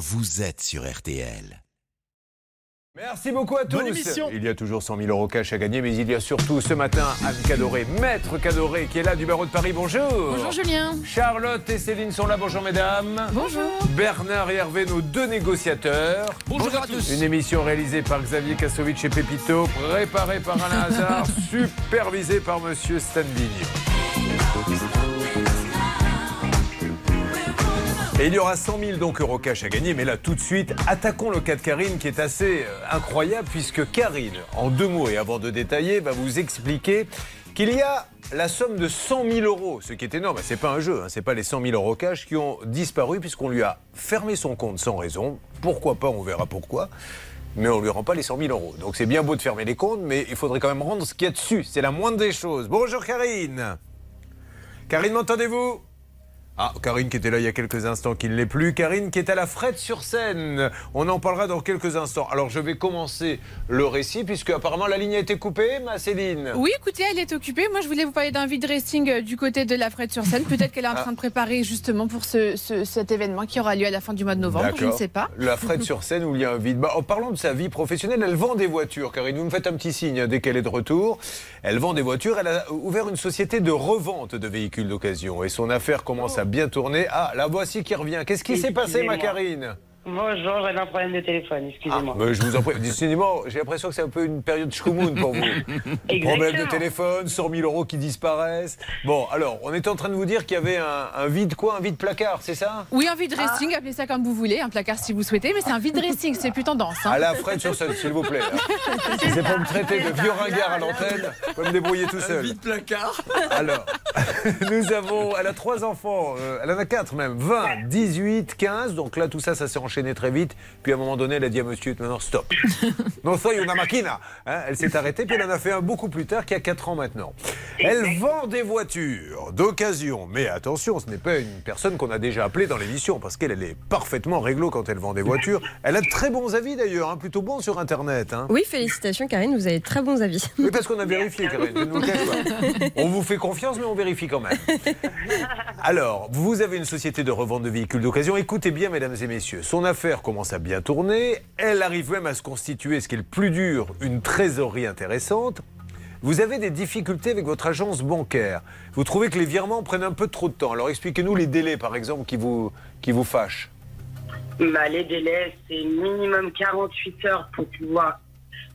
vous êtes sur RTL. Merci beaucoup à tous. Bonne émission. Il y a toujours 100 000 euros cash à gagner, mais il y a surtout ce matin Anne Cadoré, maître Cadoré, qui est là du barreau de Paris. Bonjour. Bonjour Julien. Charlotte et Céline sont là. Bonjour mesdames. Bonjour. Bernard et Hervé, nos deux négociateurs. Bonjour à tous. Une émission réalisée par Xavier Kassovitch et Pépito, préparée par Alain Hazard, supervisée par Monsieur Standing. Et il y aura 100 000 donc euros cash à gagner, mais là tout de suite, attaquons le cas de Karine qui est assez euh, incroyable puisque Karine, en deux mots et avant de détailler, va vous expliquer qu'il y a la somme de 100 000 euros, ce qui est énorme. C'est pas un jeu, hein, c'est pas les 100 000 euros cash qui ont disparu puisqu'on lui a fermé son compte sans raison. Pourquoi pas, on verra pourquoi. Mais on lui rend pas les 100 000 euros. Donc c'est bien beau de fermer les comptes, mais il faudrait quand même rendre ce qu'il y a dessus. C'est la moindre des choses. Bonjour Karine. Karine, m'entendez-vous? Ah, Karine qui était là il y a quelques instants, qui ne l'est plus. Karine qui est à la frette sur scène. On en parlera dans quelques instants. Alors je vais commencer le récit puisque apparemment la ligne a été coupée, ma Céline. Oui, écoutez, elle est occupée. Moi, je voulais vous parler d'un vide dressing euh, du côté de la frette sur scène. Peut-être qu'elle est en Ah. train de préparer justement pour ce, ce- cet événement qui aura lieu à la fin du mois de novembre. Je ne sais pas. La frette sur scène où il y a un vide. Bah, en parlant de sa vie professionnelle, elle vend des voitures. Karine, vous me faites un petit signe dès qu'elle est de retour. Elle vend des voitures. Elle a ouvert une société de revente de véhicules d'occasion. Et son affaire commence à bien tourner. Ah, la voici qui revient. Qu'est-ce qui s'est passé, ma. Karine? Bonjour, j'avais un problème de téléphone, Ah, excusez-moi. mais je vous en prie. Décidément, j'ai l'impression que c'est un peu une période schkoumoun pour vous. Exactement. Problème de téléphone, 100 000 euros qui disparaissent. Bon, alors, on était en train de vous dire qu'il y avait un, un vide quoi? Un vide placard, c'est ça? Oui, un vide dressing, appelez ça comme vous voulez, un placard si vous souhaitez, mais c'est un vide dressing, c'est plus tendance. hein. À la Fred sur scène, s'il vous plaît. Si c'est pour me traiter de vieux ringard à l'antenne, peux me débrouiller tout seul. Vide placard. Alors, nous avons, elle a trois enfants, euh, elle en a quatre même, 20, 18, 15. Donc là, tout ça, ça s'est enchaîné très vite. Puis à un moment donné, elle a dit à monsieur, maintenant stop. Non, soy una máquina. Hein, elle s'est arrêtée, puis elle en a fait un beaucoup plus tard, qui a 4 ans maintenant. Elle vend des voitures d'occasion. Mais attention, ce n'est pas une personne qu'on a déjà appelée dans l'émission, parce qu'elle elle est parfaitement réglo quand elle vend des voitures. Elle a de très bons avis d'ailleurs, hein, plutôt bons sur Internet. hein. Oui, félicitations Karine, vous avez de très bons avis. Oui, parce qu'on a vérifié, Karine. pas. On vous fait confiance, mais on vérifie quand même. Alors, vous avez une société de revente de véhicules d'occasion. Écoutez bien, mesdames et messieurs, son affaire commence à bien tourner. Elle arrive même à se constituer, ce qui est le plus dur, une trésorerie intéressante. Vous avez des difficultés avec votre agence bancaire. Vous trouvez que les virements prennent un peu trop de temps. Alors, expliquez-nous les délais, par exemple, qui vous, qui vous fâchent. Bah, les délais, c'est minimum 48 heures pour pouvoir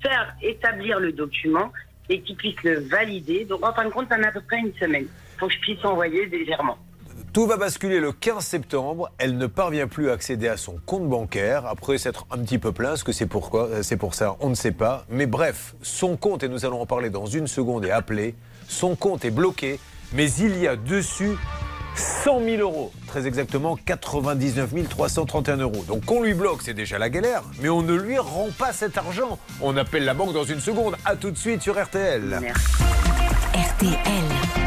faire établir le document et qu'ils puissent le valider. Donc, en fin de compte, ça met à peu près une semaine. Faut que je puisse envoyer des virements. Tout va basculer le 15 septembre. Elle ne parvient plus à accéder à son compte bancaire après s'être un petit peu plaint. Est-ce que c'est pourquoi Euh, C'est pour ça On ne sait pas. Mais bref, son compte, et nous allons en parler dans une seconde, est appelé. Son compte est bloqué, mais il y a dessus 100 000 euros. Très exactement 99 331 euros. Donc qu'on lui bloque, c'est déjà la galère, mais on ne lui rend pas cet argent. On appelle la banque dans une seconde. À tout de suite sur RTL. RTL.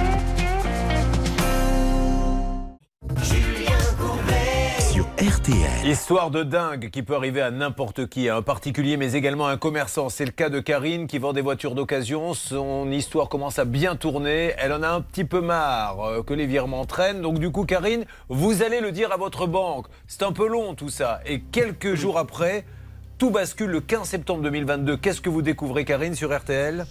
RTL. Histoire de dingue qui peut arriver à n'importe qui, à un particulier mais également à un commerçant. C'est le cas de Karine qui vend des voitures d'occasion. Son histoire commence à bien tourner. Elle en a un petit peu marre euh, que les virements traînent. Donc du coup, Karine, vous allez le dire à votre banque. C'est un peu long tout ça. Et quelques jours après, tout bascule le 15 septembre 2022. Qu'est-ce que vous découvrez, Karine, sur RTL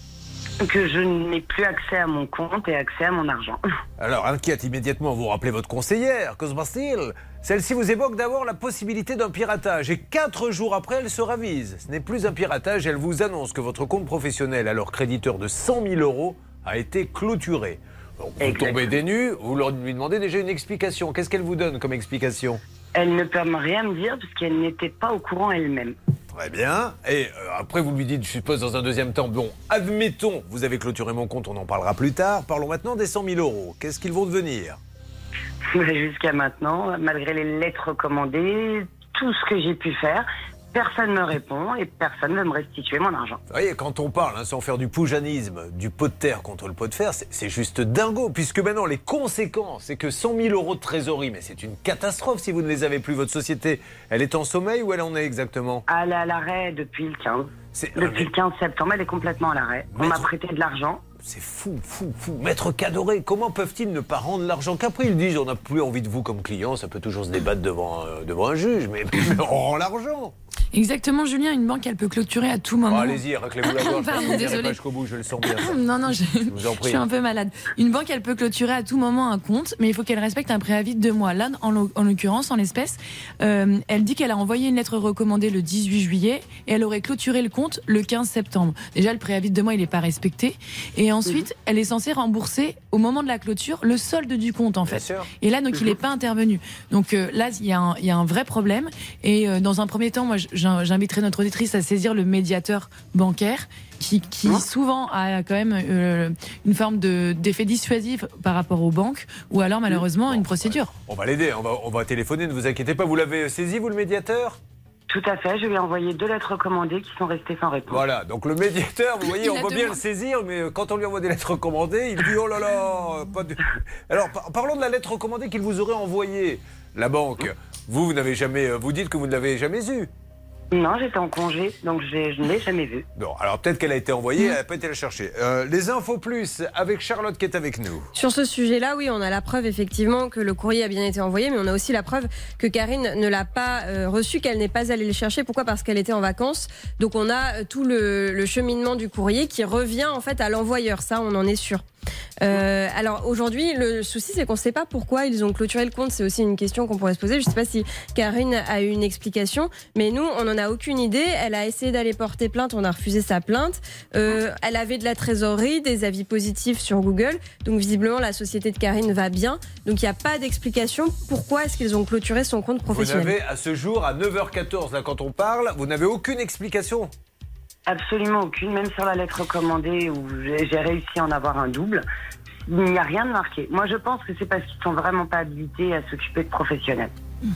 Que je n'ai plus accès à mon compte et accès à mon argent. Alors, inquiète immédiatement, vous rappelez votre conseillère, Cosmastil. Celle-ci vous évoque d'abord la possibilité d'un piratage. Et quatre jours après, elle se ravise. Ce n'est plus un piratage, elle vous annonce que votre compte professionnel, alors créditeur de 100 000 euros, a été clôturé. Donc, vous tombez des nues, vous leur lui demandez déjà une explication. Qu'est-ce qu'elle vous donne comme explication? Elle ne peut rien me dire parce qu'elle n'était pas au courant elle-même. Très bien. Et euh, après, vous lui dites, je suppose, dans un deuxième temps, bon, admettons, vous avez clôturé mon compte, on en parlera plus tard. Parlons maintenant des 100 000 euros. Qu'est-ce qu'ils vont devenir? Jusqu'à maintenant, malgré les lettres recommandées, tout ce que j'ai pu faire, personne ne me répond et personne ne veut me restituer mon argent. Vous voyez, quand on parle, hein, sans faire du poujanisme, du pot de terre contre le pot de fer, c'est juste dingo, puisque maintenant les conséquences, c'est que 100 000 euros de trésorerie, mais c'est une catastrophe si vous ne les avez plus. Votre société, elle est en sommeil ou elle en est exactement? Elle est à l'arrêt depuis le 15. C'est- Depuis le 15 septembre, elle est complètement à l'arrêt. On m'a prêté de l'argent c'est fou, fou, fou. Maître Cadoré, comment peuvent-ils ne pas rendre l'argent qu'après ils disent on n'a plus envie de vous comme client, ça peut toujours se débattre devant, euh, devant un juge, mais, mais on rend l'argent. Exactement, Julien, une banque, elle peut clôturer à tout Bon, moment. Allez-y, raclez-vous la gorge, Pardon, je ne dirai désolée. pas jusqu'au bout, je le sens bien. ça. Non, non, je, vous en je suis un peu malade. Une banque, elle peut clôturer à tout moment un compte, mais il faut qu'elle respecte un préavis de deux mois. Là, en l'occurrence, en l'espèce, euh, elle dit qu'elle a envoyé une lettre recommandée le 18 juillet et elle aurait clôturé le compte le 15 septembre. Déjà, le préavis de deux mois, il n'est pas respecté. Et ensuite, elle est censée rembourser, au moment de la clôture, le solde du compte, en Bien fait. sûr. Et là, donc, il n'est pas intervenu. Donc euh, là, il y, a un- il y a un vrai problème. Et euh, dans un premier temps, moi, j'in- j'inviterai notre auditrice à saisir le médiateur bancaire qui, qui souvent a quand même euh, une forme de- d'effet dissuasif par rapport aux banques ou alors malheureusement une procédure. On va l'aider, on va, on va téléphoner, ne vous inquiétez pas. Vous l'avez saisi, vous, le médiateur? Tout à fait, je lui ai envoyé deux lettres recommandées qui sont restées sans réponse. Voilà, donc le médiateur, vous voyez, Il on peut bien le saisir, mais euh, quand on lui envoie des lettres recommandées, il dit oh là là, pas de... Alors par- parlons de la lettre recommandée qu'il vous aurait envoyée, la banque. Vous, vous n'avez jamais, euh, vous dites que vous ne l'avez jamais eue. Non, j'étais en congé, donc je ne l'ai jamais vu. Non, alors peut-être qu'elle a été envoyée, elle n'a pas été la chercher. Euh, les infos plus avec Charlotte qui est avec nous. Sur ce sujet-là, oui, on a la preuve effectivement que le courrier a bien été envoyé, mais on a aussi la preuve que Karine ne l'a pas euh, reçu, qu'elle n'est pas allée le chercher. Pourquoi? Parce qu'elle était en vacances. Donc on a euh, tout le, le cheminement du courrier qui revient en fait à l'envoyeur. Ça, on en est sûr. Euh, alors aujourd'hui, le souci, c'est qu'on ne sait pas pourquoi ils ont clôturé le compte. C'est aussi une question qu'on pourrait se poser. Je ne sais pas si Karine a eu une explication, mais nous, on n'en a aucune idée. Elle a essayé d'aller porter plainte, on a refusé sa plainte. Euh, elle avait de la trésorerie, des avis positifs sur Google. Donc visiblement, la société de Karine va bien. Donc il n'y a pas d'explication pourquoi est-ce qu'ils ont clôturé son compte Vous professionnel. n'avez à ce jour, à 9h14, là quand on parle, vous n'avez aucune explication. Absolument aucune, même sur la lettre recommandée où j'ai réussi à en avoir un double. Il n'y a rien de marqué. Moi, je pense que c'est parce qu'ils sont vraiment pas habilités à s'occuper de professionnels.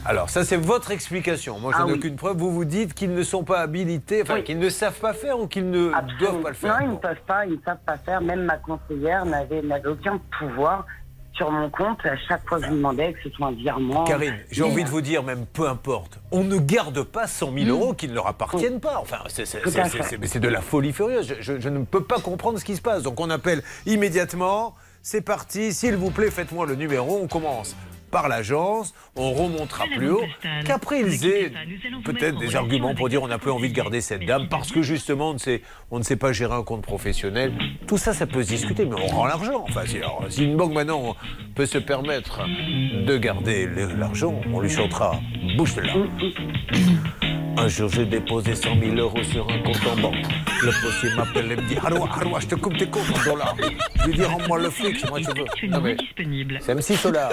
Alors ça c'est votre explication. Moi je Ah n'ai oui. aucune preuve. Vous vous dites qu'ils ne sont pas habilités, enfin Oui. qu'ils ne savent pas faire ou qu'ils ne Absolument. doivent pas le faire. Non, ils ne peuvent pas, ils ne savent pas faire. Même ma conseillère n'avait aucun pouvoir sur mon compte à chaque fois que je lui demandais que ce soit un virement. Karine, j'ai envie de vous dire, même peu importe, on ne garde pas 100 000 euros qui ne leur appartiennent pas. Enfin, c'est de la folie furieuse. Je, je- je ne peux pas comprendre ce qui se passe. Donc on appelle immédiatement. C'est parti, s'il vous plaît, faites-moi le numéro. On commence par l'agence, on remontera plus haut. Qu'après ils aient peut-être des arguments pour dire on n'a plus envie de garder cette dame parce que justement on ne sait, on ne sait pas gérer un compte professionnel. Tout ça, ça peut se discuter, mais on rend l'argent. Enfin, si, alors, si une banque maintenant peut se permettre de garder l'argent, on lui chantera bouge de là. Un jour, j'ai déposé 100 000 euros sur un compte en banque. Le postier m'appelle et me dit Haroua, Haroua, je te coupe tes comptes en dollars. Je lui dis Rends-moi le fric, moi je veux. indisponible. c'est M6 Solar.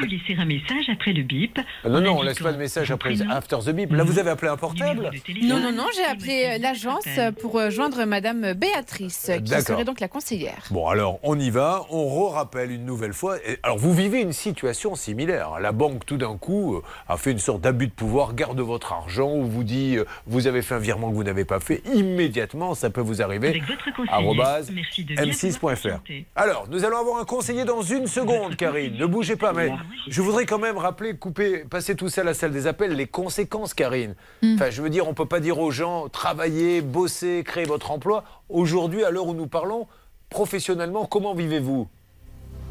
Lui laisser un message après le bip. Euh, Non, non, on en laisse pas de message après After the Beep. Là, vous avez appelé un portable de Non, non, non, j'ai appelé euh, l'agence pour euh, joindre Madame Béatrice, qui serait donc la conseillère. Bon, alors, on y va. On re-rappelle une nouvelle fois. Alors, vous vivez une situation similaire. La banque, tout d'un coup, a fait une sorte d'abus de pouvoir, garde votre argent, ou vous dit vous avez fait un virement que vous n'avez pas fait. Immédiatement, ça peut vous arriver. Avec votre conseiller. arobase Merci de bien vouloir m6.fr. patienter. Alors, nous allons avoir un conseiller dans une seconde, Karine. Ne bougez pas, mais je voudrais quand même rappeler, couper, passer tout ça à la salle des appels, les conséquences, Karine. Enfin, je veux dire, on peut pas dire aux gens travaillez, bossez, créez votre emploi. Aujourd'hui, à l'heure où nous parlons, professionnellement, comment vivez-vous?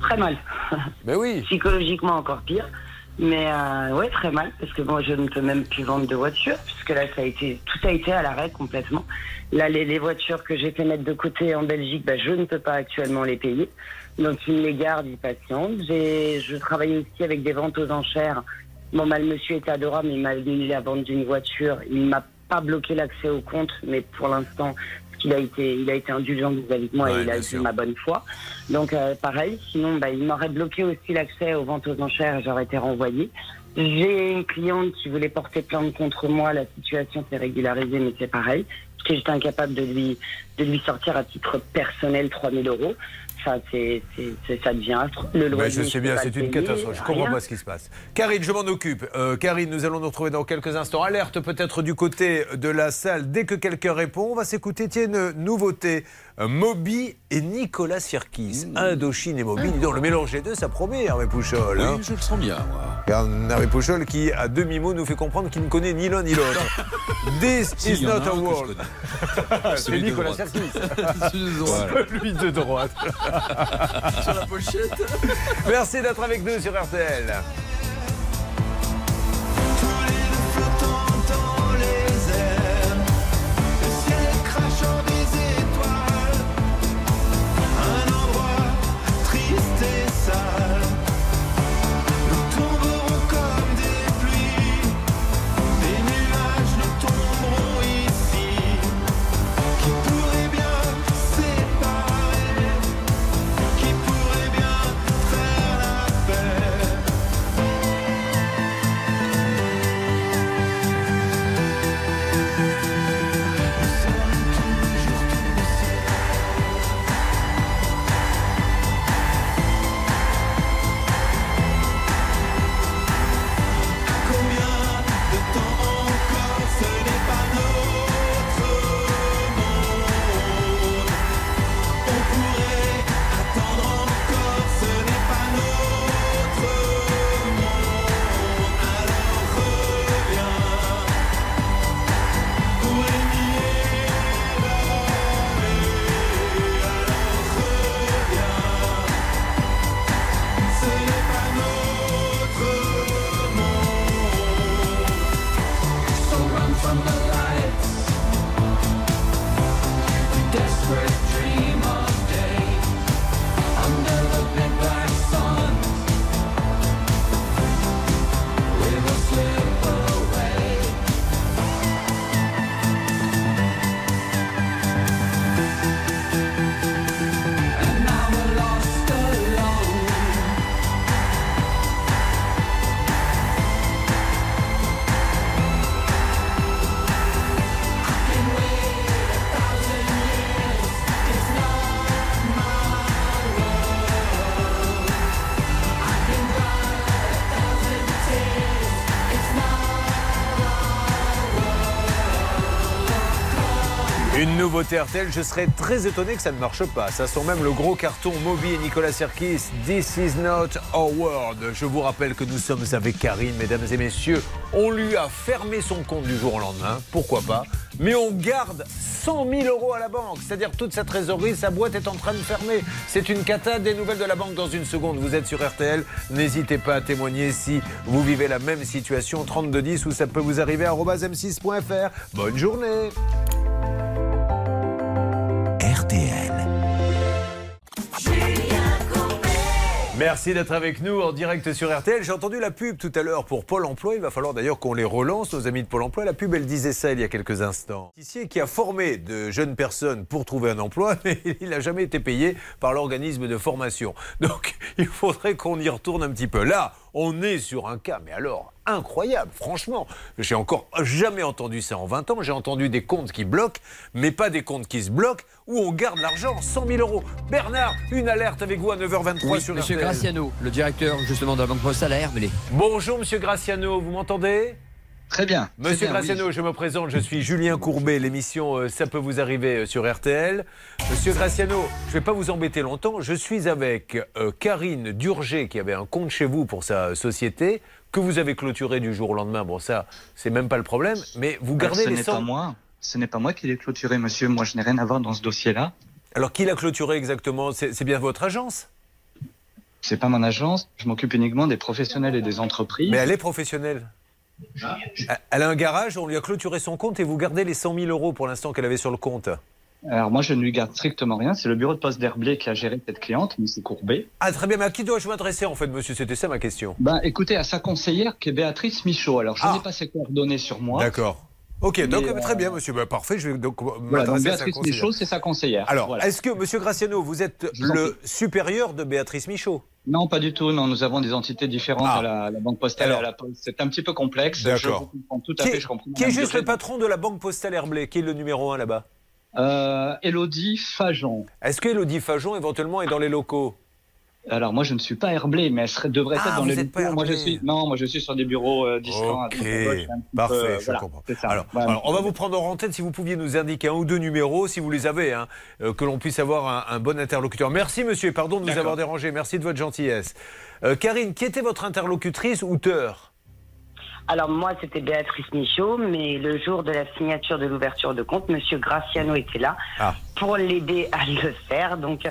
Très mal. Ben oui. Psychologiquement encore pire. Mais euh, ouais, très mal, parce que moi, je ne peux même plus vendre de voitures, puisque là, ça a été, tout a été à l'arrêt complètement. Là, les, les voitures que j'ai fait mettre de côté en Belgique, bah, je ne peux pas actuellement les payer. Donc, me les gardent, ils patientent. J'ai, je travaille aussi avec des ventes aux enchères. Bon, le monsieur était adorable, mais il m'a donné la vente d'une voiture. Il m'a pas bloqué l'accès au compte, mais pour l'instant, parce qu'il a été, il a été indulgent vis-à-vis de moi Ouais, et il a eu ma bonne foi. Donc, euh, pareil. Sinon, bah, il m'aurait bloqué aussi l'accès aux ventes aux enchères et j'aurais été renvoyée. J'ai une cliente qui voulait porter plainte contre moi. La situation s'est régularisée, mais c'est pareil. Parce que j'étais incapable de lui, de lui sortir à titre personnel 3000 euros. Ça, c'est, devient. Le Ben, loyer, je sais bien, c'est une catastrophe. Je comprends rien. pas ce qui se passe. Karine, je m'en occupe. Euh, Karine, nous allons nous retrouver dans quelques instants. Alerte peut-être du côté de la salle. Dès que quelqu'un répond, on va s'écouter. Tiens, une nouveauté. Euh, Moby et Nicolas Sirkis. Indochine et Moby. Dis donc, le mélange des deux, ça promet, Hervé Pouchol. Oui, hein. je le sens bien, moi. Hervé Pouchol, qui à demi-mot nous fait comprendre qu'il ne connaît ni l'un ni l'autre. This Si, is a not a world. C'est Nicolas. Sirkis. Celui de droite. Celui de droite. Sur la pochette. Merci d'être avec nous sur RTL. Nouveauté RTL, je serais très étonné que ça ne marche pas. Ça sent même le gros carton Moby et Nicolas Serkis. This is not our world. Je vous rappelle que nous sommes avec Karine, mesdames et messieurs. On lui a fermé son compte du jour au lendemain, pourquoi pas? Mais on garde 100 000 euros à la banque. C'est-à-dire toute sa trésorerie, sa boîte est en train de fermer. C'est une cata des nouvelles de la banque dans une seconde. Vous êtes sur RTL. N'hésitez pas à témoigner si vous vivez la même situation. 3210 ou ça peut vous arriver à m6.fr. Bonne journée. Merci d'être avec nous en direct sur RTL. J'ai entendu la pub tout à l'heure pour Pôle emploi. Il va falloir d'ailleurs qu'on les relance, nos amis de Pôle emploi. La pub, elle disait ça il y a quelques instants. Ici, qui a formé de jeunes personnes pour trouver un emploi, mais il n'a jamais été payé par l'organisme de formation. Donc, il faudrait qu'on y retourne un petit peu. Là, on est sur un cas, mais alors incroyable, franchement. J'ai encore jamais entendu ça en 20 ans. J'ai entendu des comptes qui bloquent, mais pas des comptes qui se bloquent où on garde l'argent, 100 000 euros. Bernard, une alerte avec vous à 9h23 Oui, sur Monsieur RTL. Graciano, le directeur justement de la Banque Postale à Herblay. Bonjour Monsieur Graciano, vous m'entendez? Très bien. Monsieur bien, Graciano, je me présente, je suis Julien Courbet, l'émission euh, Ça peut vous arriver euh, sur RTL. Monsieur Graciano, je ne vais pas vous embêter longtemps, je suis avec euh, Karine Durger qui avait un compte chez vous pour sa société, que vous avez clôturé du jour au lendemain. Bon ça, c'est même pas le problème, mais vous Alors, gardez ce les n'est 100... pas moi. Ce n'est pas moi qui l'ai clôturé, monsieur. Moi, je n'ai rien à voir dans ce dossier-là. Alors qui l'a clôturé exactement? C'est c'est bien votre agence? C'est pas mon agence. Je m'occupe uniquement des professionnels et des entreprises. Mais elle est professionnelle. Elle a un garage, on lui a clôturé son compte et vous gardez les 100 000 euros pour l'instant qu'elle avait sur le compte. Alors moi, je ne lui garde strictement rien. C'est le bureau de poste d'Herblay qui a géré cette cliente, mais c'est courbé. Ah très bien, mais à qui dois-je m'adresser en fait, monsieur? C'était ça ma question. Ben, écoutez, à sa conseillère qui est Béatrice Michaud. Alors, je Ah. n'ai pas ses coordonnées sur moi. D'accord. Ok, donc très euh, bien, monsieur. Bah, parfait, je vais donc Voilà, donc m'adresser à sa Béatrice. Michaud, c'est sa conseillère. Alors, Voilà. est-ce que, monsieur Graciano, vous êtes Je le supérieur de Béatrice Michaud? Non, pas du tout. Non, nous avons des entités différentes Ah. à la, la Banque Postale Alors. et à la Poste. C'est un petit peu complexe. D'accord. Je comprends tout à Qui fait. est, Je comprends qui est juste le patron de la Banque Postale Herblay Qui est le numéro un là-bas? Euh, Elodie Fajon. Est-ce que Elodie Fajon éventuellement est dans les locaux? Alors moi je ne suis pas Herblé, mais elle serait, devrait Ah, être dans les locaux. Moi je suis non, moi je suis sur des bureaux euh, distants. Ok, petit parfait, peu, je voilà, comprends. ça. Alors, on va vous prendre en tête si vous pouviez nous indiquer un ou deux numéros, si vous les avez, hein, euh, que l'on puisse avoir un, un bon interlocuteur. Merci monsieur, et pardon de vous avoir dérangé, merci de votre gentillesse. Euh, Karine, qui était votre interlocutrice ou teur Alors moi, c'était Béatrice Michaud, mais le jour de la signature de l'ouverture de compte, Monsieur Graciano était là Ah. pour l'aider à le faire. Donc,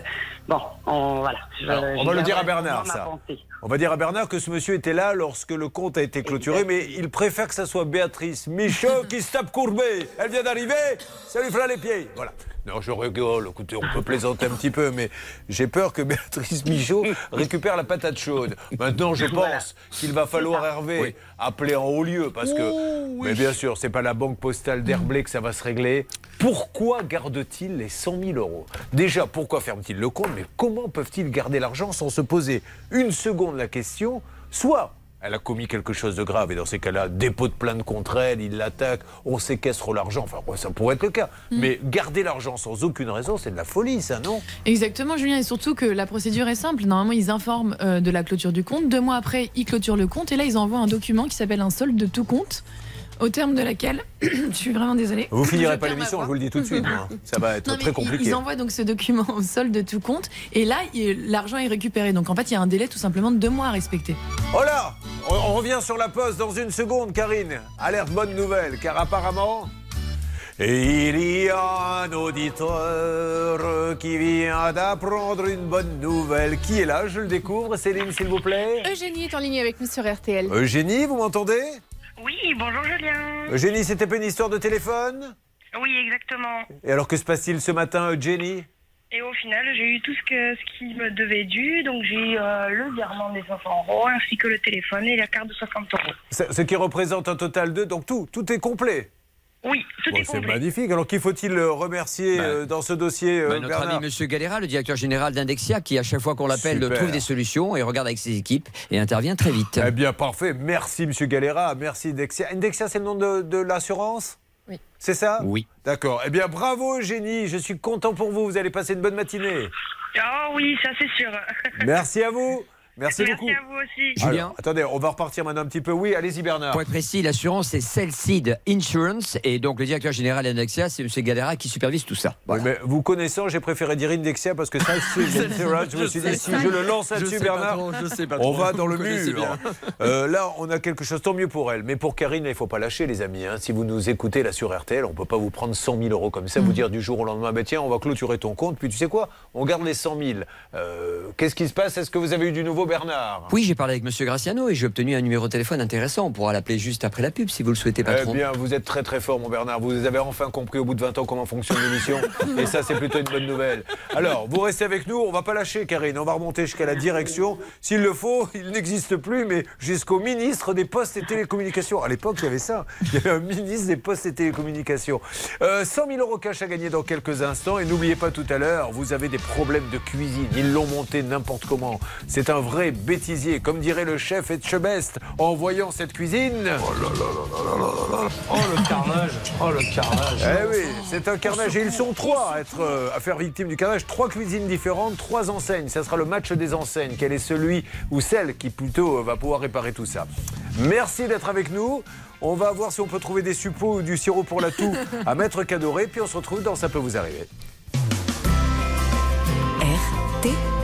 bon, on, voilà. Je- Alors, on va le dire à Bernard, ça. pensée. On va dire à Bernard que ce monsieur était là lorsque le compte a été clôturé, mais il préfère que ça soit Béatrice Michaud qui se tape courbée. Elle vient d'arriver, ça lui fera les pieds. Voilà. Non, je rigole. Écoutez, on peut plaisanter un petit peu, mais j'ai peur que Béatrice Michaud récupère la patate chaude. Maintenant, je pense Voilà. qu'il va falloir, Hervé, appeler en haut lieu, parce que, mais bien sûr, c'est pas la banque postale d'Herblé que ça va se régler. Pourquoi garde-t-il les 100 000 euros? Déjà, pourquoi ferme-t-il le compte? Mais comment peuvent-ils garder l'argent sans se poser une seconde la question Soit elle a commis quelque chose de grave et dans ces cas-là, dépôt de plainte contre elle, il l'attaque, on séquestre l'argent. Enfin, ouais, ça pourrait être le cas. Mais garder l'argent sans aucune raison, c'est de la folie, ça, non? Exactement, Julien, et surtout que la procédure est simple. Normalement, ils informent euh, de la clôture du compte. Deux mois après, ils clôturent le compte et là, ils envoient un document qui s'appelle un solde de tout compte, au terme de laquelle, je suis vraiment désolée. Vous finirez pas l'émission, je vous le dis tout de suite. hein. Ça va être Non, très compliqué. Ils envoient donc ce document au solde de tout compte et là, l'argent est récupéré. Donc en fait, il y a un délai tout simplement de deux mois à respecter. Oh là on, on revient sur la poste dans une seconde, Karine. Alerte bonne nouvelle, car apparemment. Il y a un auditeur qui vient d'apprendre une bonne nouvelle. Qui est là? Je le découvre. Céline, s'il vous plaît. Eugénie est en ligne avec nous sur RTL. Eugénie, vous m'entendez? Oui, bonjour Julien. Eugénie, c'était pas une histoire de téléphone? Oui, exactement. Et alors, que se passe-t-il ce matin, Eugénie? Et au final, j'ai eu tout ce, que, ce qui me devait dû. Donc, j'ai eu euh, le virement des 500 euros, ainsi que le téléphone et la carte de 60 euros. Ce ce qui représente un total de. Donc, tout, tout est complet. Oui, tout Bon, est c'est magnifique. Alors, qui faut-il euh, remercier Bah, euh, dans ce dossier, euh, Bah, notre Bernard ami Monsieur Galera, le directeur général d'Indexia, qui à chaque fois qu'on l'appelle trouve des solutions et regarde avec ses équipes et intervient très vite. Eh bien, parfait. Merci, Monsieur Galera. Merci, Dexia. Indexia, c'est le nom de, de l'assurance? Oui. C'est ça? Oui. D'accord. Eh bien, bravo, Eugénie. Je suis content pour vous. Vous allez passer une bonne matinée. Oh oui, ça c'est sûr. Merci à vous. Merci, beaucoup. à vous aussi. Julien Alors, attendez, on va repartir maintenant un petit peu. Oui, allez-y, Bernard. Pour être précis, l'assurance c'est Cellseed Insurance et donc le directeur général d'Indexia, c'est Monsieur Galera qui supervise tout ça. Oui, Voilà. mais vous connaissant, j'ai préféré dire Indexia parce que ça, c'est je me suis dit, si je le lance là-dessus, Bernard, je sais pas on va dans le mur. bien. Euh, là, on a quelque chose, tant mieux pour elle. Mais pour Karine, il ne faut pas lâcher, les amis. hein. Si vous nous écoutez là sur RTL, on ne peut pas vous prendre 100 000 euros comme ça, vous dire du jour au lendemain, bah, tiens, on va clôturer ton compte. Puis tu sais quoi? On garde les 100 000. Euh, Qu'est-ce qui se passe? Est-ce que vous avez eu du nouveau, Bernard Oui, j'ai parlé avec Monsieur Graciano et j'ai obtenu un numéro de téléphone intéressant. On pourra l'appeler juste après la pub si vous le souhaitez, Eh patron. bien, vous êtes très très fort, mon Bernard. Vous avez enfin compris au bout de 20 ans comment fonctionne l'émission. Et ça, c'est plutôt une bonne nouvelle. Alors, vous restez avec nous. On va pas lâcher, Karine. On va remonter jusqu'à la direction. S'il le faut, il n'existe plus, mais jusqu'au ministre des Postes et Télécommunications. À l'époque, il y avait ça. Il y avait un ministre des Postes et Télécommunications. Euh, 100 000 euros cash à gagner dans quelques instants. Et n'oubliez pas tout à l'heure, vous avez des problèmes de cuisine. Ils l'ont monté n'importe comment. C'est un vrai bêtisier. Comme dirait le chef Etchebest en voyant cette cuisine. Oh le carnage Oh le carnage Eh oui, c'est un carnage. Et ils sont trois à, être, euh, à faire victime du carnage. Trois cuisines différentes, trois enseignes. Ça sera le match des enseignes. Quel est celui ou celle qui plutôt euh, va pouvoir réparer tout ça Merci d'être avec nous. On va voir si on peut trouver des suppos ou du sirop pour la toux à Maître Cadoré. Puis on se retrouve dans Ça peut vous arriver. RTL.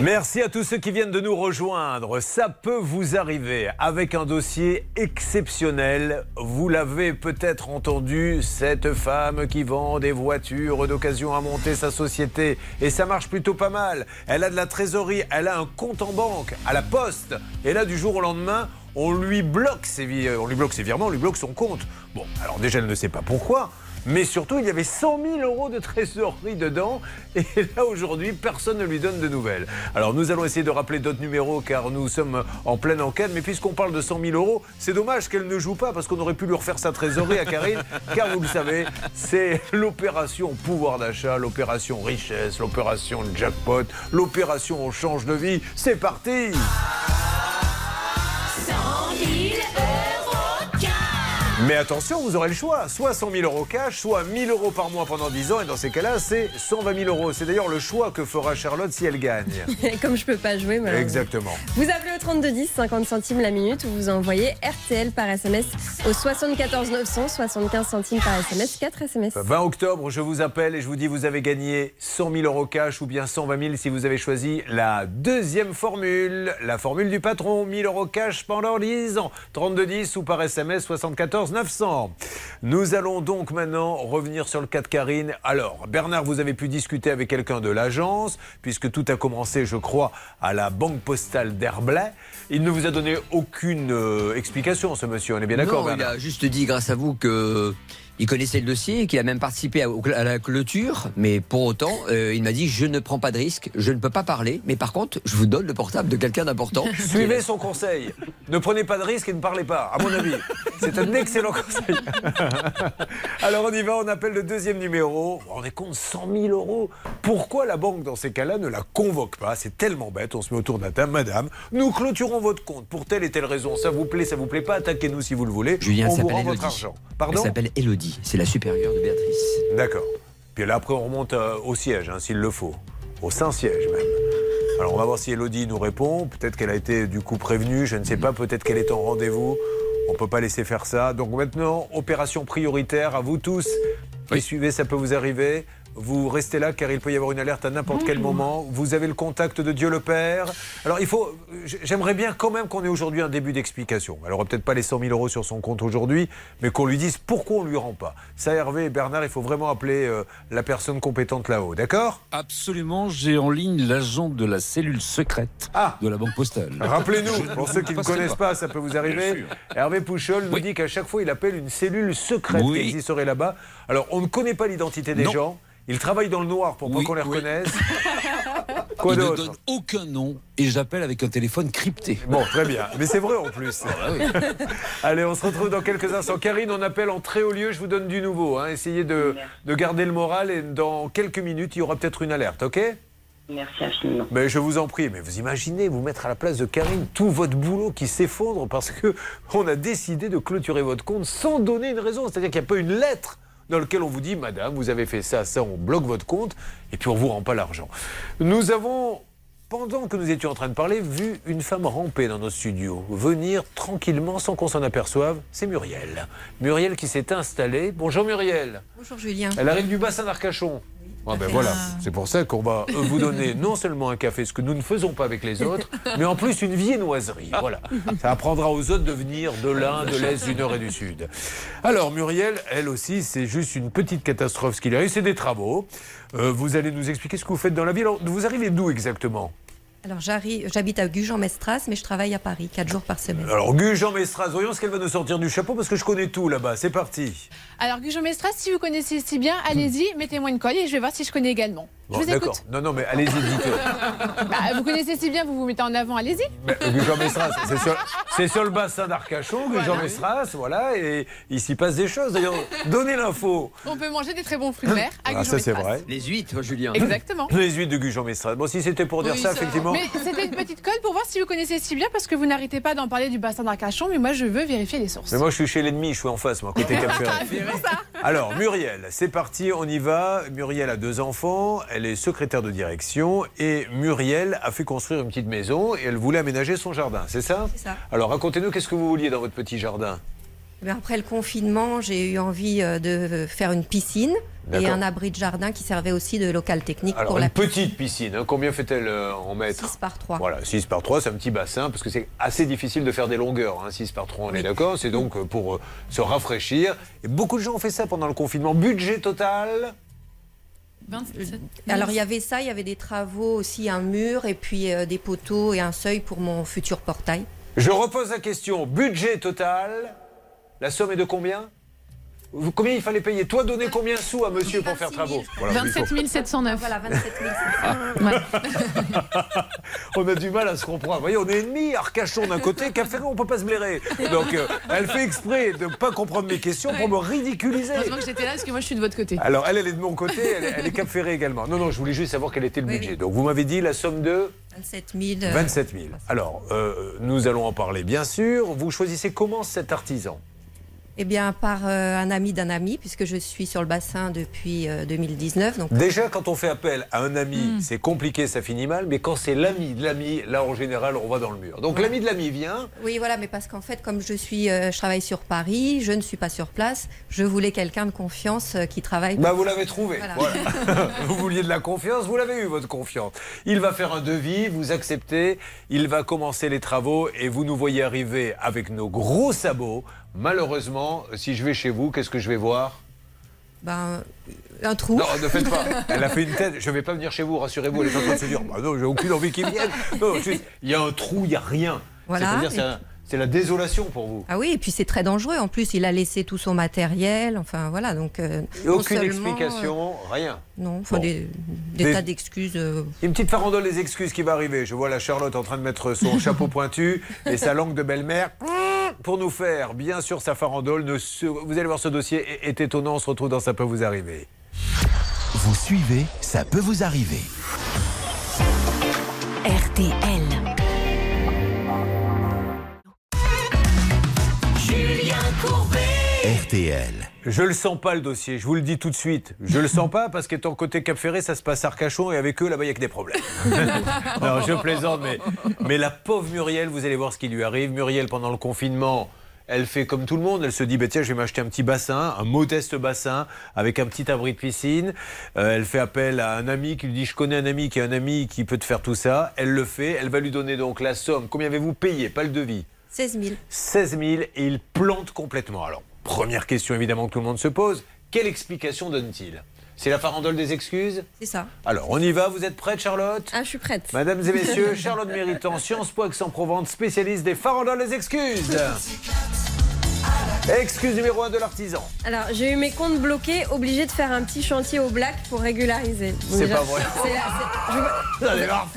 Merci à tous ceux qui viennent de nous rejoindre. Ça peut vous arriver avec un dossier exceptionnel. Vous l'avez peut-être entendu, cette femme qui vend des voitures d'occasion à monter sa société. Et ça marche plutôt pas mal. Elle a de la trésorerie, elle a un compte en banque, à la poste. Et là, du jour au lendemain, on lui bloque ses, vi- on lui bloque ses virements, on lui bloque son compte. Bon, alors déjà, elle ne sait pas pourquoi. Mais surtout, il y avait 100 000 euros de trésorerie dedans. Et là, aujourd'hui, personne ne lui donne de nouvelles. Alors, nous allons essayer de rappeler d'autres numéros car nous sommes en pleine enquête. Mais puisqu'on parle de 100 000 euros, c'est dommage qu'elle ne joue pas parce qu'on aurait pu lui refaire sa trésorerie à Karine. car vous le savez, c'est l'opération pouvoir d'achat, l'opération richesse, l'opération jackpot, l'opération on change de vie. C'est parti 100 000 Mais attention, vous aurez le choix. Soit 100 000 euros cash, soit 1000 euros par mois pendant 10 ans. Et dans ces cas-là, c'est 120 000 euros. C'est d'ailleurs le choix que fera Charlotte si elle gagne. Comme je peux pas jouer, malheureusement. Exactement. Vous appelez au 3210, 50 centimes la minute, ou vous envoyez RTL par SMS au 74 900, 75 centimes par SMS, 4 SMS. 20 octobre, je vous appelle et je vous dis vous avez gagné 100 000 euros cash ou bien 120 000 si vous avez choisi la deuxième formule, la formule du patron, 1000 euros cash pendant 10 ans, 3210 ou par SMS 74 900. Nous allons donc maintenant revenir sur le cas de Karine. Alors, Bernard, vous avez pu discuter avec quelqu'un de l'agence, puisque tout a commencé, je crois, à la banque postale d'Herblay. Il ne vous a donné aucune euh, explication, ce monsieur, on est bien d'accord Non, il a juste dit, grâce à vous, que il connaissait le dossier, qu'il a même participé à, à la clôture, mais pour autant, euh, il m'a dit je ne prends pas de risque, je ne peux pas parler, mais par contre, je vous donne le portable de quelqu'un d'important. Suivez son conseil. Ne prenez pas de risques et ne parlez pas, à mon avis. C'est un excellent conseil. Alors on y va, on appelle le deuxième numéro. On est compte 100 000 euros. Pourquoi la banque, dans ces cas-là, ne la convoque pas? C'est tellement bête. On se met autour de la table. Madame, nous clôturons votre compte pour telle et telle raison. Ça vous plaît, ça vous plaît pas Attaquez-nous si vous le voulez. Julien on vous rend votre argent. Elle Pardon s'appelle Elodie, c'est la supérieure de Béatrice. D'accord. Puis là, après, on remonte euh, au siège, hein, s'il le faut. Au Saint-Siège, même. Alors, on va voir si Elodie nous répond. Peut-être qu'elle a été, du coup, prévenue. Je ne sais pas. Peut-être qu'elle est en rendez-vous. On ne peut pas laisser faire ça. Donc, maintenant, opération prioritaire à vous tous. Qui suivez, ça peut vous arriver. Vous restez là car il peut y avoir une alerte à n'importe quel moment. Vous avez le contact de Dieu le Père. Alors il faut, j'aimerais bien quand même qu'on ait aujourd'hui un début d'explication. Alors peut-être pas les 100 000 euros sur son compte aujourd'hui, mais qu'on lui dise pourquoi on lui rend pas. Ça Hervé et Bernard, il faut vraiment appeler euh, la personne compétente là-haut, d'accord? Absolument, j'ai en ligne l'agent de la cellule secrète de la Banque Postale. Rappelez-nous, ne pour ceux qui ne connaissent pas, ça peut vous arriver. Hervé Pouchol nous dit qu'à chaque fois, il appelle une cellule secrète Oui. qui existerait là-bas. Alors, on ne connaît pas l'identité des Non. gens. Ils travaillent dans le noir pour pas Oui, qu'on les oui. reconnaisse. Quoi Il ne d'autre donne aucun nom et j'appelle avec un téléphone crypté. Bon, très bien. Mais c'est vrai en plus. Allez, on se retrouve dans quelques instants. Karine, on appelle en très haut lieu. Je vous donne du nouveau. hein. Essayez de, de garder le moral et dans quelques minutes, il y aura peut-être une alerte, ok? Merci infiniment. mais je vous en prie, mais vous imaginez vous mettre à la place de Karine, tout votre boulot qui s'effondre parce que on a décidé de clôturer votre compte sans donner une raison. C'est-à-dire qu'il n'y a pas une lettre dans laquelle on vous dit, Madame, vous avez fait ça, ça, on bloque votre compte et puis on vous rend pas l'argent. Nous avons, pendant que nous étions en train de parler, vu une femme ramper dans nos studios, venir tranquillement sans qu'on s'en aperçoive. C'est Muriel. Muriel qui s'est installée. Bonjour Muriel. Bonjour Julien. Elle arrive du bassin d'Arcachon. Ah ben voilà, c'est pour ça qu'on va euh, vous donner non seulement un café, ce que nous ne faisons pas avec les autres, mais en plus une viennoiserie. Voilà. Ça apprendra aux autres de venir de l'Inde, de l'Est, du Nord et du Sud. Alors Muriel, elle aussi, c'est juste une petite catastrophe ce qu'il arrive, c'est des travaux. Euh, vous allez nous expliquer ce que vous faites dans la ville. Alors, vous arrivez d'où exactement? Alors j'habite à Gujan-Mestras, mais je travaille à Paris, 4 jours par semaine. Alors Gujan Mestras, voyons ce qu'elle va nous sortir du chapeau parce que je connais tout là-bas. C'est parti. Alors, Guillaume Mestras, si vous connaissez si bien, allez-y, mettez-moi une colle et je vais voir si je connais également. Bon, je vous d'accord. écoute. Non, non, mais allez-y, dites. Bah, vous connaissez si bien, vous vous mettez en avant, allez-y. Mais, euh, Gujan Mestras, c'est sur, c'est sur le bassin d'Arcachon, Gujan Mestras, voilà, et il s'y passe des choses. D'ailleurs, donnez l'info. On peut manger des très bons fruits de mer à Ah, ça, c'est vrai. Les huîtres, Julien. Exactement. Les huîtres de Gujan Mestras. Bon, si c'était pour dire Oui, ça, ça. effectivement. Mais c'était une petite colle pour voir si vous connaissez si bien, parce que vous n'arrêtez pas d'en parler du bassin d'Arcachon, mais moi je veux vérifier les sources. Mais moi, je suis chez l'ennemi, je suis en face, moi, côté pour ça. Alors, Muriel, c'est parti, on y va. Muriel a deux enfants, elle est secrétaire de direction et Muriel a fait construire une petite maison et elle voulait aménager son jardin, c'est ça? C'est ça. Alors, racontez-nous, qu'est-ce que vous vouliez dans votre petit jardin? Après le confinement, j'ai eu envie euh, de faire une piscine et un abri de jardin qui servait aussi de local technique Alors, pour une la petite piscine, hein, combien fait-elle euh, en mètres 6 par 3. Voilà, 6 par 3, c'est un petit bassin, parce que c'est assez difficile de faire des longueurs. Hein, 6 par 3, on est d'accord C'est donc euh, pour se rafraîchir. Et beaucoup de gens ont fait ça pendant le confinement. Budget total 27 Alors il y avait ça, il y avait des travaux aussi, un mur et puis euh, des poteaux et un seuil pour mon futur portail. Je repose la question. Budget total, la somme est de combien Vous- Combien il fallait payer Toi, donner combien de sous à monsieur pour faire travaux Voilà, il faut- 27 709. Voilà, 27 On a du mal à se comprendre. Vous voyez, on est ennemis, Arcachon d'un côté, Café, on peut pas se blairer. Donc, euh, elle fait exprès de ne pas comprendre mes questions pour me ridiculiser. Heureusement que j'étais là parce que moi je suis de votre côté. Alors, elle, elle est de mon côté, elle, est- elle est Cap Ferré également. Non, non, je voulais juste savoir quel était le budget. Donc, vous m'avez dit la somme de 27 000. euh, 27 000. Alors, euh, nous allons en parler, bien sûr. Vous choisissez comment cet artisan? Eh bien, par euh, un ami d'un ami, puisque je suis sur le bassin depuis euh, 2019. Donc, Déjà, quand on fait appel à un ami, Mm. c'est compliqué, ça finit mal. Mais quand c'est l'ami de l'ami, là, en général, on va dans le mur. Donc, l'ami de l'ami vient. oui, voilà, mais parce qu'en fait, comme je suis, euh, je travaille sur Paris, je ne suis pas sur place. Je voulais quelqu'un de confiance euh, qui travaille. Bah, vous l'avez trouvé. Voilà. Voilà. vous vouliez de la confiance, vous l'avez eu, votre confiance. Il va faire un devis, vous acceptez, il va commencer les travaux et vous nous voyez arriver avec nos gros sabots. Malheureusement, si je vais chez vous, qu'est-ce que je vais voir? Ben, un trou. Non, ne faites pas. Elle a fait une tête. Je ne vais pas venir chez vous, rassurez-vous. Elle est en train de se dire bah non, j'ai aucune envie qu'ils viennent. Non, juste, il y a un trou, il n'y a rien. Voilà. C'est-à-dire, c'est la désolation pour vous. Ah oui, et puis c'est très dangereux. En plus, il a laissé tout son matériel. Enfin, voilà. Donc, euh, Et non aucune explication, rien. euh, non, enfin, Bon. des, des Des- tas d'excuses. euh, Une petite farandole des excuses qui va arriver. Je vois la Charlotte en train de mettre son chapeau pointu et sa langue de belle-mère pour nous faire, bien sûr, sa farandole. Vous allez voir, ce dossier est- est étonnant. On se retrouve dans Ça peut vous arriver. Vous suivez, ça peut vous arriver. RTL. RTL. Je le sens pas le dossier, je vous le dis tout de suite. Je le sens pas parce qu'étant côté Cap Ferré, ça se passe à Arcachon et avec eux là-bas il y a que des problèmes. non, je plaisante, mais, mais la pauvre Muriel, vous allez voir ce qui lui arrive. Muriel, pendant le confinement, elle fait comme tout le monde. Elle se dit bah, tiens, je vais m'acheter un petit bassin, un modeste bassin avec un petit abri de piscine. Euh, elle fait appel à un ami qui lui dit je connais un ami qui est un ami qui peut te faire tout ça. Elle le fait. Elle va lui donner donc la somme. Combien avez-vous payé? Pas le devis. 16 000. 16 000 et il plante complètement. Alors, première question évidemment que tout le monde se pose, quelle explication donne-t-il? C'est la farandole des excuses? C'est ça. Alors, on y va, vous êtes prête Charlotte? Ah, je suis prête. Mesdames et messieurs, Charlotte Méritant, Sciences Po Aix-en-Provence, spécialiste des farandoles des excuses. Excuse numéro 1 de l'artisan. Alors, j'ai eu mes comptes bloqués, obligé de faire un petit chantier au black pour régulariser. C'est pas vrai.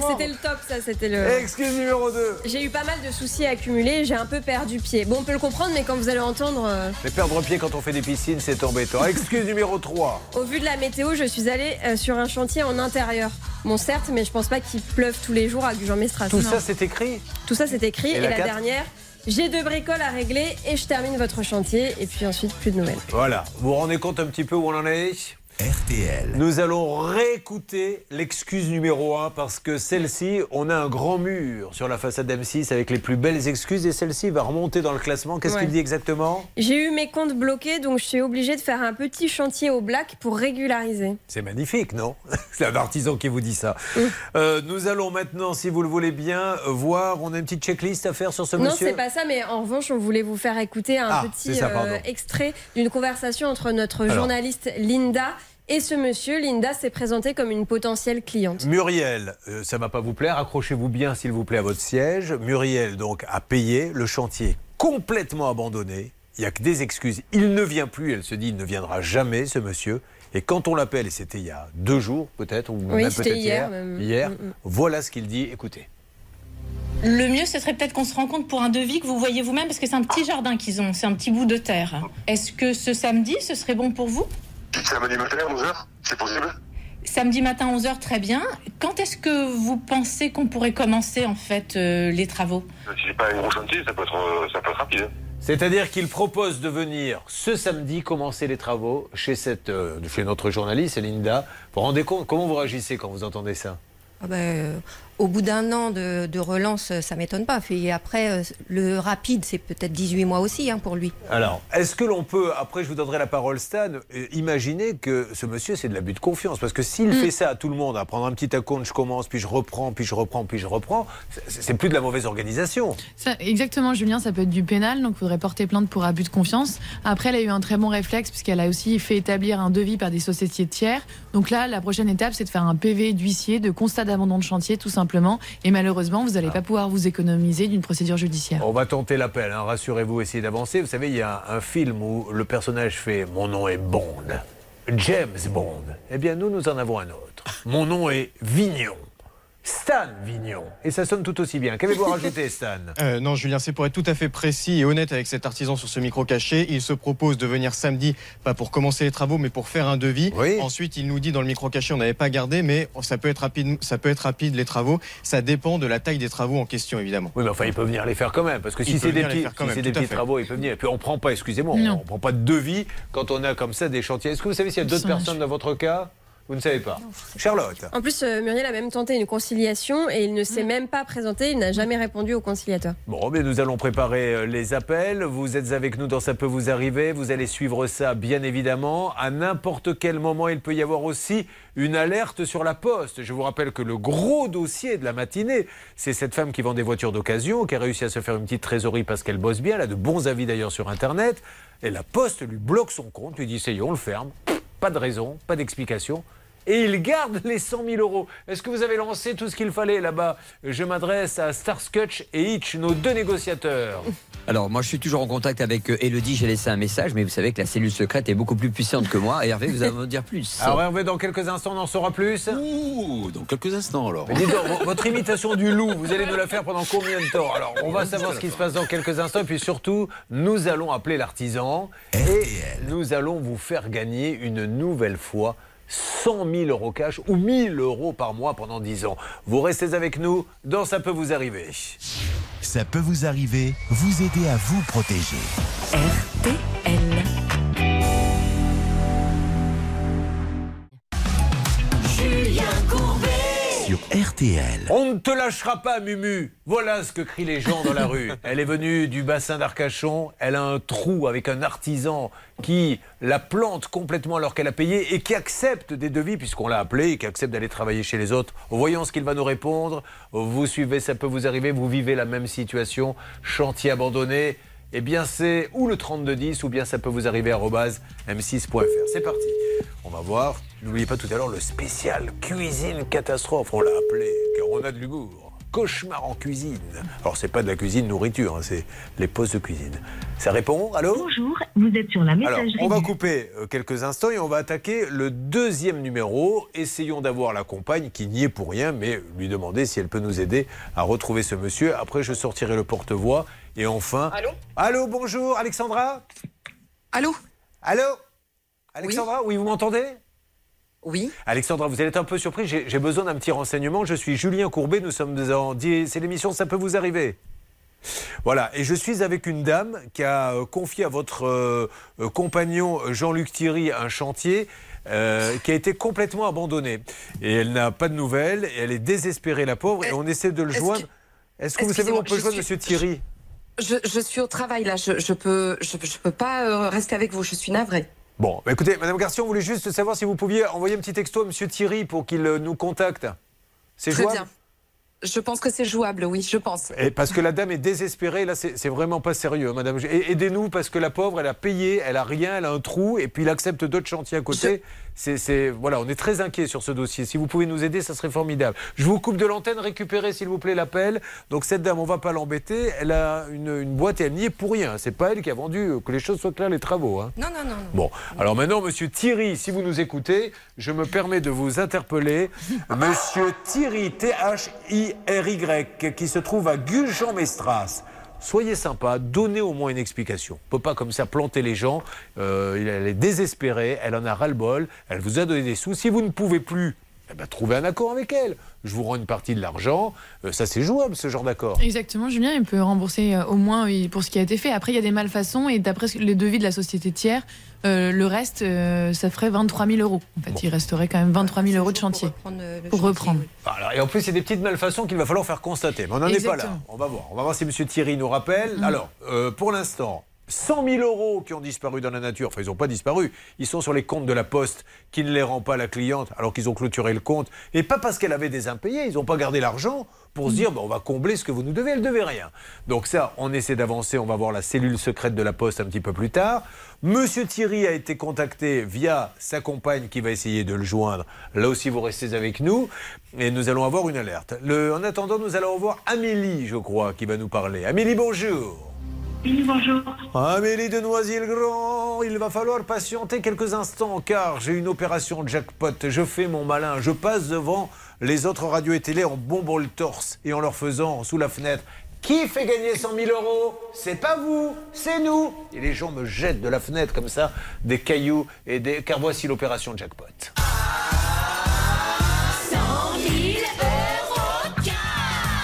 C'était le top, ça, c'était le. Excuse numéro 2. J'ai eu pas mal de soucis accumulés, j'ai un peu perdu pied. Bon, on peut le comprendre, mais quand vous allez entendre, euh, Mais perdre pied quand on fait des piscines, c'est embêtant. Excuse numéro 3. au vu de la météo, je suis allée euh, sur un chantier en intérieur. Bon, certes, mais je pense pas qu'il pleuve tous les jours à Gujan-Mestras. Tout Non. ça, c'est écrit Tout ça, c'est écrit. Et Et, la dernière, j'ai deux bricoles à régler et je termine votre chantier. Et puis ensuite, plus de nouvelles. Voilà, vous vous rendez compte un petit peu où on en est? RTL. Nous allons réécouter l'excuse numéro 1 parce que celle-ci, on a un grand mur sur la façade M6 avec les plus belles excuses et celle-ci va remonter dans le classement. Qu'est-ce Ouais. qu'il dit exactement? J'ai eu mes comptes bloqués, donc je suis obligée de faire un petit chantier au black pour régulariser. C'est magnifique, non? C'est un artisan qui vous dit ça. Euh, nous allons maintenant, si vous le voulez bien, voir. On a une petite checklist à faire sur ce Non, monsieur c'est pas ça, mais en revanche, on voulait vous faire écouter un Ah, petit ça, euh, extrait d'une conversation entre notre Alors. journaliste Linda et ce monsieur. Linda s'est présentée comme une potentielle cliente. Muriel, euh, ça va pas vous plaire, accrochez-vous bien s'il vous plaît à votre siège. Muriel donc a payé le chantier complètement abandonné. Il n'y a que des excuses. Il ne vient plus, elle se dit, il ne viendra jamais ce monsieur. Et quand on l'appelle, et c'était il y a deux jours peut-être, ou Oui, même c'était peut-être hier, hier, même. hier, Mm, mm. voilà ce qu'il dit, écoutez. Le mieux, ce serait peut-être qu'on se rencontre pour un devis que vous voyez vous-même, parce que c'est un petit jardin qu'ils ont, c'est un petit bout de terre. Est-ce que ce samedi, ce serait bon pour vous? Samedi matin à 11h, c'est possible Samedi matin 11h, très bien. Quand est-ce que vous pensez qu'on pourrait commencer en fait euh, les travaux? Si c'est pas un gros chantier, ça peut être, euh, ça peut être rapide. hein. C'est-à-dire qu'il propose de venir ce samedi commencer les travaux chez, cette, euh, chez notre journaliste, Linda. Vous vous rendez compte? Comment vous réagissez quand vous entendez ça? Ah ben, euh, au bout d'un an de, de relance, ça m'étonne pas. Et après, euh, le rapide, c'est peut-être 18 mois aussi hein, pour lui. Alors, est-ce que l'on peut, après je vous donnerai la parole Stan, euh, imaginer que ce monsieur c'est de l'abus de confiance? Parce que s'il fait ça à tout le monde, à prendre un petit acompte, je commence, puis je reprends, puis je reprends, puis je reprends, c'est- c'est plus de la mauvaise organisation. Ça, exactement, Julien, ça peut être du pénal, donc il faudrait porter plainte pour abus de confiance. Après, elle a eu un très bon réflexe, puisqu'elle a aussi fait établir un devis par des sociétés tiers. Donc là, la prochaine étape, c'est de faire un PV d'huissier, de constat d'abandon de chantier, tout simplement. Et malheureusement, vous n'allez pas pouvoir vous économiser d'une procédure judiciaire. On va tenter l'appel, hein, rassurez-vous, essayez d'avancer. Vous savez, il y a un film où le personnage fait Mon nom est Bond, James Bond. Eh bien, nous, nous en avons un autre. Mon nom est Vignon. Stan Vignon. Et ça sonne tout aussi bien. Qu'avez-vous à rajouter, Stan? Euh, non, Julien, c'est pour être tout à fait précis et honnête avec cet artisan sur ce micro caché. Il se propose de venir samedi, pas pour commencer les travaux, mais pour faire un devis. Ensuite, il nous dit dans le micro caché, on n'avait pas gardé, mais ça peut être rapide, ça peut être rapide les travaux. Ça dépend de la taille des travaux en question, évidemment. Oui, mais enfin, il peut venir les faire quand même. Parce que si c'est des petits, si même, des travaux, il peut venir. Et puis on prend pas, excusez-moi, on prend pas de devis quand on a comme ça des chantiers. Est-ce que vous savez s'il y a d'autres personnes dans votre cas? Vous ne savez pas. Charlotte. En plus, euh, Muriel a même tenté une conciliation et il ne Mm. s'est même pas présenté, il n'a jamais répondu au conciliateur. Bon, mais nous allons préparer euh, les appels. Vous êtes avec nous dans Ça peut vous arriver. Vous allez suivre ça, bien évidemment. À n'importe quel moment, il peut y avoir aussi une alerte sur la poste. Je vous rappelle que le gros dossier de la matinée, c'est cette femme qui vend des voitures d'occasion, qui a réussi à se faire une petite trésorerie parce qu'elle bosse bien. Elle a de bons avis d'ailleurs sur Internet. Et la poste lui bloque son compte, lui dit essayons, on le ferme. Pas de raison, pas d'explication. Et il garde les 100 000 euros. Est-ce que vous avez lancé tout ce qu'il fallait là-bas Je m'adresse à Starscotch et Hitch, nos deux négociateurs. Alors, moi, je suis toujours en contact avec euh, Elodie. J'ai laissé un message, mais vous savez que la cellule secrète est beaucoup plus puissante que moi. Et Hervé, vous allez me dire plus. Alors Hervé, dans quelques instants, on en saura plus. Ouh, dans quelques instants alors. Mais dites donc, vo- votre imitation du loup, vous allez nous la faire pendant combien de temps? Alors, on va savoir ce qui se passe dans quelques instants. Et puis surtout, nous allons appeler l'artisan. Et nous allons vous faire gagner une nouvelle fois 100 000 euros cash ou 1000 euros par mois pendant 10 ans. Vous restez avec nous dans Ça peut vous arriver. Ça peut vous arriver, vous aider à vous protéger. Julien Sur RTL. On ne te lâchera pas, Mumu. Voilà ce que crient les gens dans la rue. Elle est venue du bassin d'Arcachon. Elle a un trou avec un artisan qui la plante complètement alors qu'elle a payé et qui accepte des devis, puisqu'on l'a appelé, et qui accepte d'aller travailler chez les autres. Voyons ce qu'il va nous répondre. Vous suivez, ça peut vous arriver. Vous vivez la même situation. Chantier abandonné. Eh bien, c'est ou le 3210 ou bien ça peut vous arriver arobase m6.fr. C'est parti. On va voir. N'oubliez pas tout à l'heure le spécial cuisine catastrophe. On l'a appelé car on a de l'humour. Cauchemar en cuisine. Alors, c'est pas de la cuisine nourriture, hein, c'est les postes de cuisine. Ça répond Allô? Bonjour, vous êtes sur la alors, messagerie. on va couper euh, quelques instants et on va attaquer le deuxième numéro. Essayons d'avoir la compagne qui n'y est pour rien, mais lui demander si elle peut nous aider à retrouver ce monsieur. Après, je sortirai le porte-voix. Et enfin. Allô Allô, bonjour, Alexandra Allô Allô Alexandra, oui, vous m'entendez Oui. Alexandra, vous allez être un peu surpris. J'ai besoin d'un petit renseignement. Je suis Julien Courbet. Nous sommes en. C'est l'émission Ça peut vous arriver. Voilà, et je suis avec une dame qui a euh, confié à votre euh, euh, compagnon Jean-Luc Thierry un chantier euh, qui a été complètement abandonné. Et elle n'a pas de nouvelles, et elle est désespérée, la pauvre, et on essaie de le joindre. Est-ce que vous savez où on peut joindre je Monsieur Thierry? Je, je suis au travail là, je, je peux, je, je peux pas euh, rester avec vous, je suis navrée. Bon, bah, écoutez, Madame Garcia, on voulait juste savoir si vous pouviez envoyer un petit texto à Monsieur Thierry pour qu'il euh, nous contacte. C'est Très jouable bien. Je pense que c'est jouable, oui, je pense. Et parce que la dame est désespérée, là, c'est vraiment pas sérieux, madame. Et- Aidez-nous, parce que la pauvre, elle a payé, elle a rien, elle a un trou, et puis il accepte d'autres chantiers à côté. C'est, voilà, on est très inquiet sur ce dossier. Si vous pouvez nous aider, ça serait formidable. Je vous coupe de l'antenne, récupérez, s'il vous plaît, l'appel. Donc, cette dame, on va pas l'embêter. Elle a une, une boîte et elle n'y est pour rien. C'est pas elle qui a vendu, euh, que les choses soient claires, les travaux. hein. Non, non, non. non. Bon, alors maintenant, monsieur Thierry, si vous nous écoutez, je me permets de vous interpeller. Monsieur Thierry, T-H-I-R-Y, qui se trouve à Gujan-Mestras. Soyez sympa, donnez au moins une explication. On ne peut pas comme ça planter les gens. Euh, elle est désespérée, elle en a ras-le-bol, elle vous a donné des sous. Si vous ne pouvez plus, eh ben, trouvez un accord avec elle. Je vous rends une partie de l'argent. Euh, ça, c'est jouable, ce genre d'accord. Exactement, Julien, il peut rembourser euh, au moins euh, pour ce qui a été fait. Après, il y a des malfaçons et d'après les devis de la société tiers, euh, le reste, euh, ça ferait 23 000 euros. En fait, il resterait quand même 23 000 euros de chantier pour reprendre. Alors, et en plus, c'est des petites malfaçons qu'il va falloir faire constater. Mais on n'en est pas là. On va voir. On va voir si M. Thierry nous rappelle. Mhm. Alors, euh, pour l'instant, 100 000 euros qui ont disparu dans la nature. Enfin, ils n'ont pas disparu. Ils sont sur les comptes de la Poste qui ne les rend pas à la cliente alors qu'ils ont clôturé le compte. Et pas parce qu'elle avait des impayés. Ils n'ont pas gardé l'argent pour se dire bah, on va combler ce que vous nous devez. Elle ne devait rien. Donc, ça, on essaie d'avancer. On va voir la cellule secrète de la Poste un petit peu plus tard. Monsieur Thierry a été contacté via sa compagne qui va essayer de le joindre. Là aussi, vous restez avec nous et nous allons avoir une alerte. Le- en attendant, nous allons avoir Amélie, je crois, qui va nous parler. Amélie, bonjour. Oui, bonjour. Amélie de Noisy-le-Grand, il va falloir patienter quelques instants car j'ai une opération jackpot. Je fais mon malin, je passe devant les autres radios et télé en bombant le torse et en leur faisant sous la fenêtre qui fait gagner 100 000 euros? C'est pas vous, c'est nous. Et les gens me jettent de la fenêtre comme ça des cailloux et des. Car voici l'opération jackpot. 100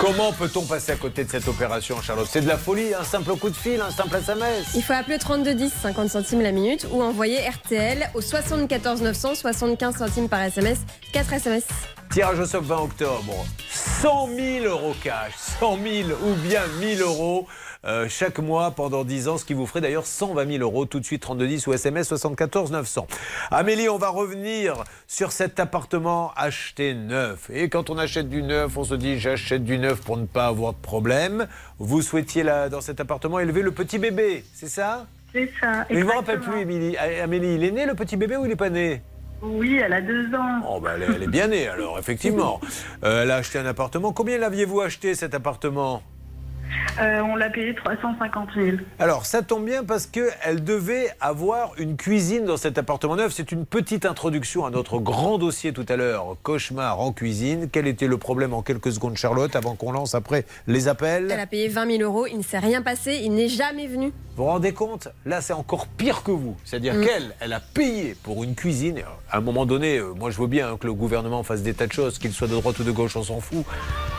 Comment peut-on passer à côté de cette opération, Charlotte? C'est de la folie, un simple coup de fil, un simple SMS. Il faut appeler 3210, 50 centimes la minute, ou envoyer RTL au 74 900, 75 centimes par SMS, 4 SMS. Tirage au sort 20 octobre. 100 000 euros cash, 100 000 ou bien 1000 euros euh, chaque mois pendant 10 ans, ce qui vous ferait d'ailleurs 120 000 euros tout de suite 3210 ou SMS 74 900. Amélie, on va revenir sur cet appartement acheté neuf. Et quand on achète du neuf, on se dit j'achète du neuf pour ne pas avoir de problème. Vous souhaitiez là, dans cet appartement élever le petit bébé, c'est ça? C'est ça. Mais je ne me rappelle plus, Émilie. Amélie, il est né le petit bébé ou il n'est pas né? Oui, elle a deux ans. Oh, bah, elle, est- elle est bien née alors, effectivement. Euh, elle a acheté un appartement. Combien l'aviez-vous acheté cet appartement? Euh, on l'a payé 350 000. Alors, ça tombe bien parce qu'elle devait avoir une cuisine dans cet appartement neuf. C'est une petite introduction à notre grand dossier tout à l'heure, cauchemar en cuisine. Quel était le problème en quelques secondes, Charlotte, avant qu'on lance après les appels? Elle a payé 20 000 euros, il ne s'est rien passé, il n'est jamais venu. Vous vous rendez compte? Là, c'est encore pire que vous. C'est-à-dire Mm. qu'elle, elle a payé pour une cuisine. À un moment donné, euh, moi je veux bien hein, que le gouvernement fasse des tas de choses, qu'il soit de droite ou de gauche, on s'en fout.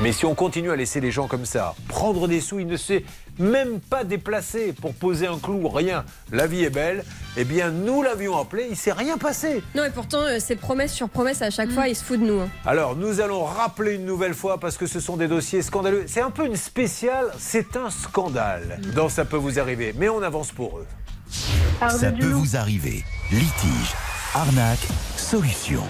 Mais si on continue à laisser les gens comme ça, prendre des sous, il ne s'est même pas déplacé pour poser un clou, rien. La vie est belle. Eh bien, nous l'avions appelé, il s'est rien passé. Non, et pourtant, euh, c'est promesse sur promesse, à chaque fois, il se fout de nous. hein. Alors, nous allons rappeler une nouvelle fois parce que ce sont des dossiers scandaleux. C'est un peu une spéciale, c'est un scandale. Dans Ça peut vous arriver, mais on avance pour eux. Ça peut vous arriver. Litige, arnaque, solution.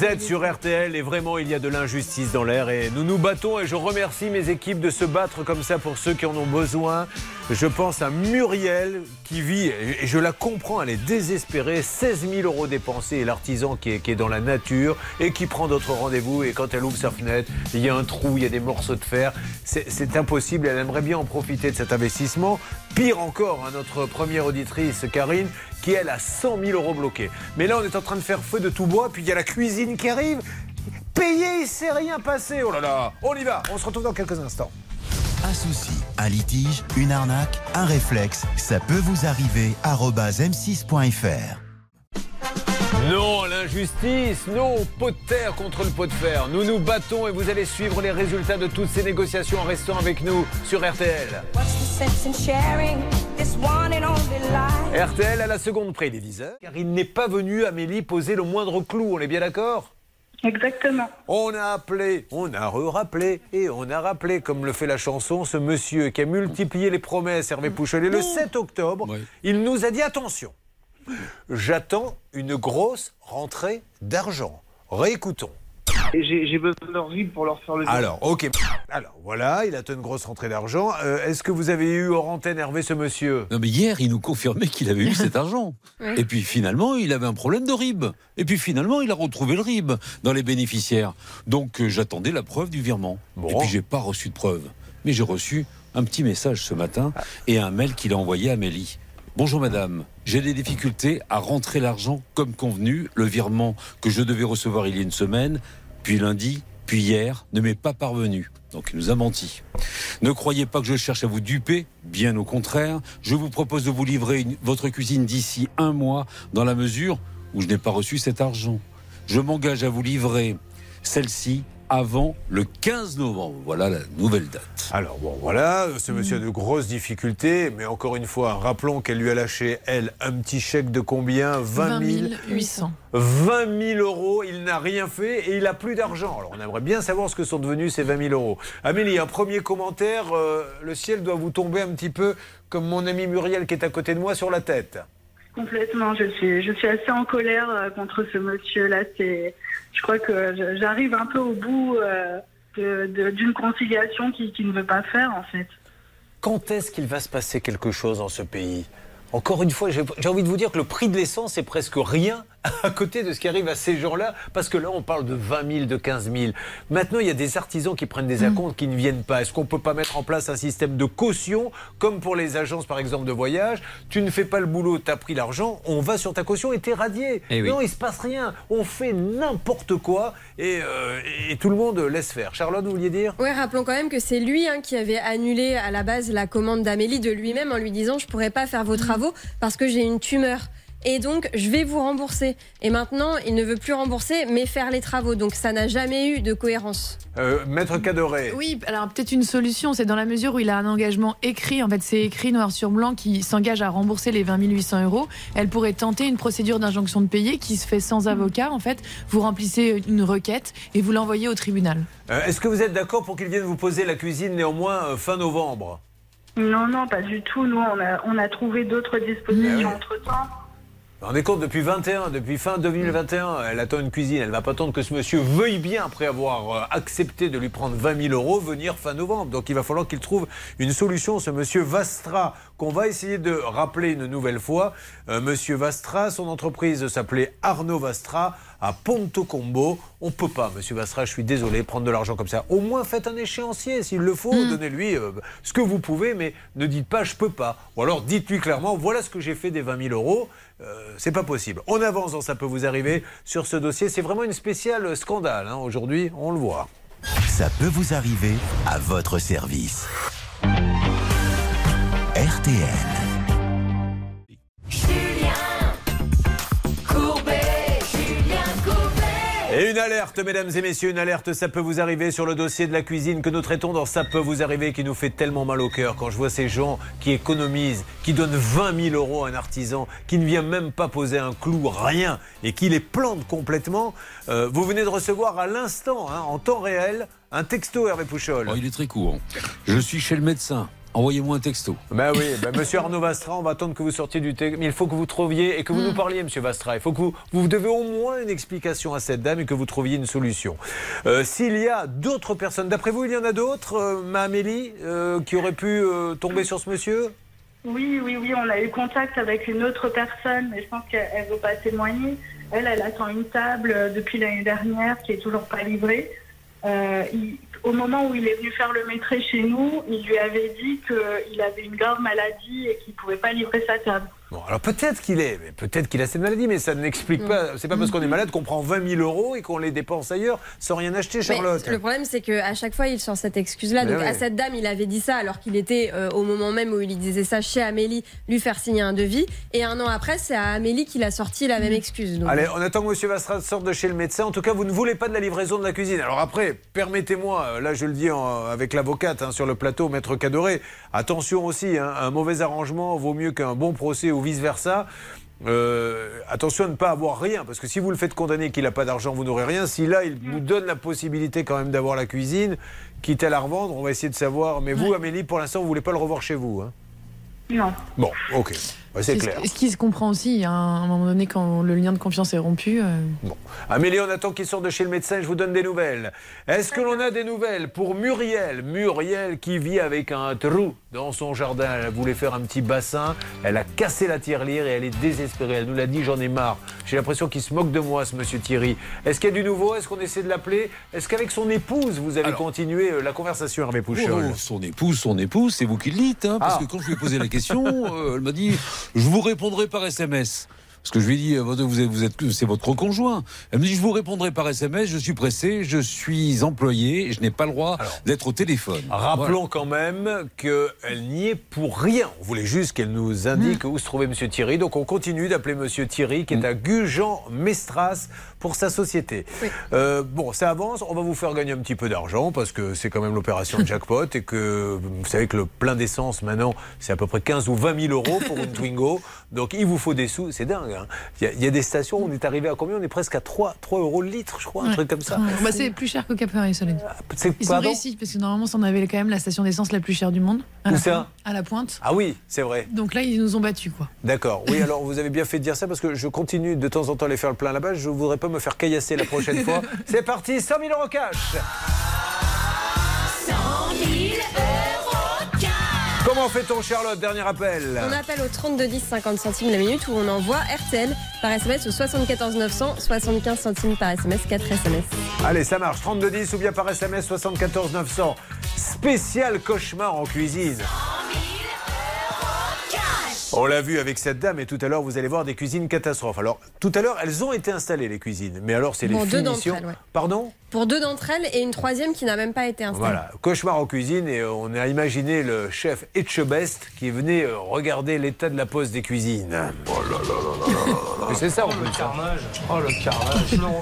Vous êtes sur RTL et vraiment il y a de l'injustice dans l'air et nous nous battons et je remercie mes équipes de se battre comme ça pour ceux qui en ont besoin. Je pense à Muriel qui vit, et je la comprends, elle est désespérée, 16 000 euros dépensés et l'artisan qui est, qui est dans la nature et qui prend d'autres rendez-vous et quand elle ouvre sa fenêtre, il y a un trou, il y a des morceaux de fer. C'est impossible, elle aimerait bien en profiter de cet investissement. Pire encore, hein, notre première auditrice, Karine, qui elle a 100 000 euros bloqués. Mais là, on est en train de faire feu de tout bois, puis il y a la cuisine qui arrive. Payé, il s'est rien passé. Oh là là, on y va, on se retrouve dans quelques instants. Un souci, un litige, une arnaque, un réflexe, ça peut vous arriver. arobase m6.fr. Non, à l'injustice, non, au pot de terre contre le pot de fer. Nous nous battons et vous allez suivre les résultats de toutes ces négociations en restant avec nous sur RTL. RTL à la seconde près, il est 10 heures. Car il n'est pas venu, Amélie, poser le moindre clou, on est bien d'accord? Exactement. On a appelé, on a re-rappelé et on a rappelé, comme le fait la chanson, ce monsieur qui a multiplié les promesses, Hervé Poucholet, le 7 octobre. Il nous a dit attention, j'attends une grosse rentrée d'argent. Réécoutons. Et J'ai besoin de leur pour leur faire le bien. Alors, ok. Alors, voilà, il attend une grosse rentrée d'argent. Euh, Est-ce que vous avez eu hors antenne, Hervé, ce monsieur? Non mais hier, il nous confirmait qu'il avait eu cet argent. Oui. Et puis finalement, il avait un problème de RIB. Et puis finalement, il a retrouvé le RIB dans les bénéficiaires. Donc euh, j'attendais la preuve du virement. Et puis j'ai pas reçu de preuve. Mais j'ai reçu un petit message ce matin et un mail qu'il a envoyé à Amélie. Bonjour madame, j'ai des difficultés à rentrer l'argent comme convenu. Le virement que je devais recevoir il y a une semaine, puis lundi, puis hier, ne m'est pas parvenu. Donc il nous a menti. Ne croyez pas que je cherche à vous duper, bien au contraire. Je vous propose de vous livrer votre cuisine d'ici un mois, dans la mesure où je n'ai pas reçu cet argent. Je m'engage à vous livrer celle-ci avant le 15 novembre. Voilà la nouvelle date. Alors bon, voilà, ce monsieur a de grosses difficultés, mais encore une fois, rappelons qu'elle lui a lâché, elle, un petit chèque de combien? 20 000 800. 20 000 euros, il n'a rien fait et il a plus d'argent. Alors on aimerait bien savoir ce que sont devenus ces 20 000 euros. Amélie, un premier commentaire, euh, le ciel doit vous tomber un petit peu comme mon ami Muriel qui est à côté de moi sur la tête. Complètement. Je suis, je suis assez en colère euh, contre ce monsieur-là. C'est, je crois que j'arrive un peu au bout euh, d'une conciliation qui, ne veut pas faire, en fait. Quand est-ce qu'il va se passer quelque chose dans ce pays? Encore une fois, j'ai j'ai envie de vous dire que le prix de l'essence est presque rien à côté de ce qui arrive à ces gens-là, parce que là, on parle de 20 000, de 15 000. Maintenant, il y a des artisans qui prennent des acomptes qui ne viennent pas. Est-ce qu'on ne peut pas mettre en place un système de caution, comme pour les agences, par exemple, de voyage? Tu ne fais pas le boulot, tu as pris l'argent, on va sur ta caution et t'es radié. Eh oui. Non, il se passe rien. On fait n'importe quoi et, euh, et tout le monde laisse faire. Charlotte, vous vouliez dire? Ouais, rappelons quand même que c'est lui hein, qui avait annulé à la base la commande d'Amélie de lui-même en lui disant je pourrais pas faire vos travaux parce que j'ai une tumeur. Et donc, je vais vous rembourser. Et maintenant, il ne veut plus rembourser, mais faire les travaux. Donc, ça n'a jamais eu de cohérence. Euh, Maître Cadoré. Oui, alors peut-être une solution, c'est dans la mesure où il a un engagement écrit, en fait c'est écrit noir sur blanc, qui s'engage à rembourser les 20 800 euros. Elle pourrait tenter une procédure d'injonction de payer qui se fait sans avocat. En fait, vous remplissez une requête et vous l'envoyez au tribunal. Euh, Est-ce que vous êtes d'accord pour qu'il vienne vous poser la cuisine néanmoins euh, fin novembre? Non, non, pas du tout. Nous, on a, on a trouvé d'autres dispositions entre-temps. On est compte depuis 21, depuis fin 2021, elle attend une cuisine. Elle va pas attendre que ce monsieur veuille bien, après avoir euh, accepté de lui prendre 20 000 euros, venir fin novembre. Donc il va falloir qu'il trouve une solution. Ce monsieur Vastra, qu'on va essayer de rappeler une nouvelle fois. Euh, monsieur Vastra, son entreprise s'appelait Arnaud Vastra à Ponto Combo. On peut pas, monsieur Vastra, je suis désolé, prendre de l'argent comme ça. Au moins faites un échéancier s'il le faut. Donnez-lui euh, ce que vous pouvez, mais ne dites pas je peux pas. Ou alors dites-lui clairement voilà ce que j'ai fait des 20 000 euros. Euh, c'est pas possible. On avance dans ça peut vous arriver sur ce dossier. C'est vraiment une spéciale scandale. hein. Aujourd'hui, on le voit. Ça peut vous arriver à votre service. RTL. Et une alerte, mesdames et messieurs, une alerte, ça peut vous arriver sur le dossier de la cuisine que nous traitons dans Ça peut vous arriver, qui nous fait tellement mal au cœur quand je vois ces gens qui économisent, qui donnent 20 000 euros à un artisan, qui ne vient même pas poser un clou, rien, et qui les plante complètement. Euh, vous venez de recevoir à l'instant, hein, en temps réel, un texto Hervé Pouchol. Oh, il est très court. Je suis chez le médecin. Envoyez-moi un texto. Ben oui, ben monsieur Arnaud Vastra, on va attendre que vous sortiez du texte. Mais il faut que vous trouviez et que vous nous parliez, monsieur Vastra. Il faut que vous, vous devez au moins une explication à cette dame et que vous trouviez une solution. Euh, S'il y a d'autres personnes, d'après vous, il y en a d'autres, euh, ma Amélie, euh, qui auraient pu euh, tomber sur ce monsieur? Oui, oui, oui, on a eu contact avec une autre personne, mais je pense qu'elle ne veut pas témoigner. Elle, elle attend une table depuis l'année dernière qui est toujours pas livrée. Euh, il- au moment où il est venu faire le maîtrise chez nous, il lui avait dit qu'il avait une grave maladie et qu'il ne pouvait pas livrer sa table. Bon, alors peut-être qu'il est, mais peut-être qu'il a cette maladie, mais ça n'explique pas. C'est pas parce qu'on est malade qu'on prend 20 000 euros et qu'on les dépense ailleurs sans rien acheter, Mais Charlotte. le problème, c'est qu'à chaque fois, il sort cette excuse-là. Donc, ouais. à cette dame, il avait dit ça alors qu'il était euh, au moment même où il disait ça chez Amélie, lui faire signer un devis. Et un an après, c'est à Amélie qu'il a sorti la même excuse. Donc, Allez, on attend que M. Vastra sorte de chez le médecin. En tout cas, vous ne voulez pas de la livraison de la cuisine. Alors après, permettez-moi, euh, là je le dis en- avec l'avocate hein, sur le plateau, Maître Cadoré, attention aussi, hein, un mauvais arrangement vaut mieux qu'un bon procès ou vice-versa. Euh, attention à ne pas avoir rien, parce que si vous le faites condamner qu'il n'a pas d'argent, vous n'aurez rien. Si là, il vous donne la possibilité quand même d'avoir la cuisine, quitte à la revendre, on va essayer de savoir. Mais vous, Amélie, pour l'instant, vous ne voulez pas le revoir chez vous. hein? Non. bon, ok, C'est Ce- clair. Ce qui se comprend aussi, hein, à un moment donné, quand le lien de confiance est rompu. euh, Amélie, on attend qu'il sorte de chez le médecin je vous donne des nouvelles. Est-ce que l'on a des nouvelles pour Muriel? Muriel qui vit avec un trou dans son jardin. Elle voulait faire un petit bassin. Elle a cassé la tirelire et elle est désespérée. Elle nous l'a dit, j'en ai marre. J'ai l'impression qu'il se moque de moi, ce monsieur Thierry. Est-ce qu'il y a du nouveau? Est-ce qu'on essaie de l'appeler? Est-ce qu'avec son épouse, vous avez continué euh, la conversation, Hervé Pouchol? Oh, son épouse, son épouse, c'est vous qui le dites. hein, parce Ah. que quand je lui ai posé la question, euh, elle m'a dit Je vous répondrai par SMS. Parce que je lui ai dit, euh, vous êtes, vous êtes, c'est votre conjoint. Elle me dit, je vous répondrai par SMS, je suis pressé, je suis employé, je n'ai pas le droit d'être au téléphone. Rappelons quand même qu'elle n'y est pour rien. On voulait juste qu'elle nous indique où se trouvait M. Thierry. Donc on continue d'appeler M. Thierry, qui est à Gujan-Mestras, pour sa société. Euh, bon, ça avance. On va vous faire gagner un petit peu d'argent, parce que c'est quand même l'opération de jackpot, et que vous savez que le plein d'essence, maintenant, c'est à peu près 15 ou 20 000 euros pour une Twingo. Donc il vous faut des sous. C'est dingue. hein. Il y, a- il y a des stations, on est arrivé à combien? On est presque à 3, 3 euros le litre, je crois, un truc comme ça. Bah, c'est plus cher qu'au Cap Ferret, dit. C'est Ils ont pardon réussi, parce que normalement, on avait quand même la station d'essence la plus chère du monde. À Où la ça? pointe- À la pointe. Ah oui, c'est vrai. Donc là, ils nous ont battus, quoi. D'accord. Oui, alors vous avez bien fait de dire ça parce que je continue de temps en temps à aller faire le plein là-bas. Je voudrais pas me faire caillasser la prochaine fois. C'est parti, 100 000 euros cash. 100 000 euros cash. Comment fait-on, Charlotte Dernier appel. On appelle au 32 10 50 centimes la minute ou on envoie RTL par SMS au 74 900 75 centimes par SMS 4 SMS. Allez, ça marche. 3210 ou bien par SMS 74 900. Spécial cauchemar en cuisine. On l'a vu avec cette dame et tout à l'heure, vous allez voir des cuisines catastrophes. Alors, tout à l'heure, elles ont été installées, les cuisines. Mais alors, c'est les Bon, finitions. elles, ouais. Pardon? Pour deux d'entre elles et une troisième qui n'a même pas été installée. Voilà, cauchemar en cuisine et on a imaginé le chef Etchebest qui venait euh, regarder l'état de la pose des cuisines. Oh là là là là là là. Mais c'est ça, on Oh, peut le dire. carnage. Oh, le carnage. Non.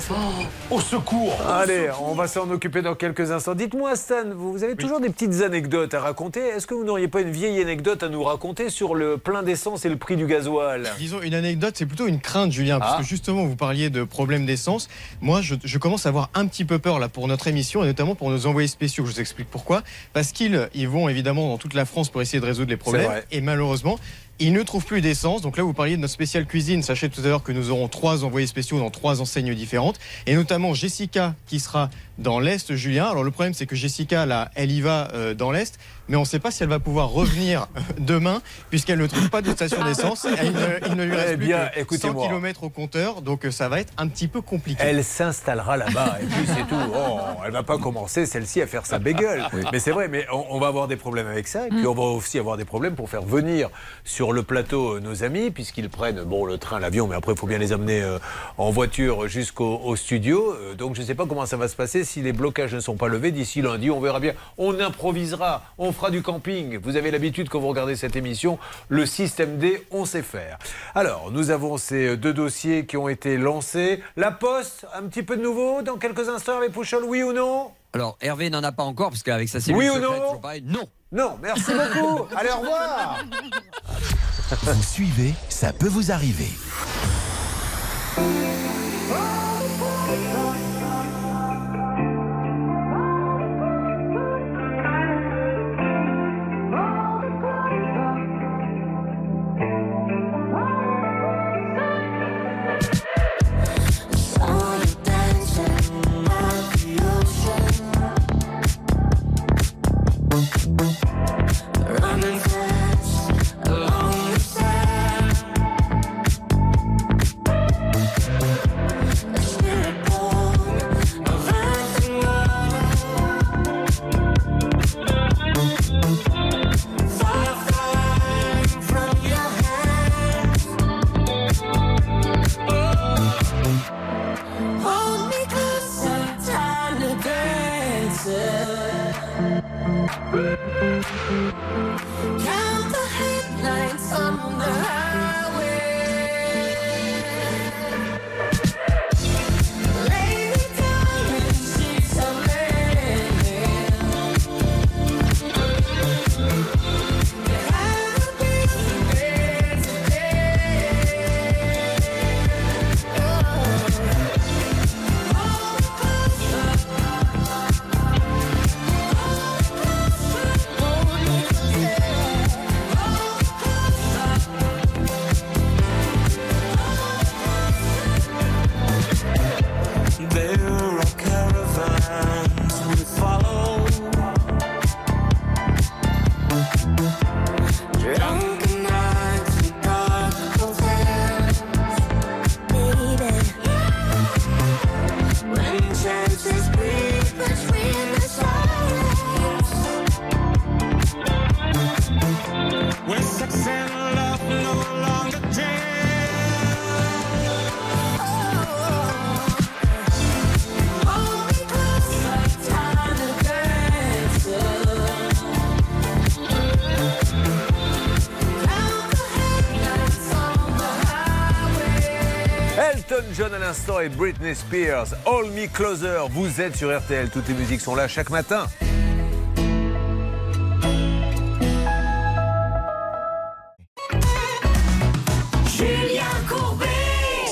Au secours. Allez, on va s'en occuper dans quelques instants. Dites-moi, Stan, vous avez toujours des petites anecdotes à raconter? Est-ce que vous n'auriez pas une vieille anecdote à nous raconter sur le plein d'essence et le prix du gasoil? Disons une anecdote, c'est plutôt une crainte, Julien, parce Ah. que justement, vous parliez de problèmes d'essence. Moi, je, je commence à avoir un petit peu peur là pour notre émission et notamment pour nos envoyés spéciaux. Je vous explique pourquoi. Parce qu'ils ils vont évidemment dans toute la France pour essayer de résoudre les problèmes. Et malheureusement, ils ne trouvent plus d'essence. Donc là, vous parliez de notre spéciale cuisine. Sachez tout à l'heure que nous aurons trois envoyés spéciaux dans trois enseignes différentes. Et notamment Jessica qui sera dans l'Est, Julien. Alors le problème, c'est que Jessica, là, elle y va euh, dans l'Est. Mais on ne sait pas si elle va pouvoir revenir demain, puisqu'elle ne trouve pas de station d'essence. Et Il, ne- il ne lui reste Eh plus que 100 écoutez-moi. km au compteur. Donc euh, ça va être un petit peu compliqué. Elle s'installera là-bas et puis c'est tout. Oh, elle va pas commencer celle-ci à faire sa bégueule. Mais c'est vrai, mais on, on va avoir des problèmes avec ça et puis on va aussi avoir des problèmes pour faire venir sur le plateau euh, nos amis puisqu'ils prennent bon le train, l'avion, mais après il faut bien les amener euh, en voiture jusqu'au au studio. Donc je ne sais pas comment ça va se passer si les blocages ne sont pas levés d'ici lundi. On verra bien. On improvisera, on fera du camping. Vous avez l'habitude quand vous regardez cette émission, le système D, on sait faire. Alors nous avons ces deux dossiers qui ont été lancés. La Poste, un petit peu de nouveau dans quelques instants avec Pouchol, oui ou non? Alors, Hervé n'en a pas encore, parce qu'avec sa cellule Oui ou secrète, non? toujours pareil, non. Non, merci beaucoup. Allez, au revoir. Vous suivez, ça peut vous arriver. L'instant et Britney Spears, All Me Closer. Vous êtes sur RTL, toutes les musiques sont là chaque matin. Julien Courbet.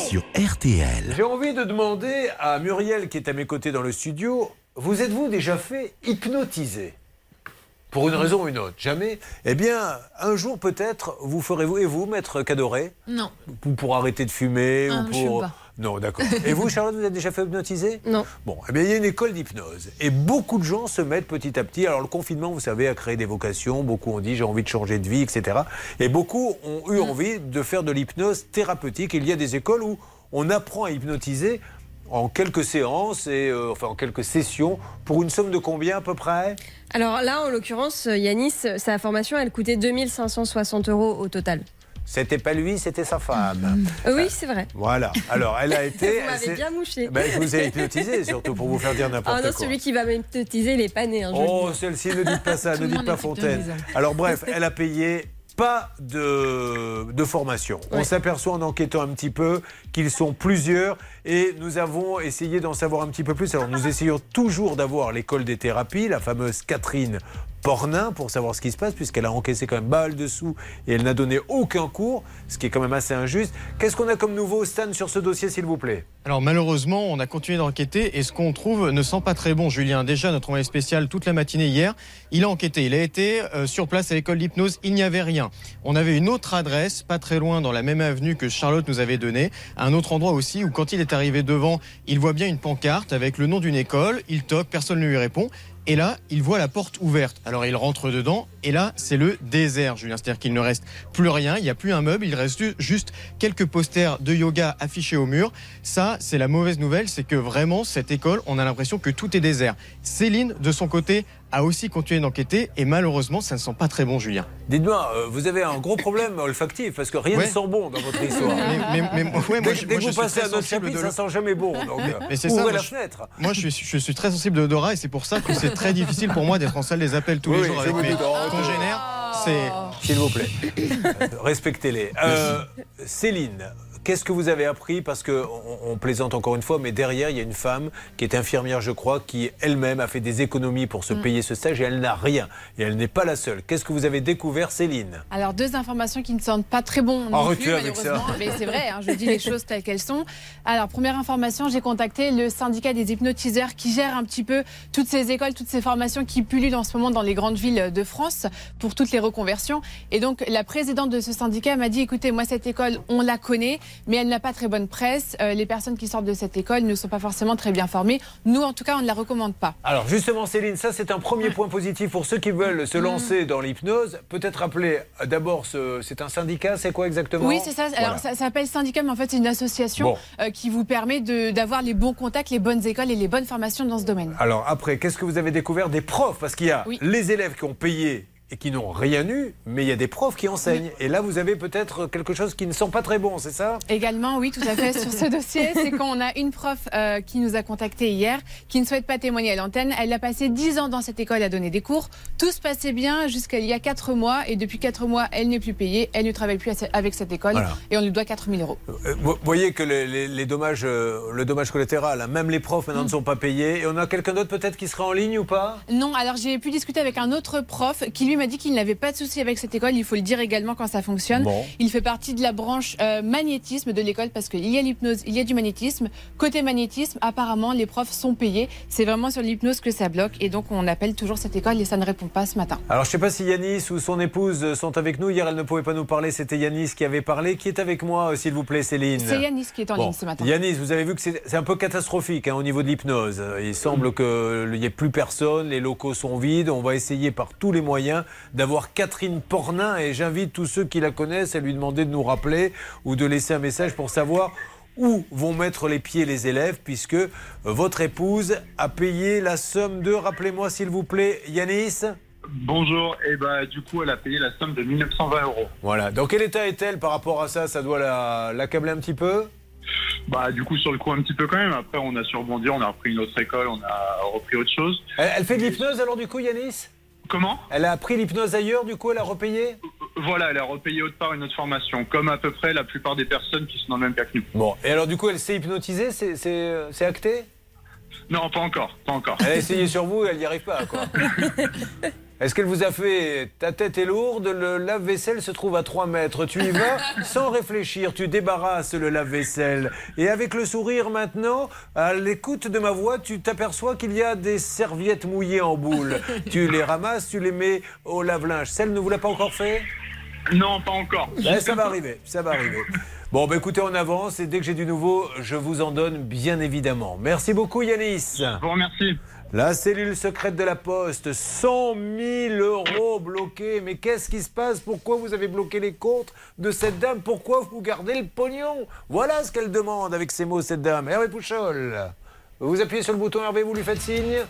Sur RTL. J'ai envie de demander à Muriel qui est à mes côtés dans le studio, vous êtes-vous déjà fait hypnotiser? Pour une raison ou une autre Jamais? Eh bien, un jour peut-être, vous ferez-vous, et vous, maître Cadoré? Non. Ou pour arrêter de fumer Ah, ou pour... Non, d'accord. Et vous, Charlotte, vous êtes déjà fait hypnotiser? Non. Bon, eh bien, il y a une école d'hypnose. Et beaucoup de gens se mettent petit à petit. Alors, le confinement, vous savez, a créé des vocations. Beaucoup ont dit j'ai envie de changer de vie, etc. Et beaucoup ont eu envie de faire de l'hypnose thérapeutique. Il y a des écoles où on apprend à hypnotiser en quelques séances et euh, enfin en quelques sessions pour une somme de combien à peu près? Alors là, en l'occurrence, Yanis, sa formation, elle coûtait 2560 euros au total. C'était pas lui, c'était sa femme. Euh, oui, c'est vrai. Voilà. Alors, elle a été. Vous elle m'avez bien mouché. Ben, je vous ai hypnotisé surtout pour vous faire dire Ah n'importe non, quoi. celui qui va m'hypnotiser, il est pas né. hein, Oh, celle-ci, ne dites pas ça, ne dites pas Fontaine. Alors bref, elle a payé pas de, de formation. On s'aperçoit en enquêtant un petit peu qu'ils sont plusieurs et nous avons essayé d'en savoir un petit peu plus. Alors nous essayons toujours d'avoir l'école des thérapies, la fameuse Catherine Pornin, pour savoir ce qui se passe, puisqu'elle a encaissé quand même balle dessous et elle n'a donné aucun cours, ce qui est quand même assez injuste. Qu'est-ce qu'on a comme nouveau, Stan, sur ce dossier, s'il vous plaît? Alors malheureusement, on a continué d'enquêter et ce qu'on trouve ne sent pas très bon. Julien, déjà notre envoyé spécial toute la matinée hier, il a enquêté. Il a été euh, sur place à l'école d'hypnose, il n'y avait rien. On avait une autre adresse, pas très loin dans la même avenue que Charlotte nous avait donnée, un autre endroit aussi où quand il est arrivé devant, il voit bien une pancarte avec le nom d'une école, il toque, personne ne lui répond. Et là, il voit la porte ouverte. Alors il rentre dedans, et là, c'est le désert, Julien. C'est-à-dire qu'il ne reste plus rien, il n'y a plus un meuble, il reste juste quelques posters de yoga affichés au mur. Ça, c'est la mauvaise nouvelle, c'est que vraiment, cette école, on a l'impression que tout est désert. Céline, de son côté, a aussi continué d'enquêter, et malheureusement, ça ne sent pas très bon, Julien. Dites-moi, euh, vous avez un gros problème olfactif parce que rien Ouais. ne sent bon dans votre histoire. Mais- mais- mais- ouais, moi, dès je- dès moi, que je vous suis passez très à notre sensible chapitre, de ça sent jamais bon. Donc, euh, Mais c'est ça, la moi, je- fenêtre. Moi, je suis, je suis très sensible d'odorat et c'est pour ça que c'est très difficile pour moi d'être en salle des appels tous Oui, les jours je avec mes doute. Oh, congénères. C'est S'il vous plaît, Euh, respectez-les. Euh, Céline, qu'est-ce que vous avez appris Parce que on, plaisante encore une fois, mais derrière, il y a une femme qui est infirmière, je crois, qui elle-même a fait des économies pour se Mm. payer ce stage et elle n'a rien. Et elle n'est pas la seule. Qu'est-ce que vous avez découvert, Céline Alors, deux informations qui ne sentent pas très bon non Arrêtez plus, avec ça. Mais c'est vrai, hein, je dis les choses telles qu'elles sont. Alors, première information, j'ai contacté le syndicat des hypnotiseurs qui gère un petit peu toutes ces écoles, toutes ces formations qui pullulent en ce moment dans les grandes villes de France pour toutes les reconversions. Et donc, la présidente de ce syndicat m'a dit, écoutez, moi, cette école, on la connaît, mais elle n'a pas très bonne presse. Euh, les personnes qui sortent de cette école ne sont pas forcément très bien formées. Nous, en tout cas, on ne la recommande pas. Alors justement, Céline, ça c'est un premier point positif pour ceux qui veulent se lancer dans l'hypnose. Peut-être rappeler euh, d'abord, ce- c'est un syndicat, c'est quoi exactement Oui, c'est ça. Alors, ça, ça s'appelle syndicat, mais en fait, c'est une association Bon. euh, qui vous permet d'avoir les bons contacts, les bonnes écoles et les bonnes formations dans ce domaine. Alors après, qu'est-ce que vous avez découvert des profs? Parce qu'il y a Oui. les élèves qui ont payé et qui n'ont rien eu, mais il y a des profs qui enseignent. Et là, vous avez peut-être quelque chose qui ne sent pas très bon, c'est ça? Également, oui, tout à fait, sur ce dossier, c'est qu'on a une prof euh, qui nous a contacté hier, qui ne souhaite pas témoigner à l'antenne. Elle a passé 10 ans dans cette école à donner des cours. Tout se passait bien jusqu'à il y a 4 mois, et depuis 4 mois, elle n'est plus payée, elle ne travaille plus avec cette école, Voilà. et on lui doit 4 000 euros. Euh, Vous voyez que les, les- les dommages, euh, le dommage collatéral, hein, même les profs maintenant ne sont pas payés. Et on a quelqu'un d'autre peut-être qui sera en ligne ou pas? Non, alors j'ai pu discuter avec un autre prof qui lui m'a dit qu'il n'avait pas de souci avec cette école. Il faut le dire également quand ça fonctionne. Bon. Il fait partie de la branche euh, magnétisme de l'école parce qu'il y a l'hypnose, il y a du magnétisme. Côté magnétisme, apparemment, les profs sont payés. C'est vraiment sur l'hypnose que ça bloque et donc on appelle toujours cette école et ça ne répond pas ce matin. Alors, je ne sais pas si Yanis ou son épouse sont avec nous. Hier, elle ne pouvait pas nous parler. C'était Yanis qui avait parlé. Qui est avec moi, euh, s'il vous plaît, Céline C'est Yanis qui est en Bon. ligne ce matin. Yanis, vous avez vu que c'est c'est un peu catastrophique hein, au niveau de l'hypnose. Il semble qu'il n'y ait plus personne, les locaux sont vides. On va essayer par tous les moyens d'avoir Catherine Pornin et j'invite tous ceux qui la connaissent à lui demander de nous rappeler ou de laisser un message pour savoir où vont mettre les pieds les élèves puisque votre épouse a payé la somme de, rappelez-moi s'il vous plaît, Yanis Bonjour, et bah du coup elle a payé la somme de 1920 euros. Voilà. Dans quel état est-elle par rapport à ça Ça doit la- l'accabler un petit peu? Bah du coup sur le coup un petit peu quand même, après on a surbondi, on a repris une autre école, on a repris autre chose. Elle, elle fait de l'hypnose alors du coup, Yanis? Comment Elle a appris l'hypnose ailleurs, du coup elle a repayé Voilà, elle a repayé autre part une autre formation, comme à peu près la plupart des personnes qui sont dans le même cas que nous. Bon, et alors du coup elle s'est hypnotisée, c'est- c'est c'est acté? Non, pas encore, pas encore. Elle a essayé sur vous et elle n'y arrive pas quoi. Est-ce qu'elle vous a fait ta tête est lourde, le lave-vaisselle se trouve à 3 mètres, tu y vas sans réfléchir, tu débarrasses le lave-vaisselle. Et avec le sourire maintenant, à l'écoute de ma voix, tu t'aperçois qu'il y a des serviettes mouillées en boule. Tu les ramasses, tu les mets au lave-linge. Celle ne vous l'a pas encore fait? Non, pas encore. Ouais, ça va arriver, ça va arriver. Bon, bah écoutez, on avance et dès que j'ai du nouveau, je vous en donne bien évidemment. Merci beaucoup Yanis. Je vous remercie. La cellule secrète de la Poste, 100 000 euros bloqués. Mais qu'est-ce qui se passe? Pourquoi vous avez bloqué les comptes de cette dame? Pourquoi vous gardez le pognon? Voilà ce qu'elle demande avec ces mots, cette dame. Hervé Pouchol, vous appuyez sur le bouton Hervé, vous lui faites signe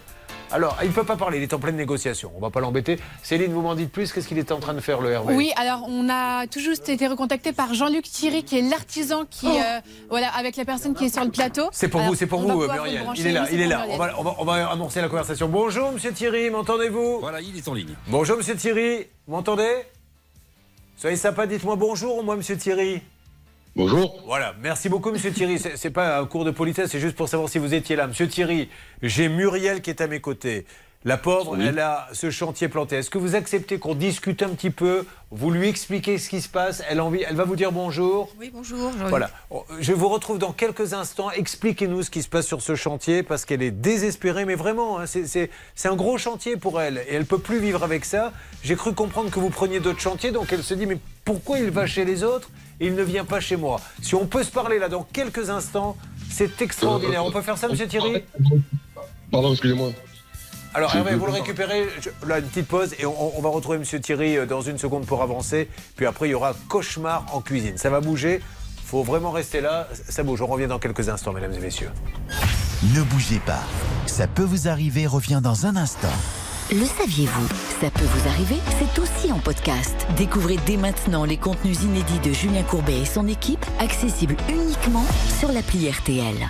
alors, il ne peut pas parler, il est en pleine négociation. On va pas l'embêter. Céline, vous m'en dites plus? Qu'est-ce qu'il est en train de faire, le Hervé Oui, alors on a tout juste été recontacté par Jean-Luc Thierry, qui est l'artisan qui, euh, voilà, avec la personne qui est sur le plateau. C'est pour Alors, vous, c'est pour vous, Muriel. Il est là, il est là. On va, on, va, on va amorcer la conversation. Bonjour, monsieur Thierry, m'entendez-vous? Voilà, il est en ligne. Bonjour, monsieur Thierry, vous m'entendez? Soyez sympa, dites-moi bonjour, moi, monsieur Thierry. Bonjour. Voilà, merci beaucoup, monsieur Thierry. C'est pas un cours de politesse, c'est juste pour savoir si vous étiez là. Monsieur Thierry, j'ai Muriel qui est à mes côtés. La pauvre, Oui. elle a ce chantier planté. Est-ce que vous acceptez qu'on discute un petit peu Vous lui expliquez ce qui se passe Elle, a envie, elle va vous dire bonjour? Oui, bonjour. Voilà. Je vous retrouve dans quelques instants. Expliquez-nous ce qui se passe sur ce chantier parce qu'elle est désespérée, mais vraiment, hein, c'est- un gros chantier pour elle et elle peut plus vivre avec ça. J'ai cru comprendre que vous preniez d'autres chantiers, donc elle se dit mais pourquoi il va chez les autres et il ne vient pas chez moi? Si on peut se parler là dans quelques instants, c'est extraordinaire. On peut faire ça, Monsieur Thierry? Pardon, excusez-moi. Alors Hervé, vous le récupérez. Je- là, une petite pause et on, on va retrouver Monsieur Thierry euh, dans une seconde pour avancer. Puis après, il y aura cauchemar en cuisine. Ça va bouger. Faut vraiment rester là. Ça bouge. On revient dans quelques instants, mesdames et messieurs. Ne bougez pas. Ça peut vous arriver revient dans un instant. Le saviez-vous? Ça peut vous arriver, c'est aussi en podcast. Découvrez dès maintenant les contenus inédits de Julien Courbet et son équipe, accessibles uniquement sur l'appli RTL.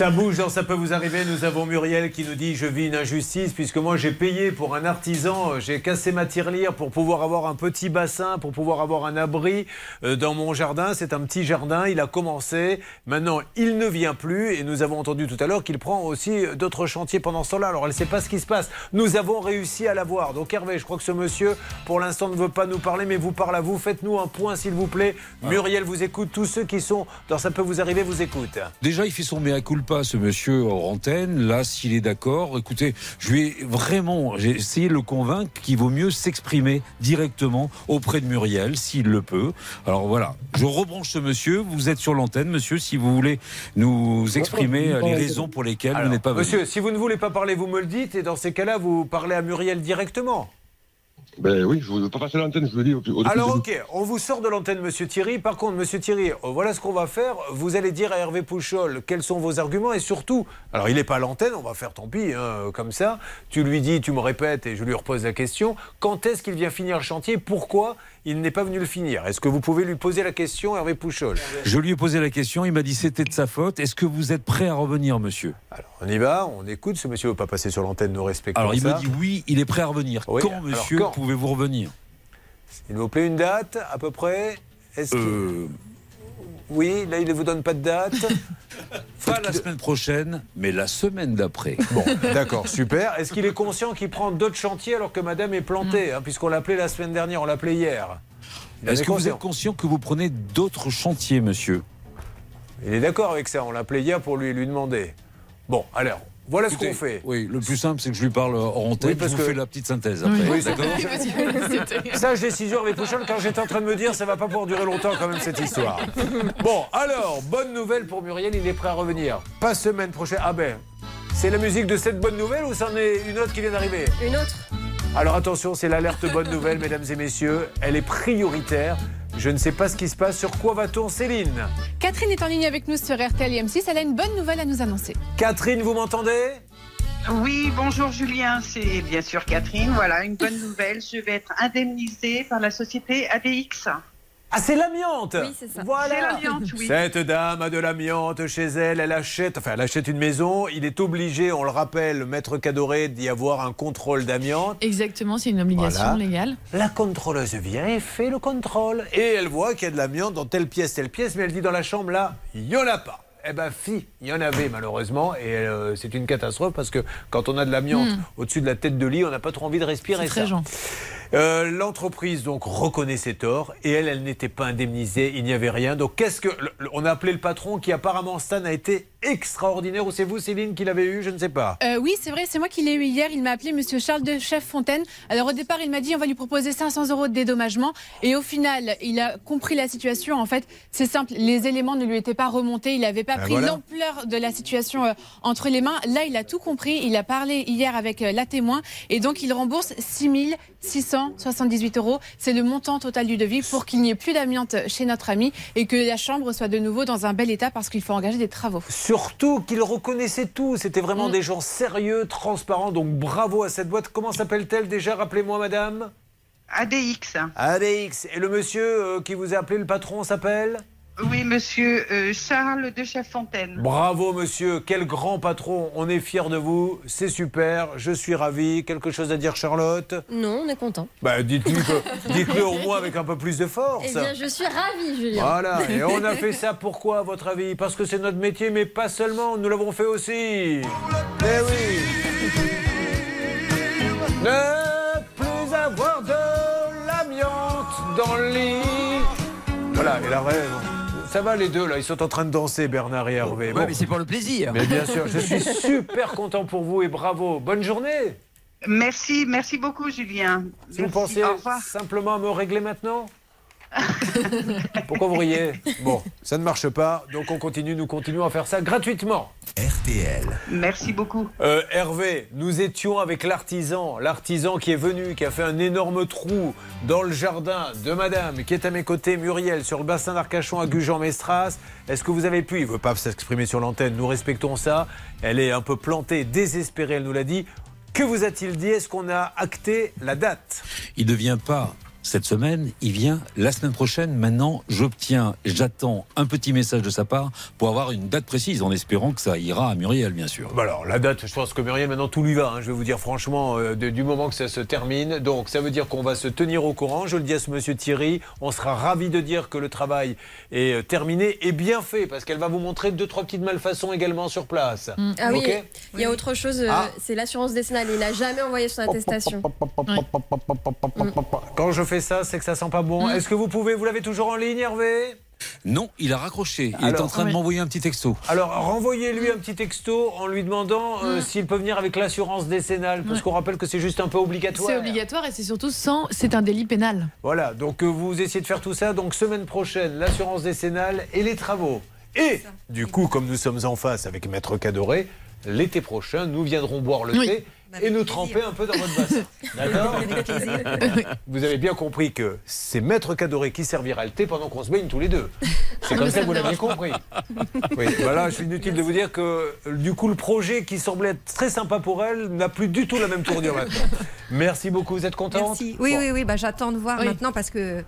Ça bouge dans Ça peut vous arriver. Nous avons Muriel qui nous dit Je vis une injustice puisque moi j'ai payé pour un artisan, euh, j'ai cassé ma tirelire pour pouvoir avoir un petit bassin, pour pouvoir avoir un abri euh, dans mon jardin. C'est un petit jardin, il a commencé. Maintenant, il ne vient plus et nous avons entendu tout à l'heure qu'il prend aussi euh, d'autres chantiers pendant ce temps-là. Alors elle ne sait pas ce qui se passe. Nous avons réussi à l'avoir. Donc Hervé, je crois que ce monsieur, pour l'instant, ne veut pas nous parler, mais vous parle à vous. Faites-nous un point, s'il vous plaît. Muriel vous écoute. Tous ceux qui sont dans Ça peut vous arriver vous écoutent. Déjà, il fait son mea culpa, ce monsieur hors antenne. Là, s'il est d'accord, écoutez, je vais vraiment, j'ai essayé de le convaincre qu'il vaut mieux s'exprimer directement auprès de Muriel, s'il le peut. Alors voilà, je rebranche ce monsieur. Vous êtes sur l'antenne, monsieur, si vous voulez nous exprimer les raisons pour lesquelles Alors, vous n'êtes pas venu. Monsieur, si vous ne voulez pas parler, vous me le dites, et dans ces cas-là, vous parlez à Muriel directement. Ben oui, je ne veux pas passer l'antenne, je vous le dis au, au Alors ok, on vous sort de l'antenne, Monsieur Thierry. Par contre, Monsieur Thierry, euh, voilà ce qu'on va faire. Vous allez dire à Hervé Pouchol quels sont vos arguments et surtout, alors il n'est pas à l'antenne, on va faire tant pis, hein, comme ça. Tu lui dis, tu me répètes et je lui repose la question. Quand est-ce qu'il vient finir le chantier? Pourquoi il n'est pas venu le finir Est-ce que vous pouvez lui poser la question, Hervé Pouchol Je lui ai posé la question, il m'a dit c'était de sa faute. Est-ce que vous êtes prêt à revenir, monsieur? On y va, on écoute. Ce monsieur ne veut pas passer sur l'antenne, nous respectons Alors il me dit oui, il est prêt à revenir. Oui, Quand, alors, monsieur, quand? pouvez-vous revenir? Il vous plaît une date, à peu près? Est-ce qu'il- Euh, Oui, là, il ne vous donne pas de date Pas la semaine prochaine, mais la semaine d'après. Bon, d'accord, super. Est-ce qu'il est conscient qu'il prend d'autres chantiers alors que madame est plantée hein, Puisqu'on l'appelait la semaine dernière, on l'appelait hier? Est-ce est que vous êtes conscient que vous prenez d'autres chantiers, monsieur? Il est d'accord avec ça, on l'appelait hier pour lui, lui demander. Bon, alors, voilà ce qu'on fait. Oui, le plus simple, c'est que je lui parle hors antenne. Oui, parce je vous que- fais la petite synthèse après. Oui, c'est D'accord Sage décision avec Pouchol, quand j'étais en train de me dire, ça va pas pouvoir durer longtemps quand même cette histoire. Bon, alors, bonne nouvelle pour Muriel, il est prêt à revenir. Pas semaine prochaine. Ah ben, c'est la musique de cette bonne nouvelle ou c'en est une autre qui vient d'arriver? Une autre Alors attention, c'est l'alerte bonne nouvelle, mesdames et messieurs. Elle est prioritaire. Je ne sais pas ce qui se passe. Sur quoi va-t-on, Céline Catherine est en ligne avec nous sur RTL et M6. Elle a une bonne nouvelle à nous annoncer. Catherine, vous m'entendez? Oui, bonjour Julien, c'est bien sûr Catherine. Voilà, une bonne nouvelle. Je vais être indemnisée par la société ADX. Ah, c'est l'amiante Oui, c'est ça. Voilà C'est l'amiante, oui. Cette dame a de l'amiante chez elle, elle achète, enfin elle achète une maison, il est obligé, on le rappelle, maître Cadoré, d'y avoir un contrôle d'amiante. Exactement, c'est une obligation Voilà. légale. La contrôleuse vient et fait le contrôle. Et elle voit qu'il y a de l'amiante dans telle pièce, telle pièce, mais elle dit dans la chambre là, il n'y en a pas. Eh ben, fi, il y en avait malheureusement, et euh, c'est une catastrophe parce que quand on a de l'amiante Mm. au-dessus de la tête de lit, on n'a pas trop envie de respirer C'est très ça. Euh, L'entreprise donc reconnaît ses torts et elle, elle n'était pas indemnisée, il n'y avait rien. Donc qu'est-ce que on a appelé le patron qui apparemment Stan a été extraordinaire ou c'est vous Céline qui l'avez eu, je ne sais pas. Euh, oui, c'est vrai, c'est moi qui l'ai eu hier. Il m'a appelé Monsieur Charles de Chef Fontaine. Alors au départ, il m'a dit on va lui proposer 500 euros de dédommagement. Et au final, il a compris la situation. En fait, c'est simple, les éléments ne lui étaient pas remontés. Il n'avait pas Ben pris voilà. l'ampleur de la situation euh, entre les mains. Là, il a tout compris. Il a parlé hier avec euh, la témoin. Et donc, il rembourse 6 678 euros. C'est le montant total du devis pour qu'il n'y ait plus d'amiante chez notre ami et que la chambre soit de nouveau dans un bel état parce qu'il faut engager des travaux. Surtout qu'ils reconnaissaient tout, c'était vraiment Mm. des gens sérieux, transparents, donc bravo à cette boîte. Comment s'appelle-t-elle déjà Rappelez-moi madame? ADX. ADX. Et le monsieur euh, qui vous a appelé le patron s'appelle? Oui, monsieur euh, Charles de Chef Fontaine. Bravo monsieur, quel grand patron, on est fiers de vous, c'est super, je suis ravi. Quelque chose à dire Charlotte? Non, on est content. Bah dites-lui que- dites-le au moins avec un peu plus de force. Eh bien, je suis ravie, Julien. Voilà, et on a fait ça pourquoi, à votre avis? Parce que c'est notre métier, mais pas seulement, nous l'avons fait aussi. Eh oui Ne plus avoir de l'amiante dans le lit. Voilà, et la rêve. Ça va les deux là, ils sont en train de danser Bernard et Hervé. Ouais, mais c'est pour le plaisir. Mais bien sûr, je suis super content pour vous et bravo. Bonne journée. Merci, merci beaucoup Julien. Si vous pensez simplement à me régler maintenant Pourquoi vous riez? Bon, ça ne marche pas, donc on continue, nous continuons à faire ça gratuitement. RTL. Merci beaucoup. Euh, Hervé, nous étions avec l'artisan, l'artisan qui est venu, qui a fait un énorme trou dans le jardin de madame, qui est à mes côtés, Muriel, sur le bassin d'Arcachon à Gujan-Mestras. Est-ce que vous avez pu, il ne veut pas s'exprimer sur l'antenne, nous respectons ça, elle est un peu plantée, désespérée, elle nous l'a dit. Que vous a-t-il dit? Est-ce qu'on a acté la date? Il ne vient pas cette semaine, il vient la semaine prochaine. Maintenant, j'obtiens, j'attends un petit message de sa part pour avoir une date précise, en espérant que ça ira à Muriel, bien sûr. Bah alors, la date, je pense que Muriel, maintenant tout lui va. hein. je vais vous dire franchement, euh, de- du moment que ça se termine. Donc, ça veut dire qu'on va se tenir au courant. Je le dis à ce monsieur Thierry. On sera ravi de dire que le travail est euh, terminé et bien fait, parce qu'elle va vous montrer deux, trois petites malfaçons également sur place. Ah oui, Ok il y a autre chose, euh, Ah. c'est l'assurance décennale. Il n'a jamais envoyé son attestation. Quand je ça, c'est que ça sent pas bon. Est-ce que vous pouvez, vous l'avez toujours en ligne, Hervé? Non, il a raccroché. Il est en train de m'envoyer un petit texto. Alors, renvoyez-lui un petit texto en lui demandant euh, s'il peut venir avec l'assurance décennale, parce Ouais. qu'on rappelle que c'est juste un peu obligatoire. C'est obligatoire et c'est surtout sans. C'est un délit pénal. Voilà, donc euh, vous essayez de faire tout ça. Donc semaine prochaine, l'assurance décennale et les travaux. Et du coup, comme nous sommes en face avec Maître Cadoré, l'été prochain, nous viendrons boire le Oui. thé et nous tremper un peu dans votre bassin. D'accord Vous avez bien compris que c'est Maître Cadoré qui servira le thé pendant qu'on se baigne tous les deux. C'est comme ça que vous l'avez compris. Oui, voilà, je suis inutile de vous dire que du coup, le projet qui semblait être très sympa pour elle n'a plus du tout la même tournure maintenant. Merci beaucoup, vous êtes contente? Merci. Oui, Bon, oui, oui, bah, j'attends de voir Oui. maintenant parce que.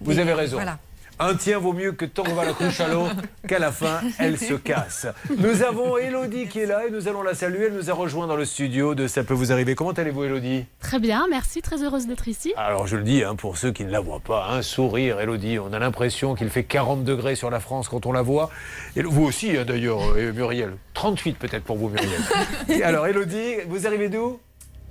Vous avez raison. Voilà. Un tien vaut mieux que tant qu'on va la couche à l'eau, qu'à la fin, elle se casse. Nous avons Elodie qui est là et nous allons la saluer. Elle nous a rejoint dans le studio de Ça peut vous arriver. Comment allez-vous, Elodie? Très bien, merci, très heureuse d'être ici. Alors je le dis hein, pour ceux qui ne la voient pas, un sourire, Elodie, on a l'impression qu'il fait 40 degrés sur la France quand on la voit. Et vous aussi hein, d'ailleurs, euh, Muriel. 38 peut-être pour vous, Muriel. Et alors Elodie, vous arrivez d'où?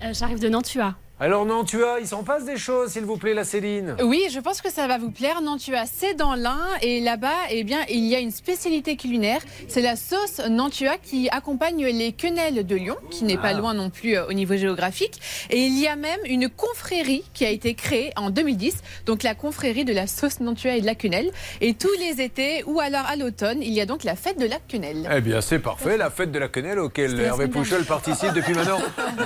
Euh, J'arrive de Nantua. Alors non, tu as, il s'en passe des choses, s'il vous plaît, la Céline. Oui, je pense que ça va vous plaire. Nantua, c'est dans l'Ain. Et là-bas, eh bien, il y a une spécialité culinaire. C'est la sauce Nantua qui accompagne les quenelles de Lyon, qui n'est pas Ah. loin non plus euh, au niveau géographique. Et il y a même une confrérie qui a été créée en 2010. Donc la confrérie de la sauce Nantua et de la quenelle. Et tous les étés ou alors à l'automne, il y a donc la fête de la quenelle. Eh bien, c'est parfait, la fête de la quenelle auquel Hervé Pouchol participe depuis maintenant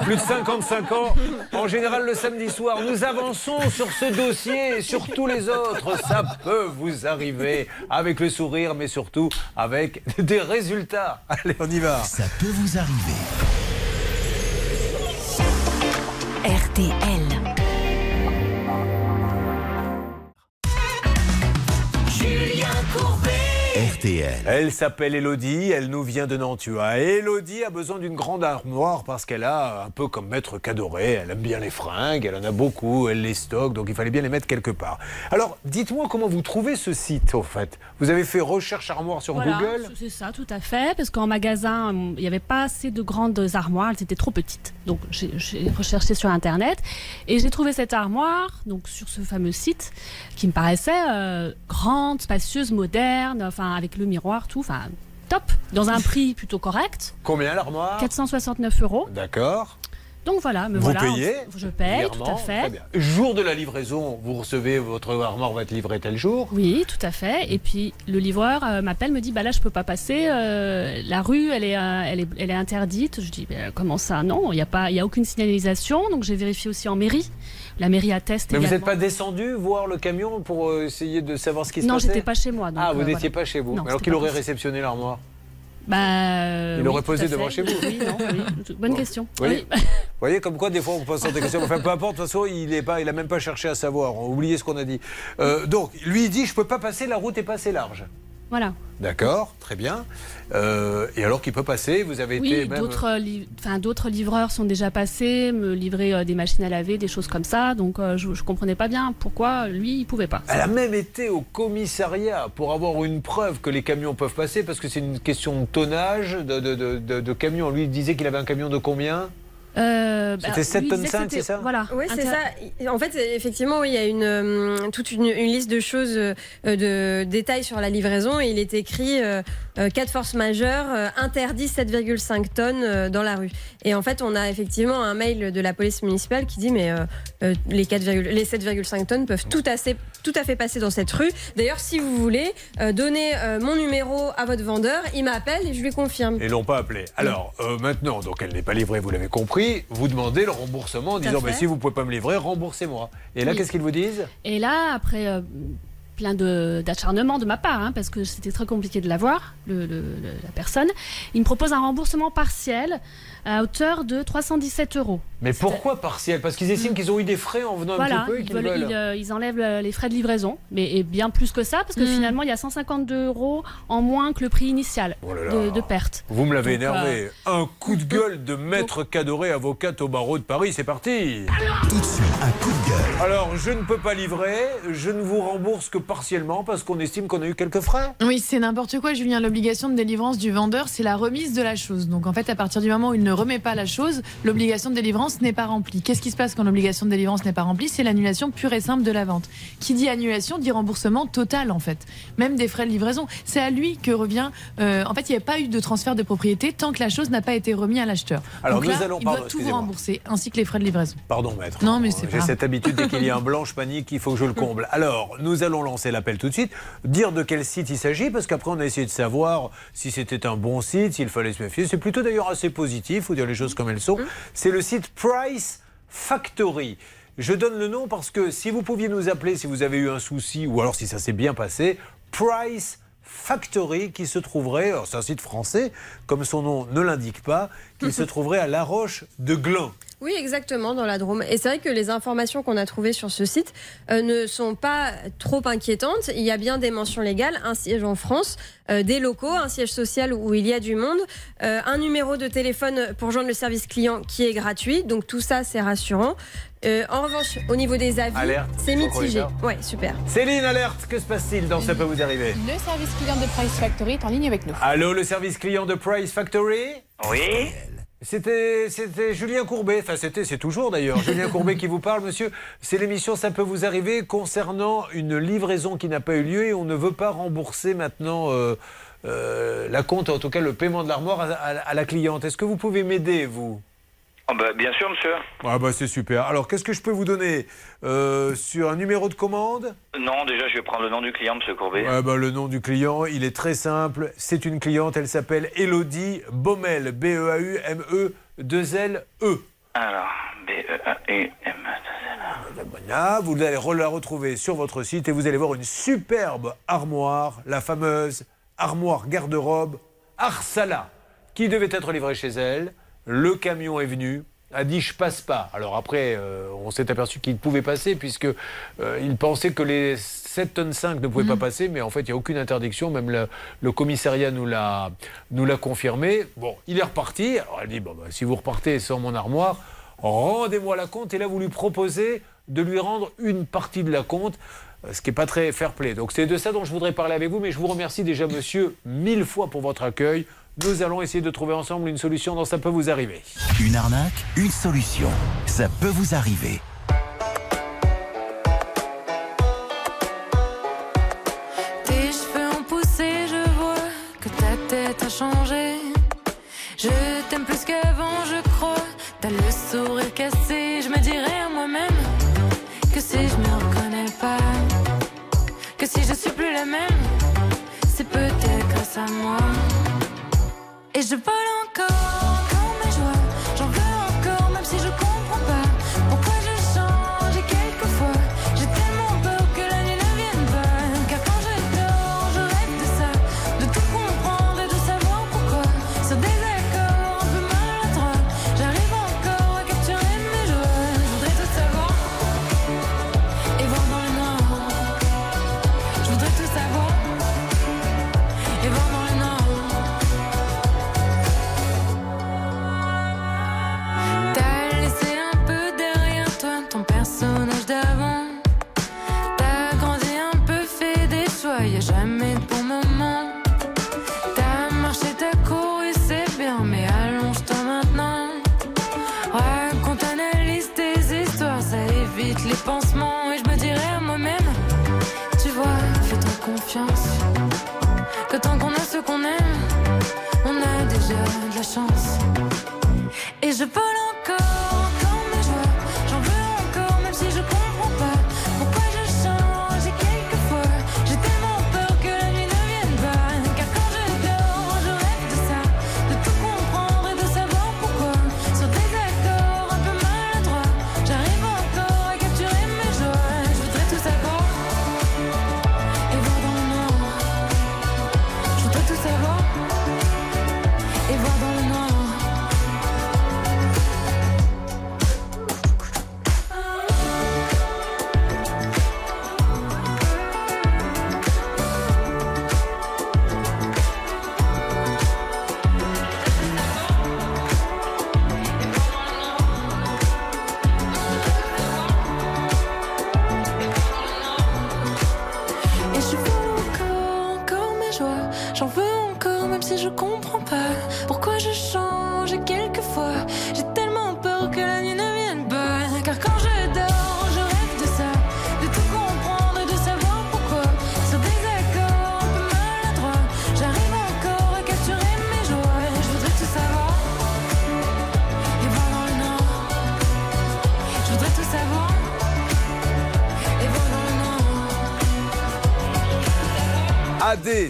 plus de 55 ans. En général, le samedi soir, nous avançons sur ce dossier et sur tous les autres. Ça peut vous arriver avec le sourire, mais surtout avec des résultats. Allez, on y va. Ça peut vous arriver. RTL. Julien Courbet. RTL. Elle s'appelle Elodie, elle nous vient de Nantua. Et Elodie a besoin d'une grande armoire parce qu'elle a, un peu comme Maître Cadoré, elle aime bien les fringues, elle en a beaucoup, elle les stocke, donc il fallait bien les mettre quelque part. Alors, dites-moi comment vous trouvez ce site, au fait? Vous avez fait recherche armoire sur Voilà, Google? C'est ça, tout à fait. Parce qu'en magasin, il n'y avait pas assez de grandes armoires, elles étaient trop petites. Donc j'ai j'ai recherché sur Internet et j'ai trouvé cette armoire donc sur ce fameux site qui me paraissait euh, grande, spacieuse, moderne, enfin avec le miroir, tout, enfin top, dans un prix plutôt correct, Combien l'armoire? 469 euros. D'accord. Donc voilà, me Vous voilà. payez Je paye, tout à fait. très bien. Jour de la livraison, vous recevez votre armoire va être livrée tel jour Oui, tout à fait. Et puis le livreur euh, m'appelle, me dit bah là je peux pas passer, euh, la rue elle est, euh, elle est, elle est interdite. Je dis bah, comment ça? Non, il n'y a pas, il y a aucune signalisation. Donc j'ai vérifié aussi en mairie. La mairie atteste. Mais vous n'êtes pas descendu voir le camion pour euh, essayer de savoir ce qui se Non, passait j'étais pas chez moi. donc, Ah, vous euh, n'étiez voilà. pas chez vous Non, Alors qu'il aurait réceptionné l'armoire Bah, Il oui, aurait posé devant chez vous. Oui, non, oui. Bonne question. Vous voyez, Oui. vous voyez comme quoi des fois on pose des questions. Enfin peu importe, de toute façon il est pas, il a même pas cherché à savoir. Oubliez ce qu'on a dit. Euh, donc lui il dit je peux pas passer, la route est pas assez large. Voilà. D'accord, très bien. Euh, et alors qu'il peut passer, vous avez été Oui, même. d'autres li- enfin, d'autres livreurs sont déjà passés, me livrer euh, des machines à laver, des choses comme ça. Donc euh, je, je comprenais pas bien pourquoi lui il pouvait pas. Elle a même été au commissariat pour avoir une preuve que les camions peuvent passer, parce que c'est une question de tonnage, de, de, de, de- de camions. Lui il disait qu'il avait un camion de combien? Euh, bah, C'était 7 lui, il tonnes disait que 5, c'est ça Voilà. Oui, c'est ça. En fait, effectivement, oui, il y a une, euh, toute une, une liste de choses, euh, de détails sur la livraison. Et il est écrit euh, euh, cas de force majeure, euh, interdit 7,5 tonnes euh, dans la rue. Et en fait, on a effectivement un mail de la police municipale qui dit mais les, 4, les 7,5 tonnes peuvent tout, assez, tout à fait passer dans cette rue. D'ailleurs, si vous voulez, euh, donner euh, mon numéro à votre vendeur, il m'appelle et je lui confirme. Et l'ont pas appelé. Alors euh, maintenant, donc elle n'est pas livrée, vous l'avez compris. Vous demandez le remboursement en disant bah, si vous pouvez pas me livrer, remboursez-moi. Et là, Oui. qu'est-ce qu'ils vous disent? Et là, après euh, plein de- d'acharnement de, ma part, hein, parce que c'était très compliqué de l'avoir, la personne, il me propose un remboursement partiel à hauteur de 317 euros. Mais pourquoi partiel? Parce qu'ils estiment qu'ils ont eu des frais en venant un Voilà, petit peu et ils, qu'ils veulent- veulent. ils, euh, ils enlèvent euh, les frais de livraison, mais et bien plus que ça, parce que Mm. finalement, il y a 152 euros en moins que le prix initial Oh là là. de, de perte. Vous me l'avez Donc, énervé. Un coup de gueule de maître Cadoré, avocate au barreau de Paris, c'est parti. Tout de suite, un coup de gueule. Alors, je ne peux pas livrer, je ne vous rembourse que partiellement parce qu'on estime qu'on a eu quelques frais. Oui, c'est n'importe quoi, Julien. L'obligation de délivrance du vendeur, c'est la remise de la chose. Donc en fait, à partir du moment où il ne remet pas la chose, l'obligation de délivrance n'est pas remplie. Qu'est-ce qui se passe quand l'obligation de délivrance n'est pas remplie? C'est l'annulation pure et simple de la vente. Qui dit annulation dit remboursement total en fait, même des frais de livraison. C'est à lui que revient. euh, en fait, il n'y a pas eu de transfert de propriété tant que la chose n'a pas été remise à l'acheteur. Alors, Donc nous là, allons- il pardon, doit tout vous rembourser, ainsi que les frais de livraison. Pardon, maître. Non, mais c'est J'ai cette habitude crois qu'il y a un blanche panique, il faut que je le comble. Alors, nous allons lancer l'appel tout de suite, dire de quel site il s'agit, parce qu'après on a essayé de savoir si c'était un bon site, s'il fallait se méfier. C'est plutôt d'ailleurs assez positif, faut dire les choses comme elles sont. C'est le site Price Factory. Je donne le nom parce que si vous pouviez nous appeler si vous avez eu un souci ou alors si ça s'est bien passé, Price Factory qui se trouverait, c'est un site français, comme son nom ne l'indique pas, qui se trouverait à La Roche de Glun. Oui, exactement, dans la Drôme. Et c'est vrai que les informations qu'on a trouvées sur ce site euh, ne sont pas trop inquiétantes. Il y a bien des mentions légales, un siège en France, euh, des locaux, un siège social où il y a du monde, euh, un numéro de téléphone pour joindre le service client qui est gratuit. Donc tout ça, c'est rassurant. Euh, en revanche, au niveau des avis, c'est mitigé. Ouais, super. Céline, alerte, que se passe-t-il dans Ça peut vous arriver Le service client de Price Factory est en ligne avec nous. Allô, le service client de Price Factory? Oui. C'était, Julien Courbet, enfin c'était, c'est toujours d'ailleurs, Julien Courbet qui vous parle, monsieur. C'est l'émission Ça peut vous arriver concernant une livraison qui n'a pas eu lieu et on ne veut pas rembourser maintenant euh, euh, la compte, en tout cas le paiement de l'armoire à la cliente. Est-ce que vous pouvez m'aider, vous? Oh, bah, bien sûr, monsieur. Ah bah c'est super. Alors qu'est-ce que je peux vous donner Euh, Sur un numéro de commande? Non, déjà, je vais prendre le nom du client, monsieur Courbet. Ouais, bah, le nom du client, il est très simple. C'est une cliente, elle s'appelle Elodie Baumel. B-E-A-U-M-E-2-L-E. Alors, B-E-A-U-M. Voilà, vous allez la retrouver sur votre site et vous allez voir une superbe armoire, la fameuse armoire garde-robe Arsala, qui devait être livrée chez elle. Le camion est venu, a dit je passe pas. Alors après, euh, on s'est aperçu qu'il pouvait passer puisque euh, il pensait que les 7 tonnes 5 ne pouvaient pas passer, mais en fait il n'y a aucune interdiction. Même le, le commissariat nous l'a nous l'a confirmé. Bon, il est reparti. Alors elle dit bon, bah, si vous repartez sans mon armoire, rendez-moi la compte. Et là vous lui proposez de lui rendre une partie de la compte. euh, Ce qui n'est pas très fair play. Donc c'est de ça dont je voudrais parler avec vous, mais je vous remercie déjà, monsieur, mille fois pour votre accueil. Nous allons essayer de trouver ensemble une solution dans Ça peut vous arriver. Une arnaque, une solution. Ça peut vous arriver. Tes cheveux ont poussé, je vois que ta tête a changé. Je t'aime plus qu'avant, je crois. T'as le sourire cassé, je me dirais à moi-même que si je me reconnais pas, que si je suis plus la même, c'est peut-être grâce à moi. Et je vole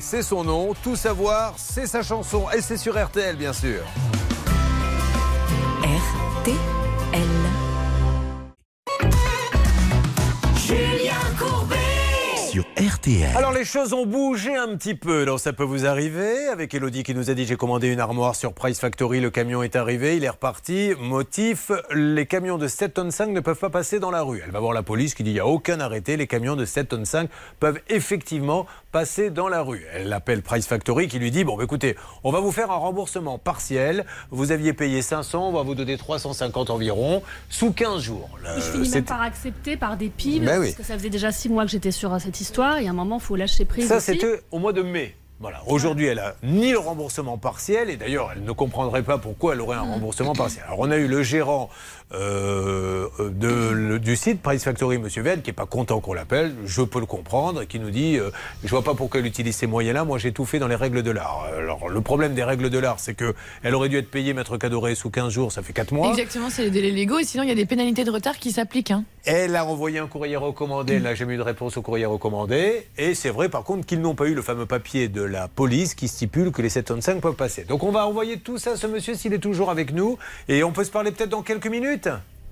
c'est son nom. Tout savoir, c'est sa chanson. Et c'est sur RTL, bien sûr. Choses ont bougé un petit peu, donc ça peut vous arriver. Avec Elodie qui nous a dit j'ai commandé une armoire sur Price Factory, le camion est arrivé, il est reparti. Motif, les camions de 7 tonnes 5 ne peuvent pas passer dans la rue. Elle va voir la police qui dit il n'y a aucun arrêté, les camions de 7 tonnes 5 peuvent effectivement passer dans la rue. Elle appelle Price Factory qui lui dit bon bah, écoutez, on va vous faire un remboursement partiel, vous aviez payé 500, on va vous donner 350 environ, sous 15 jours. Je Euh, finis même par accepter, par dépit, Ben parce oui. que ça faisait déjà six mois que j'étais sur cette histoire. Et à un moment, il faut lâcher prise. Ça, c'était au mois de mai. Voilà. Aujourd'hui, elle a ni le remboursement partiel, et d'ailleurs, elle ne comprendrait pas pourquoi elle aurait un remboursement partiel. Alors, on a eu le gérant euh, de, le- du site, Price Factory, M. Venn, qui n'est pas content qu'on l'appelle, je peux le comprendre, et qui nous dit euh, Je vois pas pourquoi elle utilise ces moyens-là, moi j'ai tout fait dans les règles de l'art. Alors, le problème des règles de l'art, c'est qu'elle aurait dû être payée, maître Cadoré, sous 15 jours, ça fait 4 mois. Exactement, c'est les délais légaux et sinon il y a des pénalités de retard qui s'appliquent. hein. Elle a envoyé un courrier recommandé, elle n'a jamais eu de réponse au courrier recommandé. Et c'est vrai par contre qu'ils n'ont pas eu le fameux papier de la police qui stipule que les 7 tonnes 5 peuvent passer. Donc on va envoyer tout ça à ce monsieur s'il est toujours avec nous. Et on peut se parler peut-être dans quelques minutes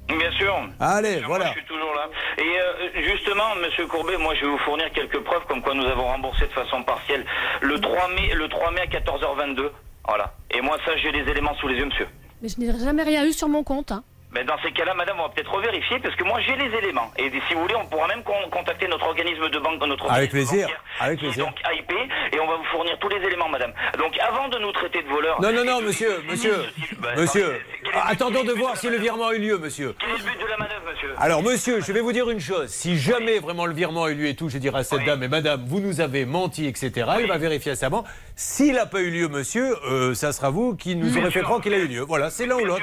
Bien sûr. Allez, Bien sûr, voilà. moi, je suis toujours là. Et euh, justement, Monsieur Courbet, moi, je vais vous fournir quelques preuves comme quoi nous avons remboursé de façon partielle le 3 mai, le 3 mai à 14h22. Voilà. Et moi, ça, j'ai les éléments sous les yeux, monsieur. Mais je n'ai jamais rien eu sur mon compte. hein. Mais dans ces cas-là, madame, on va peut-être revérifier parce que moi, j'ai les éléments. Et si vous voulez, on pourra même con- contacter notre organisme de banque, notre Avec plaisir, avec plaisir. donc AIP, et on va vous fournir tous les éléments, madame. Donc, avant de nous traiter de voleurs. Non, non, non, et monsieur, monsieur, monsieur. but- Attendons de voir si le virement a eu lieu, monsieur. Quel est le but de la manœuvre, monsieur Alors, monsieur, je vais vous dire une chose. Si jamais vraiment le virement a eu lieu et tout, je dirai à cette dame, mais madame, vous nous avez menti, etc. Elle va vérifier à sa banque. S'il n'a pas eu lieu, monsieur, euh, ça sera vous qui nous aurez fait croire qu'il a eu lieu. Voilà, c'est l'un ou l'autre.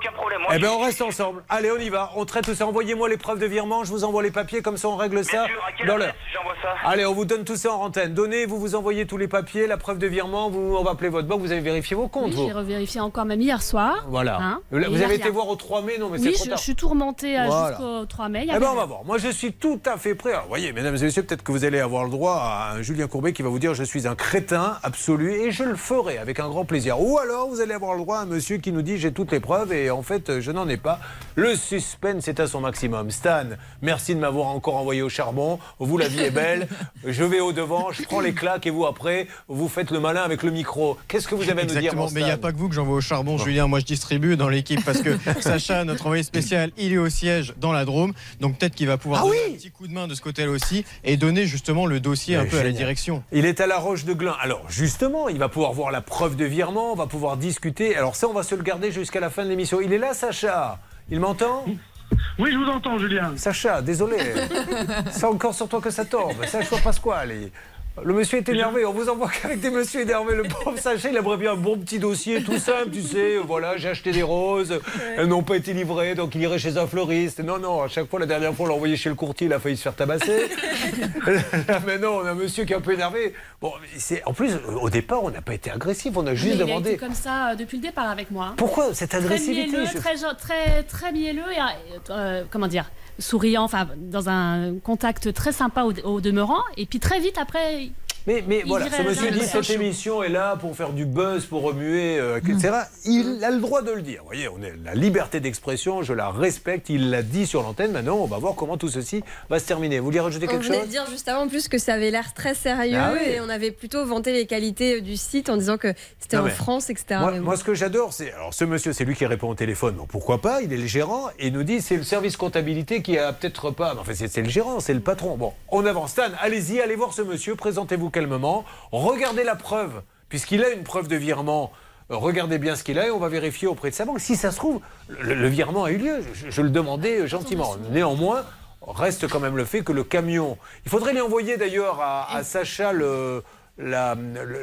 Aucun problème. Moi, Eh bien, on reste ensemble. Allez, on y va. On traite tout ça. Envoyez-moi les preuves de virement. Je vous envoie les papiers. Comme ça, on règle ça sûr, à quelle dans adresse ça. Allez, on vous donne tout ça en antenne. Donnez, vous vous envoyez tous les papiers, la preuve de virement. Vous, on va appeler votre banque. Vous avez vérifié vos comptes, Oui, j'ai revérifié encore même hier soir. Voilà. Hein, vous avez été voir au 3 mai, non mais c'est Oui, trop je, tard. je suis tout remonté euh, Voilà. jusqu'au 3 mai. Eh ben on va voir. Moi je suis tout à fait prêt. Alors, voyez, mesdames et messieurs, peut-être que vous allez avoir le droit à un Julien Courbet qui va vous dire je suis un crétin absolu et je le ferai avec un grand plaisir. Ou alors vous allez avoir le droit à un monsieur qui nous dit j'ai toutes les preuves et en fait je n'en ai pas. Le suspense est à son maximum. Stan, merci de m'avoir encore envoyé au charbon. Vous la vie est belle. Je vais au devant, je prends les claques et vous après vous faites le malin avec le micro. Qu'est-ce que vous avez à nous dire Exactement, mon mais il n'y a pas que vous que j'envoie au charbon, Julien. Moi, je distribue dans l'équipe parce que Sacha, notre envoyé spécial, il est au siège dans la Drôme. Donc peut-être qu'il va pouvoir Ah donner oui un petit coup de main de ce côté-là aussi et donner justement le dossier un peu à la direction. Il est à la Roche de Glin. Alors justement, il va pouvoir voir la preuve de virement, on va pouvoir discuter. Alors ça, on va se le garder jusqu'à la fin de l'émission. Il est là, Sacha Il m'entend? Oui, je vous entends, Julien. Sacha, désolé. C'est encore sur toi que ça tombe. Sacha Pasquale. Le monsieur est énervé, on vous envoie qu'avec des messieurs énervés. Le pauvre Sacha, il aimerait bien un bon petit dossier, tout simple, tu sais. Voilà, j'ai acheté des roses, elles n'ont pas été livrées, donc il irait chez un fleuriste. Non, non, à chaque fois, la dernière fois, on l'a envoyé chez le courtier, il a failli se faire tabasser. Là, mais non, on a un monsieur qui est un peu énervé. Bon, en plus, au départ, on n'a pas été agressif, on a juste il a demandé. été comme ça euh, depuis le départ avec moi. Pourquoi cette agressivité Très mielleux, je- très, très, très mielleux et euh, euh, comment dire, souriant, enfin dans un contact très sympa au, au demeurant. Et puis très vite après. Mais, mais il voilà, ce monsieur dit cette émission est là pour faire du buzz, pour remuer, euh, etc. Il a le droit de le dire. Vous voyez, on est la liberté d'expression, je la respecte. Il l'a dit sur l'antenne. Maintenant, on va voir comment tout ceci va se terminer. Vous vouliez rajouter On quelque venait chose? de dire juste avant en plus que ça avait l'air très sérieux Ah oui. et on avait plutôt vanté les qualités du site en disant que c'était Non, en mais France, etc. Moi, Mais bon. moi, ce que j'adore, c'est. Alors, ce monsieur, c'est lui qui répond au téléphone. Bon, pourquoi pas Il est le gérant et il nous dit c'est le service comptabilité qui a peut-être pas. Mais enfin, c'est c'est le gérant, c'est le patron. Bon, on avance. Stan, allez-y, allez voir ce monsieur, présentez-vous calmement. Regardez la preuve, puisqu'il a une preuve de virement. euh, Regardez bien ce qu'il a et on va vérifier auprès de sa banque. Si ça se trouve, le, le virement a eu lieu. Je, je le demandais euh, gentiment. Néanmoins, reste quand même le fait que le camion. Il faudrait lui envoyer d'ailleurs à, à Sacha le, la,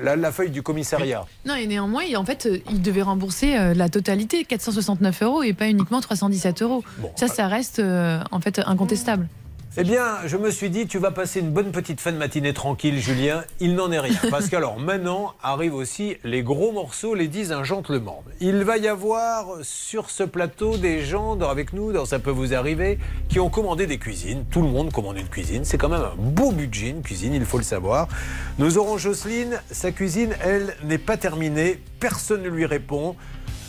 la- la feuille du commissariat. Non, et néanmoins, en fait, euh, il devait rembourser la totalité, 469 euros, et pas uniquement 317 euros. ça, ça reste euh, en fait incontestable. Eh bien, je me suis dit, tu vas passer une bonne petite fin de matinée tranquille, Julien. Il n'en est rien. Parce qu'alors, maintenant, arrivent aussi les gros morceaux, les disent un gentleman. Il va y avoir sur ce plateau des gens avec nous, Ça peut vous arriver, qui ont commandé des cuisines. Tout le monde commande une cuisine. C'est quand même un beau budget, une cuisine, il faut le savoir. Nous aurons Jocelyne. Sa cuisine, elle, n'est pas terminée. Personne ne lui répond.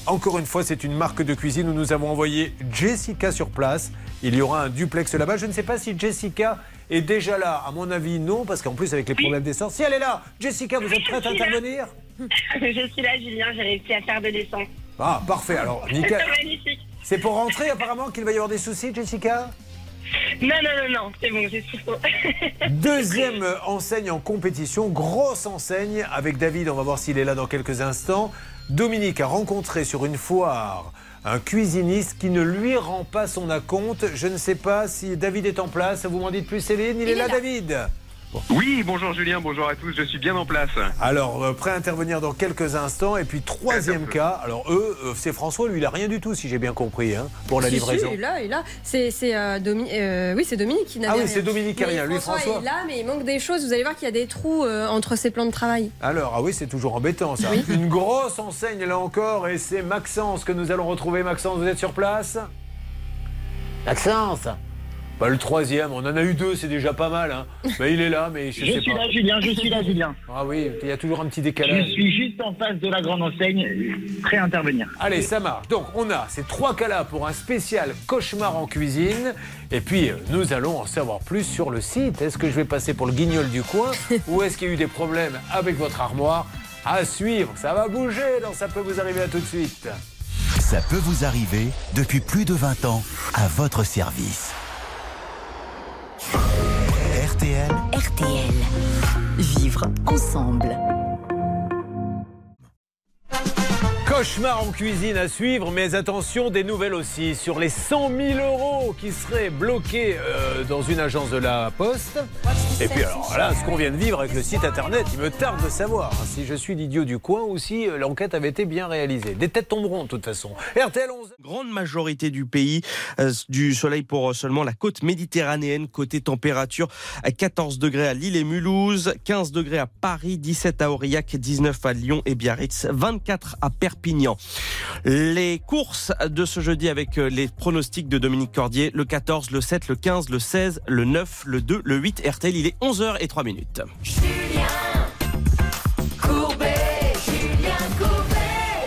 Encore une fois, c'est une marque de cuisine où nous avons envoyé Jessica sur place. Il y aura un duplex là-bas. Je ne sais pas si Jessica est déjà là. À mon avis, non, parce qu'en plus, avec les problèmes d'essence, si elle est là, Jessica, vous êtes prête à intervenir? Je suis là, Julien, j'ai réussi à faire de l'essence. Ah, parfait. Alors, nickel. C'est magnifique. C'est pour rentrer apparemment qu'il va y avoir des soucis, Jessica? Non, non, non, non, c'est bon, j'ai ce. Deuxième enseigne en compétition, grosse enseigne avec David, on va voir s'il est là dans quelques instants. Dominique a rencontré sur une foire un cuisiniste qui ne lui rend pas son acompte. Je ne sais pas si David est en place. Vous m'en dites plus, Céline Il, est, là, David Oui, bonjour Julien, bonjour à tous, je suis bien en place. Alors, euh, prêt à intervenir dans quelques instants. Et puis, troisième cas. Alors, eux, euh, c'est François, lui, il a rien du tout, si j'ai bien compris, hein, pour la Si, si, livraison. il est là, il est là. C'est, c'est, euh, Domi- euh, oui, c'est Dominique qui n'a Ah oui, rien. c'est Dominique qui a Mais rien. Lui, François. il est là, mais il manque des choses. Vous allez voir qu'il y a des trous euh, entre ses plans de travail. Alors, ah oui, c'est toujours embêtant ça. Oui. Une grosse enseigne là encore, et c'est Maxence que nous allons retrouver. Maxence, vous êtes sur place? Maxence bah, Le troisième, on en a eu deux, c'est déjà pas mal. Hein. Bah, il est là, mais je, Je sais suis pas. là, Julien, je suis là, Julien. Ah oui, il y a toujours un petit Je décalage. suis juste en face de la grande enseigne, prêt à intervenir. Allez, ça marche. Donc, on a ces trois cas-là pour un spécial cauchemar en cuisine. Et puis, euh, nous allons en savoir plus sur le site. Est-ce que je vais passer pour le guignol du coin ou est-ce qu'il y a eu des problèmes avec votre armoire? À suivre, ça va bouger, donc ça peut vous arriver à tout de suite. Ça peut vous arriver depuis plus de 20 ans à votre service. RTL, RTL. Vivre ensemble. Cauchemar en cuisine à suivre, mais attention, des nouvelles aussi sur les 100 000 euros qui seraient bloqués euh, dans une agence de la Poste. Et puis alors là, ce qu'on vient de vivre avec le site internet, il me tarde de savoir si je suis l'idiot du coin ou si euh, l'enquête avait été bien réalisée. Des têtes tomberont de toute façon. RTL 11. Grande majorité du pays, euh, du soleil pour seulement la côte méditerranéenne, côté température à 14 degrés à Lille et Mulhouse, 15 degrés à Paris, 17 à Aurillac, 19 à Lyon et Biarritz, 24 à Perpignan. Les courses de ce jeudi avec euh, les pronostics de Dominique Cordier, le 14, le 7, le 15, le 16, le 9, le 2, le 8, RTL, il est 11h03 minutes.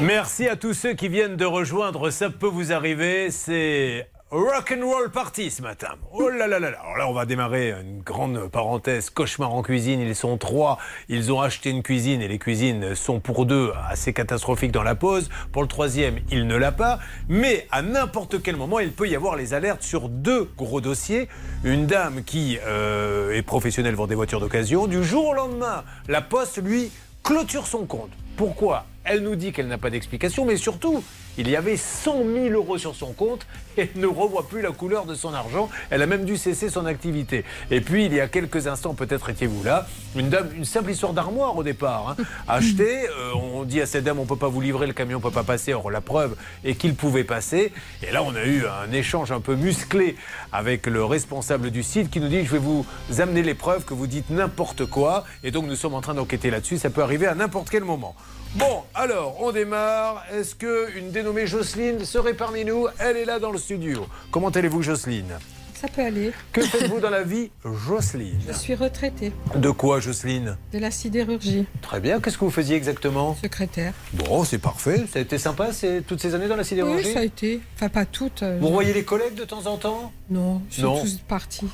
Merci à tous ceux qui viennent de rejoindre. Ça peut vous arriver. C'est Rock and Roll Party ce matin. Oh là là là là. Alors là, on va démarrer une grande parenthèse. Cauchemar en cuisine. Ils sont trois. Ils ont acheté une cuisine et les cuisines sont pour deux assez catastrophiques dans la pause. Pour le troisième, il ne l'a pas. Mais à n'importe quel moment, il peut y avoir les alertes sur deux gros dossiers. Une dame qui euh, est professionnelle vend des voitures d'occasion. Du jour au lendemain, la Poste lui clôture son compte. Pourquoi? Elle nous dit qu'elle n'a pas d'explication, mais surtout, il y avait 100 000 euros sur son compte elle ne revoit plus la couleur de son argent. Elle a même dû cesser son activité. Et puis, il y a quelques instants, peut-être étiez-vous là, une dame, une simple histoire d'armoire au départ, hein, achetée. euh, on dit à cette dame, on ne peut pas vous livrer, le camion ne peut pas passer. Or, la preuve est qu'il pouvait passer. Et là, on a eu un échange un peu musclé avec le responsable du site qui nous dit, je vais vous amener les preuves que vous dites n'importe quoi. Et donc, nous sommes en train d'enquêter là-dessus. Ça peut arriver à n'importe quel moment. Bon, alors, on démarre. Est-ce qu'une dénommée Jocelyne serait parmi nous? Elle est là dans le studio. Comment allez-vous, Jocelyne? Ça peut aller. Que faites-vous dans la vie, Jocelyne? Je suis retraitée De quoi, Jocelyne? De la sidérurgie, Très bien. Qu'est-ce que vous faisiez exactement? Secrétaire. Bon, c'est parfait. Ça a été sympa c'est toutes ces années dans la sidérurgie? Oui, ça a été. Enfin, pas toutes. euh, Vous voyez les collègues de temps en temps? Non, ils sont Non. tous partis.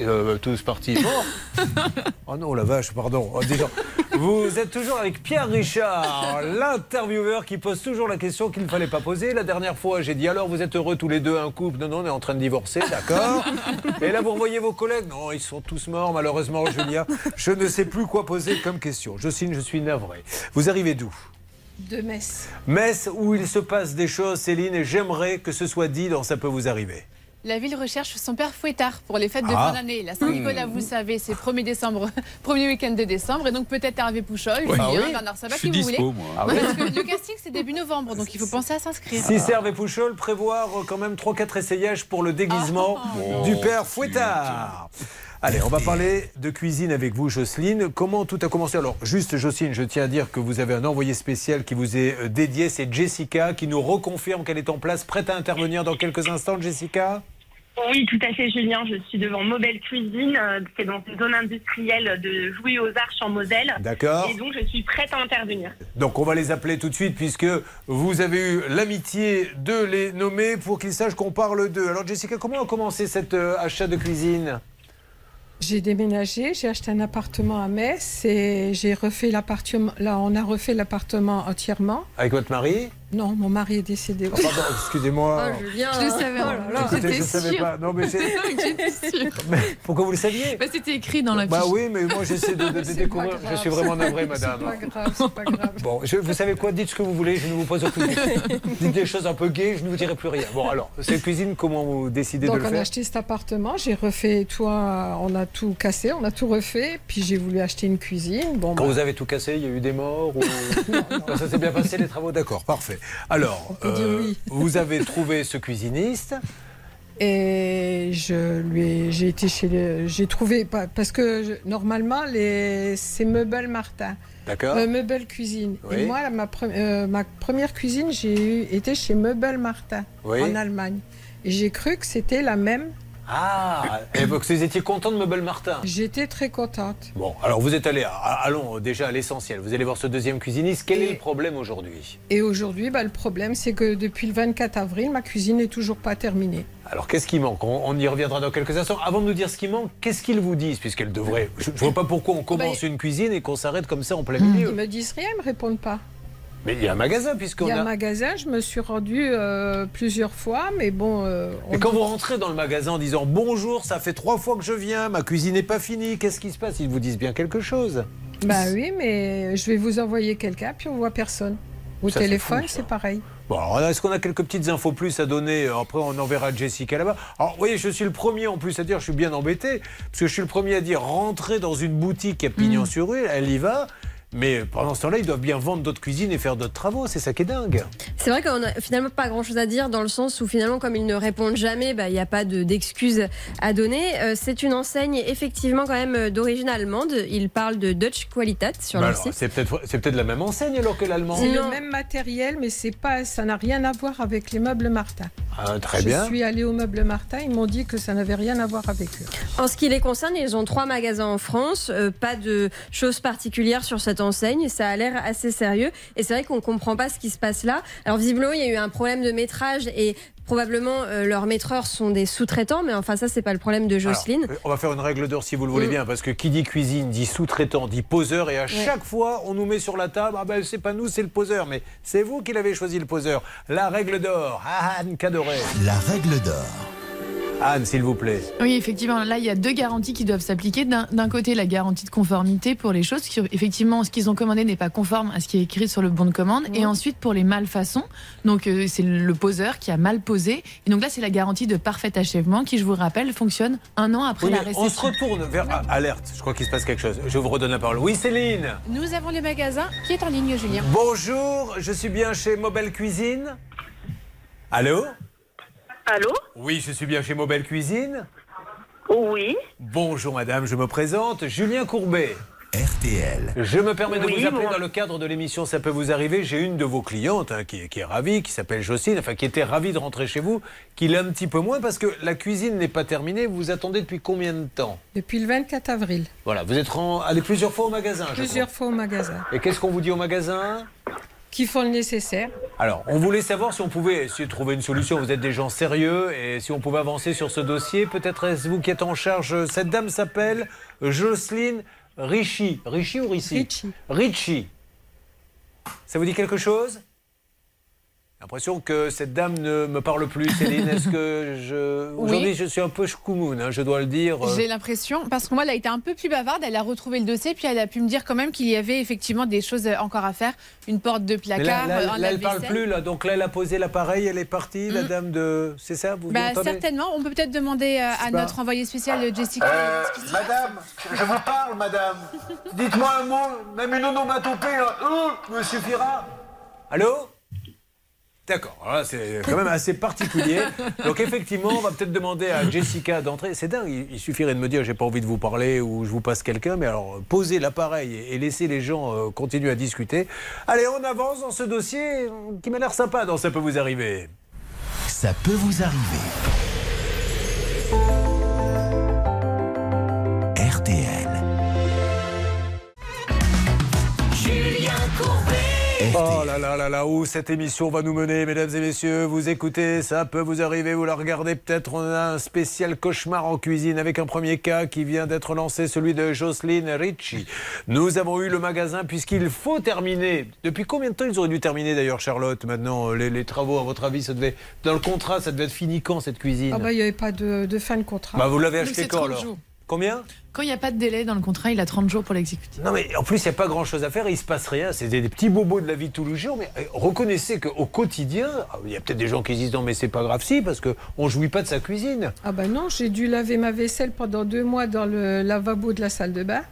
Euh, tous partis. Bon. oh non, la vache, pardon. Oh. Vous êtes toujours avec Pierre Richard, l'intervieweur qui pose toujours la question qu'il ne fallait pas poser. La dernière fois, j'ai dit alors vous êtes heureux tous les deux, un couple? Non, non, on est en train de divorcer, d'accord. Et là, vous revoyez vos collègues? Non, ils sont tous morts, malheureusement, Julia. Je ne sais plus quoi poser comme question. Jocelyne, je suis navré. Vous arrivez d'où? De Metz. Metz, où il se passe des choses, Céline, et j'aimerais que ce soit dit dans Ça peut vous arriver. La ville recherche son père fouettard pour les fêtes de Ah. fin d'année. La Saint-Nicolas, vous le savez, c'est 1er décembre, premier week-end de décembre. Et donc peut-être Hervé Pouchol, Ouais. Ah oui Bernard Sabat, Je suis qui vous dispo, voulez. moi. Ah oui. Parce que le casting, c'est début novembre, donc il faut penser à s'inscrire. Si Serve et Pouchol prévoir euh, quand même 3-4 essayages pour le déguisement du père Fouettard. Allez, on va parler de cuisine avec vous, Jocelyne. Comment tout a commencé? Alors, juste, Jocelyne, je tiens à dire que vous avez un envoyé spécial qui vous est euh, dédié. C'est Jessica qui nous reconfirme qu'elle est en place, prête à intervenir dans quelques instants. Jessica? Oui, tout à fait, Julien. Je suis devant Mobile Cuisine. euh, C'est dans une zone industrielle de Jouy aux Arches en Moselle. D'accord. Et donc, je suis prête à intervenir. Donc, on va les appeler tout de suite puisque vous avez eu l'amitié de les nommer pour qu'ils sachent qu'on parle d'eux. Alors, Jessica, comment a commencé cet euh, achat de cuisine? J'ai déménagé, j'ai acheté un appartement à Metz et j'ai refait l'appartement. Là, on a refait l'appartement entièrement. Avec votre mari? Non, mon mari est décédé. Oh, pardon, excusez-moi. Oh, Julien. Je le savais. Oh là là. Écoutez, je ne savais sûre. pas. Non, mais c'est- pourquoi vous le saviez Bah, C'était écrit dans la Bah fiche. oui, mais moi j'essaie de, de- de découvrir. Je suis vraiment navré, madame. C'est pas grave, c'est pas grave. Bon, je- vous savez quoi Dites ce que vous voulez, je ne vous pose aucune question. Dites des choses un peu gaies, je ne vous dirai plus rien. Bon, alors, cette cuisine, comment vous décidez Donc de le on a faire acheté cet appartement, j'ai refait tout, on a tout cassé, on a tout refait, puis j'ai voulu acheter une cuisine. Bon, Quand bah, vous avez tout cassé, il y a eu des morts ou... Non, Ça s'est bien passé, les travaux, d'accord, parfait. Alors, oui. vous avez trouvé ce cuisiniste. Et je lui ai, j'ai été chez le, j'ai trouvé parce que je- normalement les c'est Meuble Martin. D'accord. Euh, Meuble Cuisine. Oui. Et moi la- ma, pre- euh, ma première cuisine j'ai eu, été chez Meuble Martin Oui. en Allemagne. Et j'ai cru que c'était la même. Ah, et vous étiez content de Meuble Martin J'étais très contente. Bon, alors vous êtes allé, à- allons déjà à l'essentiel. Vous allez voir ce deuxième cuisiniste. Quel est le problème aujourd'hui Et aujourd'hui, bah, le problème, c'est que depuis le 24 avril, ma cuisine n'est toujours pas terminée. Alors, qu'est-ce qui manque? On, on y reviendra dans quelques instants. Avant de nous dire ce qui manque, qu'est-ce qu'ils vous disent? Puisqu'elle devrait. Je ne vois pas pourquoi on commence une cuisine et qu'on s'arrête comme ça en plein Ils milieu. me disent rien, ils me répondent pas. Mais il y a un magasin, Il puisqu'on y a a. un magasin, je me suis rendue euh, plusieurs fois, mais bon. euh, on Et quand vous rentrez dans le magasin en disant bonjour, ça fait trois fois que je viens, ma cuisine n'est pas finie, qu'est-ce qui se passe? Ils vous disent bien quelque chose. Bah oui, mais je vais vous envoyer quelqu'un, puis on voit personne. Au Ça, téléphone, c'est pareil. Bon, alors est-ce qu'on a quelques petites infos plus à donner? Après, on enverra Jessica là-bas. Alors, vous voyez, je suis le premier en plus à dire, je suis bien embêté, parce que je suis le premier à dire rentrer dans une boutique à pignon sur rue, elle y va. Mais pendant ce temps-là, ils doivent bien vendre d'autres cuisines et faire d'autres travaux. C'est ça qui est dingue. C'est vrai qu'on a finalement pas grand chose à dire dans le sens où finalement comme ils ne répondent jamais, bah, il n'y a pas de- d'excuses à donner. Euh, c'est une enseigne effectivement quand même euh, d'origine allemande. Ils parlent de Dutch Qualitat sur Bah leur alors, site. c'est peut-être la même enseigne alors que l'allemand. C'est le même matériel, mais c'est pas, ça n'a rien à voir avec les meubles Martin. Ah, très je bien. suis allée au meuble Martin, ils m'ont dit que ça n'avait rien à voir avec eux. En ce qui les concerne, ils ont trois magasins en France. euh, pas de choses particulières sur cette enseigne. Ça a l'air assez sérieux. Et c'est vrai qu'on comprend pas ce qui se passe là. Alors visiblement, il y a eu un problème de métrage et probablement euh, leurs maîtreurs sont des sous-traitants. Mais enfin, ça, c'est pas le problème de Jocelyne. Alors, euh, on va faire une règle d'or si vous le voulez Mm. bien, parce que qui dit cuisine dit sous-traitant, dit poseur, et à chaque fois on nous met sur la table, ah ben c'est pas nous, c'est le poseur, mais c'est vous qui l'avez choisi le poseur. La règle d'or, Ah, Anne Cadoret. La règle d'or. Anne, s'il vous plaît. Oui, effectivement, là, il y a deux garanties qui doivent s'appliquer. D'un d'un côté, la garantie de conformité pour les choses qui, effectivement, ce qu'ils ont commandé n'est pas conforme à ce qui est écrit sur le bon de commande. Et ensuite, pour les malfaçons, donc euh, c'est le poseur qui a mal posé. Et donc là, c'est la garantie de parfait achèvement qui, je vous rappelle, fonctionne un an après Oui, la mais on se réception. retourne vers. ah, alerte, je crois qu'il se passe quelque chose. Je vous redonne la parole. Oui, Céline. Nous avons le magasin qui est en ligne, Julien. Bonjour, je suis bien chez Mobile Cuisine. Allô? Allô Oui, je suis bien chez Mobile Cuisine. Oui. Bonjour madame, je me présente, Julien Courbet. RTL. Je me permets de Oui, vous appeler bon. dans le cadre de l'émission Ça peut vous arriver. J'ai une de vos clientes hein, qui, est- qui est ravie, qui s'appelle Jocelyne, enfin qui était ravie de rentrer chez vous, qui l'est un petit peu moins parce que la cuisine n'est pas terminée. Vous attendez depuis combien de temps Depuis le 24 avril, Voilà, vous êtes allé plusieurs fois au magasin. je plusieurs fois au magasin. Et qu'est-ce qu'on vous dit au magasin? Qui font le nécessaire. Alors, on voulait savoir si on pouvait essayer de trouver une solution. Vous êtes des gens sérieux et si on pouvait avancer sur ce dossier. Peut-être est-ce vous qui êtes en charge. Cette dame s'appelle Jocelyne Richie. Richie ou Richie Richie. Richie. Ça vous dit quelque chose? L'impression que cette dame ne me parle plus, Céline. Est-ce que je. Oui. Aujourd'hui, je suis un peu schkoumoun, hein, je dois le dire. J'ai l'impression, parce que moi, elle a été un peu plus bavarde, elle a retrouvé le dossier, puis elle a pu me dire quand même qu'il y avait effectivement des choses encore à faire. Une porte de placard, là, là, un là, elle parle lave-vaisselle. plus, là. Donc là, elle a posé l'appareil, elle est partie, la dame de. C'est ça Vous Bah, certainement. On peut peut-être demander euh, à pas. notre envoyé spécial Jessica. Euh, madame, je vous parle, madame. Dites-moi un mot, même une onomatopée, là, euh, me suffira. Allô? D'accord, là, c'est quand même assez particulier. Donc effectivement, on va peut-être demander à Jessica d'entrer. C'est dingue, il- suffirait de me dire j'ai pas envie de vous parler ou je vous passe quelqu'un, mais alors poser l'appareil et laisser les gens euh, continuer à discuter. Allez, on avance dans ce dossier qui m'a l'air sympa dans Ça peut vous arriver. Ça peut vous arriver. Oh là là là là, où cette émission va nous mener, mesdames et messieurs? Vous écoutez, ça peut vous arriver, vous la regardez peut-être. On a un spécial cauchemar en cuisine avec un premier cas qui vient d'être lancé, celui de Jocelyne Ricci. Nous avons eu le magasin puisqu'il faut terminer. Depuis combien de temps ils auraient dû terminer d'ailleurs, Charlotte Maintenant, les, les travaux, à votre avis, ça devait, dans le contrat, ça devait être fini quand cette cuisine? Ah bah, il n'y avait pas de, de fin de contrat. Bah, vous l'avez acheté quand 30 alors? jours. Combien? Quand il n'y a pas de délai dans le contrat, il a 30 jours pour l'exécuter. Non mais en plus il n'y a pas grand chose à faire, il se passe rien, c'est des, des petits bobos de la vie de tous les jours, mais euh, reconnaissez qu'au quotidien, ah, il y a peut-être des gens qui disent non mais c'est pas grave si, parce qu'on ne jouit pas de sa cuisine. Ah bah non, j'ai dû laver ma vaisselle pendant deux mois dans le lavabo de la salle de bain.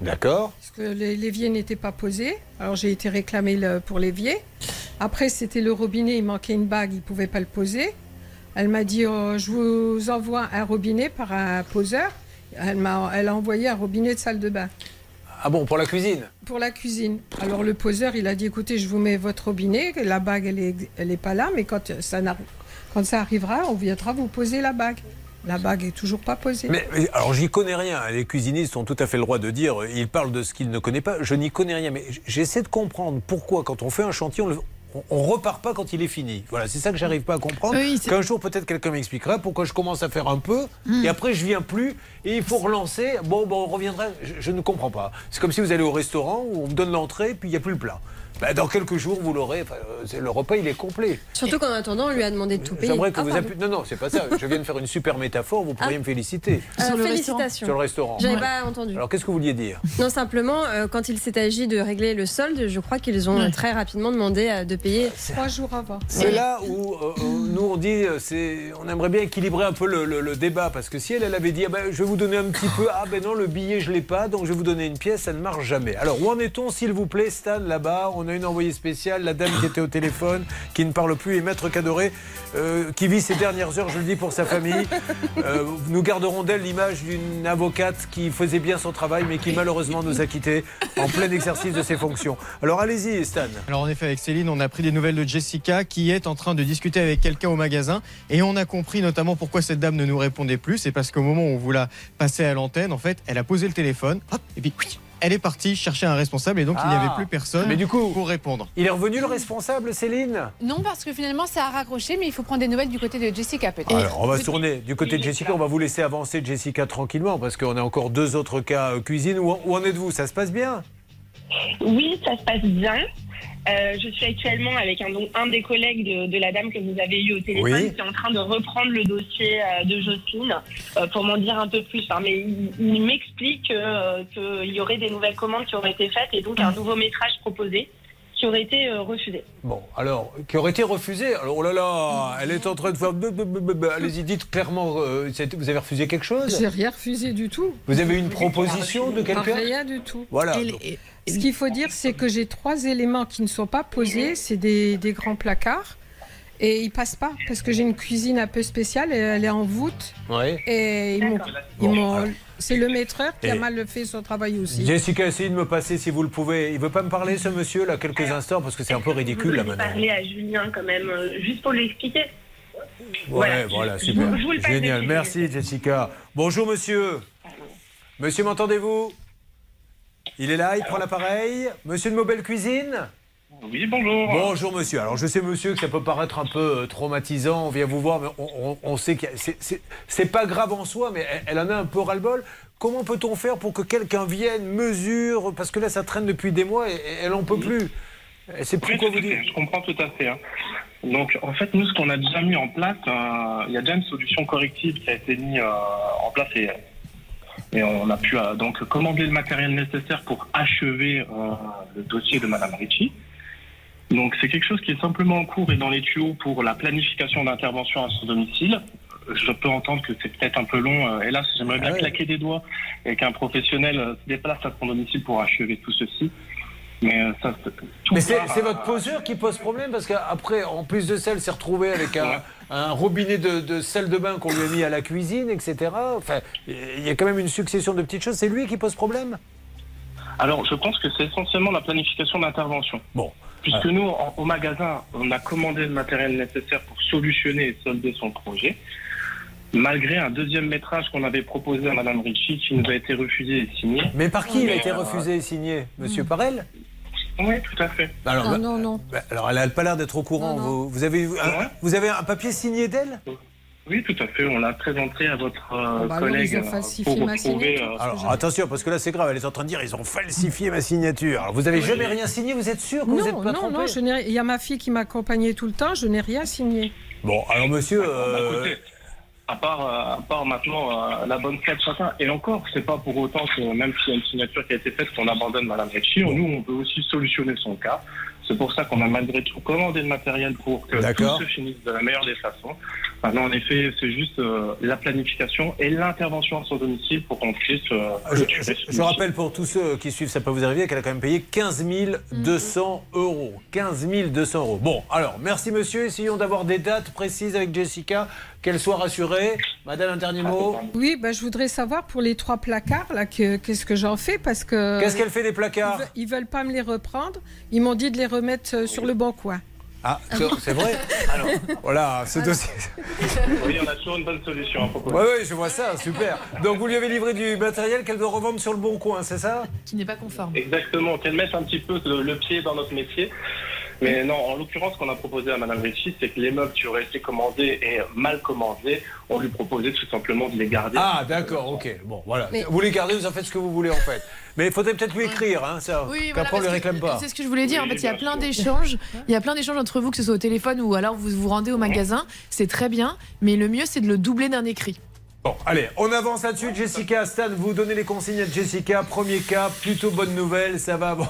D'accord Parce que les- l'évier n'était pas posé. Alors j'ai été réclamée le- pour l'évier. Après, c'était le robinet, il manquait une bague, il ne pouvait pas le poser. Elle m'a dit Oh, Je vous envoie un robinet par un poseur. Elle, m'a, elle a envoyé un robinet de salle de bain Ah bon, pour la cuisine pour la cuisine. Alors le poseur, il a dit Écoutez, je vous mets votre robinet. La bague, elle n'est elle est pas là, mais quand ça, n'arri- quand ça arrivera, on viendra vous poser la bague. La bague est toujours pas posée. mais, mais alors j'y connais rien, les cuisinistes ont tout à fait le droit de dire, ils parlent de ce qu'ils ne connaissent pas, je n'y connais rien, mais j'essaie de comprendre pourquoi quand on fait un chantier, on le- on- on repart pas quand il est fini. Voilà, c'est ça que j'arrive pas à comprendre. Oui, Qu'un jour peut-être quelqu'un m'expliquera pourquoi je commence à faire un peu Hmm. et après je viens plus et il faut relancer. Bon, bon, on reviendra. Je, je ne comprends pas. C'est comme si vous allez au restaurant où on me donne l'entrée puis il n'y a plus le plat. Ben, dans quelques jours, vous l'aurez. Enfin, euh, le repas, il est complet. Surtout qu'en attendant, on lui a demandé de tout payer. J'aimerais que Ah, vous appuyiez- Non, non, c'est pas ça. Je viens de faire une super métaphore. Vous pourriez Ah. me féliciter. Alors, Sur le félicitations. Sur le restaurant. J'avais Ouais. pas entendu. Alors, qu'est-ce que vous vouliez dire? Non, simplement, euh, quand il s'est agi de régler le solde, je crois qu'ils ont Ouais. euh, très rapidement demandé euh, de payer. Trois jours avant. C'est là où euh, euh, nous on dit, euh, on aimerait bien équilibrer un peu le, le- le débat parce que si elle, elle avait dit, ah ben, je vais vous donner un petit peu, ah ben non, le billet je l'ai pas, donc je vais vous donner une pièce, ça ne marche jamais. Alors où en est-on, s'il vous plaît, Stan, là-bas? On une envoyée spéciale, la dame qui était au téléphone, qui ne parle plus, et Maître Cadoré, euh, qui vit ses dernières heures, je le dis pour sa famille. Euh, nous garderons d'elle l'image d'une avocate qui faisait bien son travail, mais qui malheureusement nous a quittés en plein exercice de ses fonctions. Alors allez-y, Stan. Alors en effet, avec Céline, on a pris des nouvelles de Jessica qui est en train de discuter avec quelqu'un au magasin et on a compris notamment pourquoi cette dame ne nous répondait plus. C'est parce qu'au moment où on vous l'a passé à l'antenne, en fait, elle a posé le téléphone, hop, et puis elle est partie chercher un responsable et donc il n'y Ah. avait plus personne Mais du coup, pour répondre. il est revenu le responsable, Céline? Non, parce que finalement, ça a raccroché, mais il faut prendre des nouvelles du côté de Jessica, peut-être. Alors, on va se tourner du côté de Jessica. On va vous laisser avancer Jessica tranquillement parce qu'on a encore deux autres cas euh, cuisine. Où en êtes-vous? Ça se passe bien? Oui, ça se passe bien. Euh, je suis actuellement avec un, donc, un des collègues de, de la dame que vous avez eu au téléphone Oui. qui est en train de reprendre le dossier euh, de Jocelyne euh, pour m'en dire un peu plus. hein. mais il, il m'explique euh, qu'il y aurait des nouvelles commandes qui auraient été faites et donc un nouveau métrage proposé qui aurait été euh, refusé. Bon, alors, qui aurait été refusé. Alors, oh là là, elle est en train de faire. Allez-y, dites clairement, euh, c'est- vous avez refusé quelque chose? J'ai rien refusé du tout. Vous avez une proposition de quelqu'un? Rien du tout. Voilà. Et les- Ce qu'il faut dire, c'est que j'ai trois éléments qui ne sont pas posés. C'est des, des grands placards. Et ils passent pas parce que j'ai une cuisine un peu spéciale. et Elle est en voûte. Ouais. Et ils m'ont- c'est le maîtreur qui a mal fait son travail aussi. Jessica, essayez de me passer si vous le pouvez. Il veut pas me parler, ce monsieur, là, quelques instants, parce que c'est un peu ridicule, là, Je vais maintenant. parler à Julien quand même, euh, juste pour lui expliquer. Ouais, voilà, super. Je vous passe Génial. Merci, Jessica. Bonjour, monsieur. Monsieur, m'entendez-vous? Il est là, il prend l'appareil? Monsieur de Mobile Cuisine? Oui, bonjour. Bonjour, monsieur. Alors, je sais, monsieur, que ça peut paraître un peu euh, traumatisant. On vient vous voir, mais on, on- on sait que c'est pas grave en soi, mais elle, elle en a un peu ras-le-bol. Comment peut-on faire pour que quelqu'un vienne, mesure? Parce que là, ça traîne depuis des mois et, et elle en peut plus. Elle sait plus Oui, quoi vous fait, dire. Je comprends tout à fait. hein. Donc, en fait, nous, ce qu'on a déjà mis en place, euh, il y a déjà une solution corrective qui a été mise euh, en place et, et on a pu euh, donc commander le matériel nécessaire pour achever euh, le dossier de Madame Ricci. Donc, c'est quelque chose qui est simplement en cours et dans les tuyaux pour la planification d'intervention à son domicile. Je peux entendre que c'est peut-être un peu long. euh, Hélas, j'aimerais bien claquer des doigts et qu'un professionnel euh, se déplace à son domicile pour achever tout ceci. Mais euh, ça, Mais c'est euh, votre poseur qui pose problème parce qu'après, en plus de ça, elle s'est retrouvée avec un, un robinet de, de salle de bain qu'on lui a mis à la cuisine, etc. Enfin, il y a quand même une succession de petites choses. C'est lui qui pose problème? Alors, je pense que c'est essentiellement la planification d'intervention. Bon. Puisque nous, en- au magasin, on a commandé le matériel nécessaire pour solutionner et solder son projet, malgré un deuxième métrage qu'on avait proposé à Madame Ricci qui nous a été refusé et signé. Mais par qui il a été euh, refusé et signé? Monsieur Parel? Oui, tout à fait. alors, Ah, bah- non, non. bah, alors, elle n'a pas l'air d'être au courant. Vous, vous avez, un, vous avez un papier signé d'elle? Oui, tout à fait. On l'a présenté à votre euh, bah alors, collègue ils ont euh, falsifié pour ma retrouver. signature, euh, Alors attention, parce que là c'est grave, elle est en train de dire ils ont falsifié ma signature. Alors vous avez Oui. jamais rien signé, vous êtes sûr que vous n'êtes Non, pas non, trompé non, n'ai- il y a ma fille qui m'accompagnait tout le temps, je n'ai rien signé. Bon, alors monsieur. Bah, euh, écoutez, à part, à part maintenant la bonne foi de chacun, et encore, c'est pas pour autant que même s'il y a une signature qui a été faite, qu'on abandonne Madame Ricci. Nous, on peut aussi solutionner son cas. C'est pour ça qu'on a malgré tout commandé le matériel pour que tout se finisse de la meilleure des façons. Maintenant, en effet, c'est juste euh, la planification et l'intervention à son domicile pour qu'on puisse euh, Je, clôturer je- je rappelle pour tous ceux qui suivent, ça peut vous arriver, qu'elle a quand même payé 15 200 euros. 15 200 euros. Bon, alors, merci monsieur. Essayons d'avoir des dates précises avec Jessica, qu'elle soit rassurée. Madame, un dernier mot. Oui, bah, je voudrais savoir pour les trois placards, là, que- qu'est-ce que j'en fais parce que. Qu'est-ce qu'elle fait des placards? Ils, ils veulent pas me les reprendre. Ils m'ont dit de les remettre euh, sur le bon coin. Ah, c'est c'est vrai Alors, voilà, ce dossier. Oui, on a toujours une bonne solution à proposer. Oui, oui, je vois ça, super. Donc vous lui avez livré du matériel qu'elle doit revendre sur le bon coin, c'est ça? Qui n'est pas conforme. Exactement, qu'elle mette un petit peu le, le pied dans notre métier. Mais non, en l'occurrence, ce qu'on a proposé à Madame Ricci, c'est que les meubles qui auraient été commandés et mal commandés, on lui proposait tout simplement de les garder. Ah, d'accord, ok. Bon, voilà. Mais- Vous les gardez, vous en faites ce que vous voulez, en fait. Mais il faudrait peut-être lui écrire, hein, ça. Oui, Qu'après, voilà, on ne parce le que réclame pas. C'est ce que je voulais dire. En fait, il y a plein d'échanges. Il y a plein d'échanges entre vous, que ce soit au téléphone ou alors vous vous rendez au magasin. C'est très bien, mais le mieux, c'est de le doubler d'un écrit. Bon, allez, on avance là-dessus. Jessica, Stan, vous donnez les consignes à Jessica. Premier cas, plutôt bonne nouvelle, ça va bon.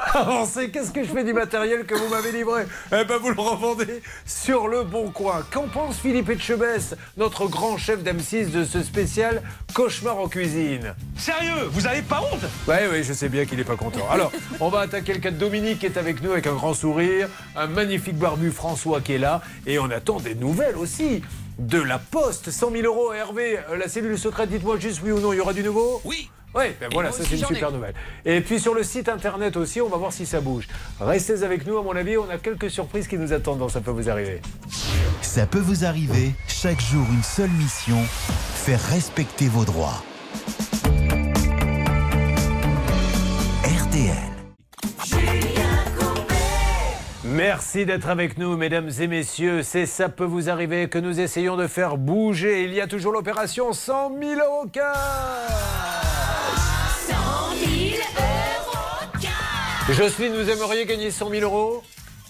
avancer. Qu'est-ce que je fais du matériel que vous m'avez livré? Eh ben, vous le revendez sur le bon coin. Qu'en pense Philippe Etchebest, notre grand chef d'M6 de ce spécial Cauchemar en cuisine? Sérieux, vous avez pas honte? Oui, oui, je sais bien qu'il n'est pas content. Alors, on va attaquer le cas de Dominique qui est avec nous avec un grand sourire, un magnifique barbu François qui est là, et on attend des nouvelles aussi. De la Poste, 100 000 euros, Hervé, euh, la cellule secrète, dites-moi juste oui ou non, il y aura du nouveau? Oui. Oui, ben voilà, ça c'est une super nouvelle. Et puis sur le site internet aussi, on va voir si ça bouge. Restez avec nous, à mon avis, on a quelques surprises qui nous attendent, donc ça peut vous arriver. Ça peut vous arriver, chaque jour une seule mission, faire respecter vos droits. RTL. Merci d'être avec nous, mesdames et messieurs. C'est Ça peut vous arriver que nous essayons de faire bouger. Il y a toujours l'opération 100 000 euros Jocelyne, vous aimeriez gagner 100 000 euros?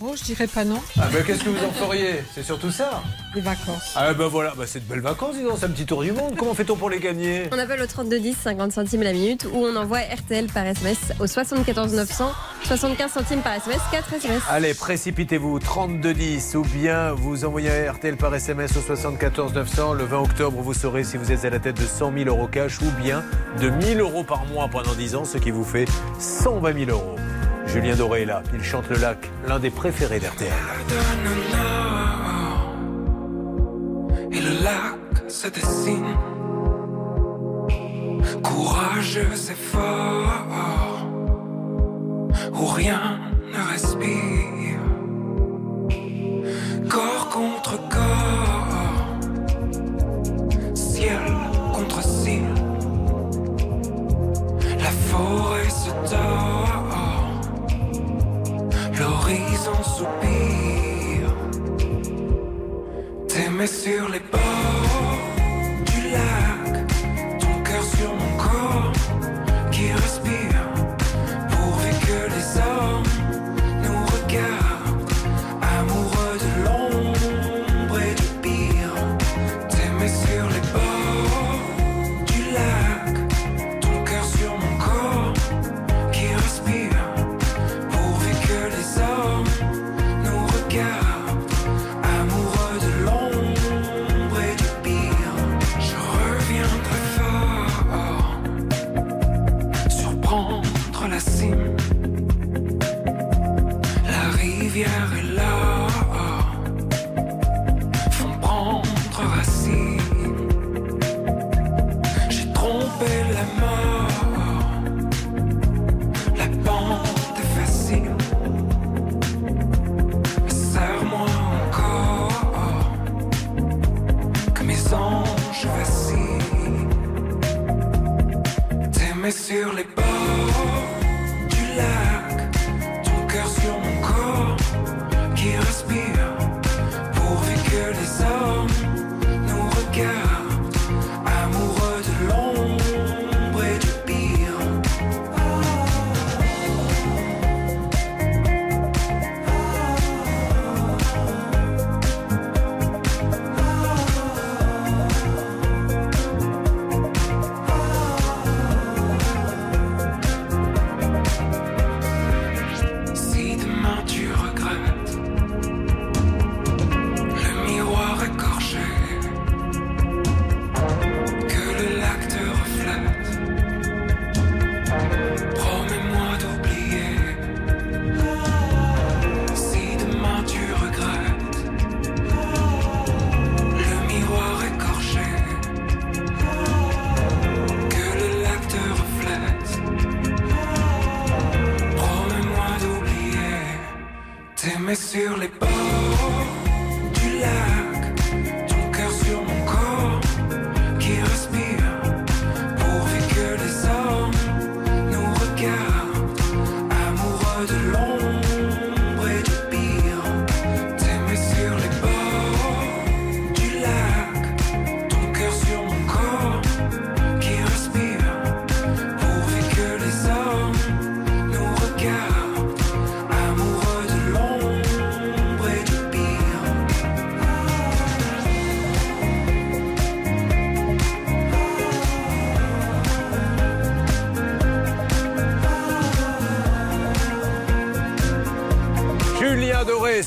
Oh, je dirais pas non. Ah ben qu'est-ce que vous en feriez? C'est surtout ça. Les vacances. Ah ben voilà, bah, c'est de belles vacances, dis donc, c'est un petit tour du monde. Comment fait-on pour les gagner? On appelle au 3210, 50 centimes la minute, ou on envoie RTL par SMS au 74 900, 75 centimes par SMS, 4 SMS. Allez, précipitez-vous, 3210, ou bien vous envoyez un RTL par SMS au 74 900. Le 20 octobre, vous saurez si vous êtes à la tête de 100 000 euros cash ou bien de 1000 euros par mois pendant 10 ans, ce qui vous fait 120 000 euros. Julien Doré est là, il chante le lac, l'un des préférés d'RTL. Et le lac se dessine Courageux et fort. Où rien ne respire. Corps contre corps. Ciel contre ciel. La forêt se tord L'horizon soupire. T'aimer sur les bords du lac, ton cœur sur mon corps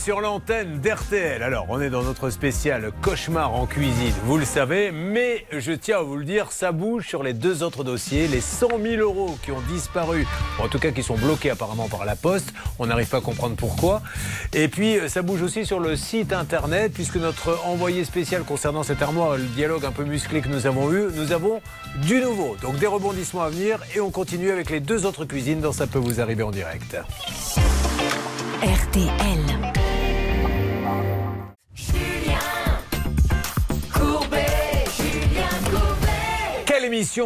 sur l'antenne d'RTL. Alors, on est dans notre spécial cauchemar en cuisine, vous le savez, mais je tiens à vous le dire, ça bouge sur les deux autres dossiers. Les 100 000 euros qui ont disparu, en tout cas qui sont bloqués apparemment par la poste, on n'arrive pas à comprendre pourquoi. Et puis, euh, ça bouge aussi sur le site internet, puisque notre envoyé spécial concernant cette armoire, le dialogue un peu musclé que nous avons eu, nous avons du nouveau. Donc, des rebondissements à venir, et on continue avec les deux autres cuisines dans Ça peut vous arriver en direct. RTL.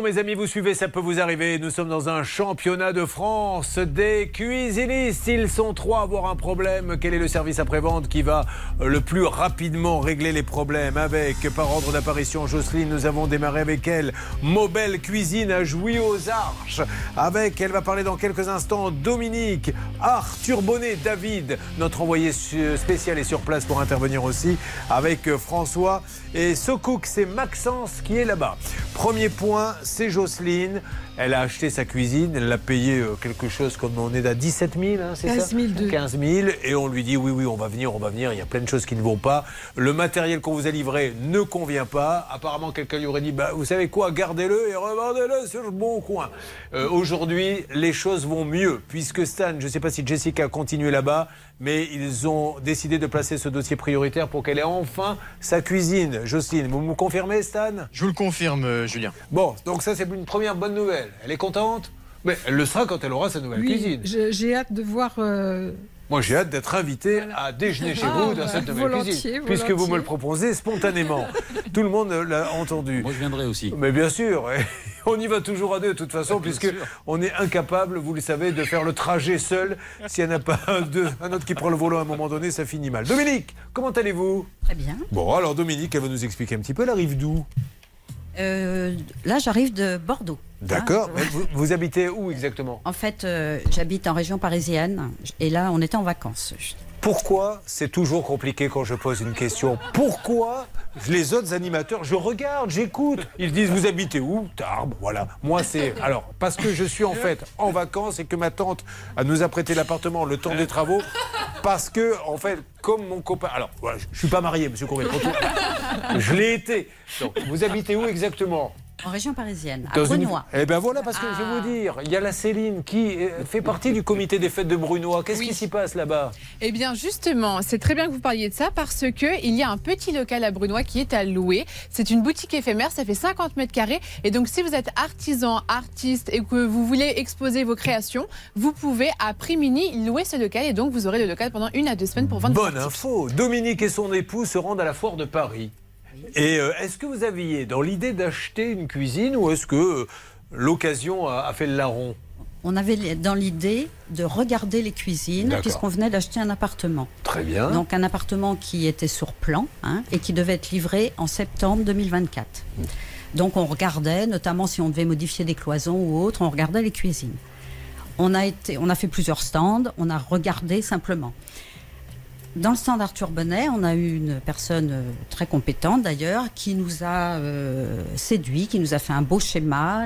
Mes amis, vous suivez, ça peut vous arriver. Nous sommes dans un championnat de France des cuisinistes. Ils sont trois à avoir un problème. Quel est le service après-vente qui va euh, le plus rapidement régler les problèmes Avec, par ordre d'apparition, Jocelyne, nous avons démarré avec elle. Mobile Cuisine à Jouy aux Arches. Avec, elle va parler dans quelques instants, Dominique, Arthur Bonnet, David, notre envoyé spécial est sur place pour intervenir aussi. Avec euh, François et Sokouk, c'est Maxence qui est là-bas. Premier point, c'est Jocelyne. Elle a acheté sa cuisine, elle l'a payé euh, quelque chose comme on est à 17 000, hein, c'est 15 ça 000 deux. 15 000. Et on lui dit oui, oui, on va venir, on va venir. Il y a plein de choses qui ne vont pas. Le matériel qu'on vous a livré ne convient pas. Apparemment, quelqu'un lui aurait dit bah, vous savez quoi, gardez-le et revendez-le sur le bon coin. Euh, Aujourd'hui, les choses vont mieux puisque Stan, je ne sais pas si Jessica a continué là-bas, mais ils ont décidé de placer ce dossier prioritaire pour qu'elle ait enfin sa cuisine. Jocelyne, vous me confirmez, Stan? Je vous le confirme, euh, Julien. Bon, donc ça, c'est une première bonne nouvelle. Elle est contente mais elle le sera quand elle aura sa nouvelle Oui, cuisine. j'ai hâte de voir. euh, Moi, j'ai hâte d'être invité à déjeuner chez Ah, vous dans cette nouvelle volontiers, cuisine. Puisque vous me le proposez spontanément. Tout le monde l'a entendu. Moi, je viendrai aussi. Mais bien sûr, on y va toujours à deux de toute façon, puisque on est incapable, vous le savez, de faire le trajet seul. S'il n'y en a pas un, deux, un autre qui prend le volant à un moment donné, ça finit mal. Dominique, comment allez-vous? Très bien. Bon, alors Dominique, elle va nous expliquer un petit peu. Elle arrive d'où? Euh, là, j'arrive de Bordeaux. D'accord. Hein, Mais vous, vous habitez où exactement? En fait, euh, j'habite en région parisienne et là, on était en vacances. Pourquoi c'est toujours compliqué quand je pose une question? Pourquoi les autres animateurs, je regarde, j'écoute, ils disent vous habitez où? Tarbes, voilà. Moi c'est alors parce que je suis en fait en vacances et que ma tante nous a prêté l'appartement le temps des travaux parce que en fait comme mon copain alors voilà, je, je suis pas marié monsieur Courbet, je l'ai été. Donc vous habitez où exactement? En région parisienne, à Dans une- Brunois. Eh bien voilà, parce que je vais vous dire, il y a la Céline qui euh, fait partie du comité des fêtes de Brunois. Qu'est-ce qui s'y passe là-bas? Eh bien, justement, c'est très bien que vous parliez de ça parce que il y a un petit local à Brunois qui est à louer. C'est une boutique éphémère, ça fait 50 mètres carrés. Et donc, si vous êtes artisan, artiste et que vous voulez exposer vos créations, vous pouvez à prix mini louer ce local et donc vous aurez le local pendant une à deux semaines pour vendre. vos Bonne info. Dominique et son époux se rendent à la foire de Paris. Et euh, est-ce que vous aviez dans l'idée d'acheter une cuisine ou est-ce que euh, l'occasion a, a fait le larron? On avait dans l'idée de regarder les cuisines puisqu'on venait d'acheter un appartement. Très bien. Donc un appartement qui était sur plan hein, et qui devait être livré en septembre 2024. Donc on regardait, notamment si on devait modifier des cloisons ou autre, on regardait les cuisines. On a, été, on a fait plusieurs stands, on a regardé simplement. Dans le stand Arthur Bonnet, on a eu une personne euh, très compétente d'ailleurs qui nous a euh, séduit, qui nous a fait un beau schéma.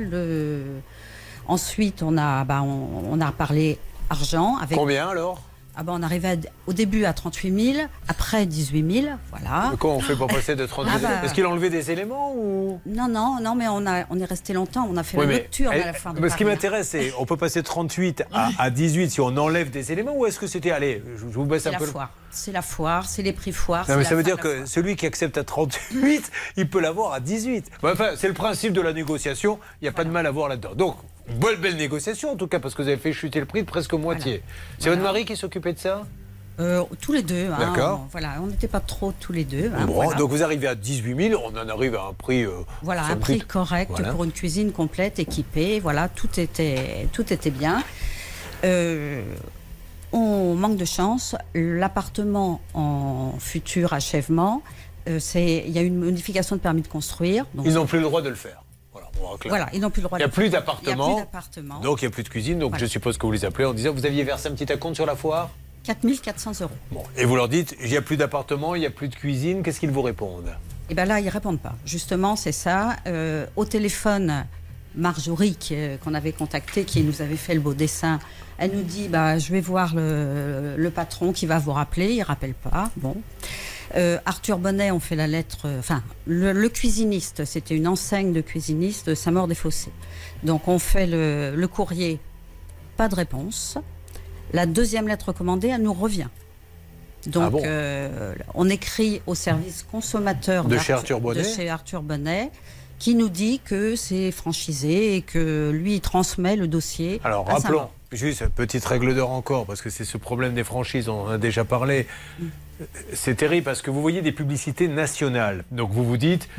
Ensuite, on a, bah, on, on a parlé argent. Avec... Combien alors? Ah bah, On arrivait au début à 38 000, après 18 000, voilà. Comment on fait pour passer de 30 Ah bah. Est-ce qu'il a enlevé des éléments ou? Non, non, non, mais on, a, on est resté longtemps, on a fait Oui, la nocturne elle- à la fin de mais ce qui m'intéresse, c'est on peut passer de 38 à, à 18 si on enlève des éléments ou est-ce que c'était allez, je, je vous baisse un la peu. le- foire, c'est la foire, c'est les prix foire. Non, mais ça veut dire que celui qui accepte à 38, il peut l'avoir à 18. Bon, Enfin, c'est le principe de la négociation. Il n'y a pas de mal à voir là-dedans. Donc, belle, belle négociation en tout cas, parce que vous avez fait chuter le prix de presque moitié. C'est votre mari qui s'occupait de ça Euh, tous les deux. hein, D'accord. on- voilà, on n'était pas trop tous les deux. hein, Bon, voilà. donc vous arrivez à 18 000, on en arrive à un prix. euh, Voilà, un prix correct Voilà. pour une cuisine complète, équipée. Voilà, tout était, tout était bien. Euh, on manque de chance. L'appartement en futur achèvement, il y a une modification de permis de construire. donc- Ils n'ont plus le droit de le faire. Voilà, ils n'ont plus le droit Il n'y a de plus d'appartement. Donc il n'y a plus de cuisine. Donc Voilà. je suppose que vous les appelez en disant vous aviez versé un petit acompte sur la foire 4400 euros. Bon. Et vous leur dites il n'y a plus d'appartement, il n'y a plus de cuisine. Qu'est-ce qu'ils vous répondent? Et bien là, ils répondent pas. Justement, c'est ça. Euh, au téléphone, Marjorie, euh, qu'on avait contactée, qui nous avait fait le beau dessin, elle nous dit bah, Je vais voir le, le patron qui va vous rappeler. Il ne rappelle pas. Bon. Euh, Arthur Bonnet, on fait la lettre. euh, Enfin, le, le cuisiniste, c'était une enseigne de cuisiniste de Saint-Maur-des-Fossés. Donc, on fait le, le courrier, pas de réponse. La deuxième lettre recommandée, elle nous revient. Donc, Ah bon euh, on écrit au service consommateur De chez Arthur Bonnet de chez Arthur Bonnet, qui nous dit que c'est franchisé et que lui, il transmet le dossier. Alors à rappelons, juste petite règle d'or encore, parce que c'est ce problème des franchises, on en a déjà parlé. C'est terrible parce que vous voyez des publicités nationales. Donc vous vous dites,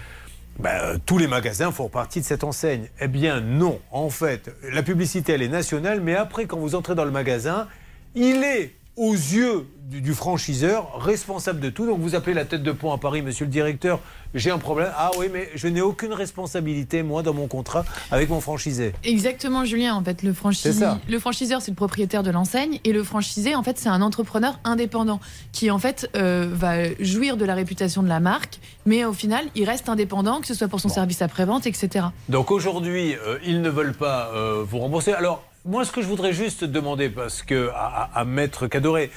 bah, euh, tous les magasins font partie de cette enseigne. Eh bien non, en fait, la publicité elle est nationale, mais après quand vous entrez dans le magasin, il est aux yeux du, du franchiseur responsable de tout. Donc vous appelez la tête de pont à Paris, monsieur le directeur, j'ai un problème. Ah oui, mais je n'ai aucune responsabilité, moi, dans mon contrat avec mon franchisé. Exactement, Julien. En fait, le, franchis- C'est ça. le franchiseur, c'est le propriétaire de l'enseigne, et le franchisé, en fait, c'est un entrepreneur indépendant qui, en fait, euh, va jouir de la réputation de la marque, mais au final, il reste indépendant, que ce soit pour son service après-vente, etc. Donc aujourd'hui, euh, ils ne veulent pas euh, vous rembourser. Alors, moi, ce que je voudrais juste demander, parce que à, Maître Cadoré,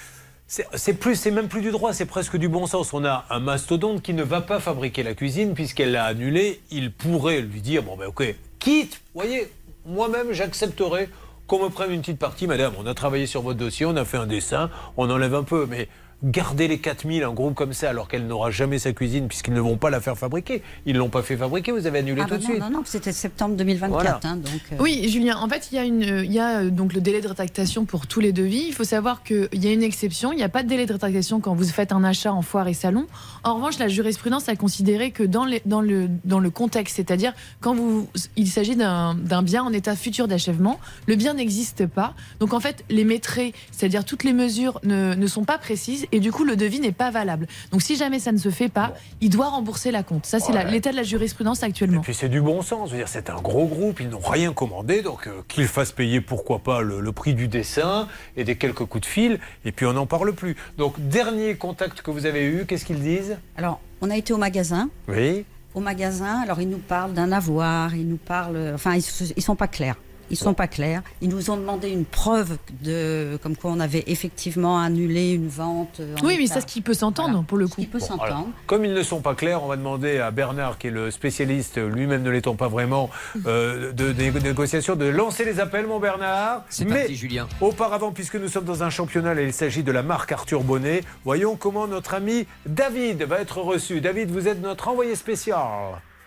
c'est plus, c'est même plus du droit, c'est presque du bon sens. On a un mastodonte qui ne va pas fabriquer la cuisine puisqu'elle l'a annulée. Il pourrait lui dire bon ben ok, quitte. Voyez, moi-même, j'accepterais qu'on me prenne une petite partie, madame. On a travaillé sur votre dossier, on a fait un dessin, on enlève un peu, mais garder les 4000, un groupe comme ça, alors qu'elle n'aura jamais sa cuisine puisqu'ils ne vont pas la faire fabriquer. Ils l'ont pas fait fabriquer, vous avez annulé Ah tout bah de non, suite. non, non, c'était septembre 2024. Voilà. hein, donc, euh, Oui, Julien, en fait, il y a, une, il y a euh, donc le délai de rétractation pour tous les devis. Il faut savoir qu'il y a une exception. Il n'y a pas de délai de rétractation quand vous faites un achat en foire et salon. En revanche, la jurisprudence a considéré que dans, les- dans, le, dans le contexte, c'est-à-dire quand vous, il s'agit d'un d'un bien en état futur d'achèvement, le bien n'existe pas. Donc en fait, les maîtres, c'est-à-dire toutes les mesures ne, ne sont pas précises et du coup, le devis n'est pas valable. Donc si jamais ça ne se fait pas, il doit rembourser la compte. Ça, c'est Ouais. l'état de la jurisprudence actuellement. Puis c'est du bon sens. Je veux dire, c'est un gros groupe, ils n'ont rien commandé, donc euh, qu'ils fassent payer pourquoi pas le, le prix du dessin et des quelques coups de fil, et puis on n'en parle plus. Donc dernier contact que vous avez eu, qu'est-ce qu'ils disent? Alors, on a été au magasin. Oui. Au magasin, alors ils nous parlent d'un avoir, ils nous parlent. Enfin, ils, ils sont pas clairs. Ils sont pas clairs. Ils nous ont demandé une preuve de comme quoi on avait effectivement annulé une vente. euh, en Oui, mais ça, ce qui peut s'entendre pour le coup. qui peut Bon, s'entendre. alors, comme ils ne sont pas clairs, on va demander à Bernard, qui est le spécialiste, lui-même ne l'étant pas vraiment, euh, de, des négociations, de lancer les appels, mon Bernard. C'est Mais parti, Julien. Auparavant, puisque nous sommes dans un championnat et il s'agit de la marque Arthur Bonnet, voyons comment notre ami David va être reçu. David, vous êtes notre envoyé spécial.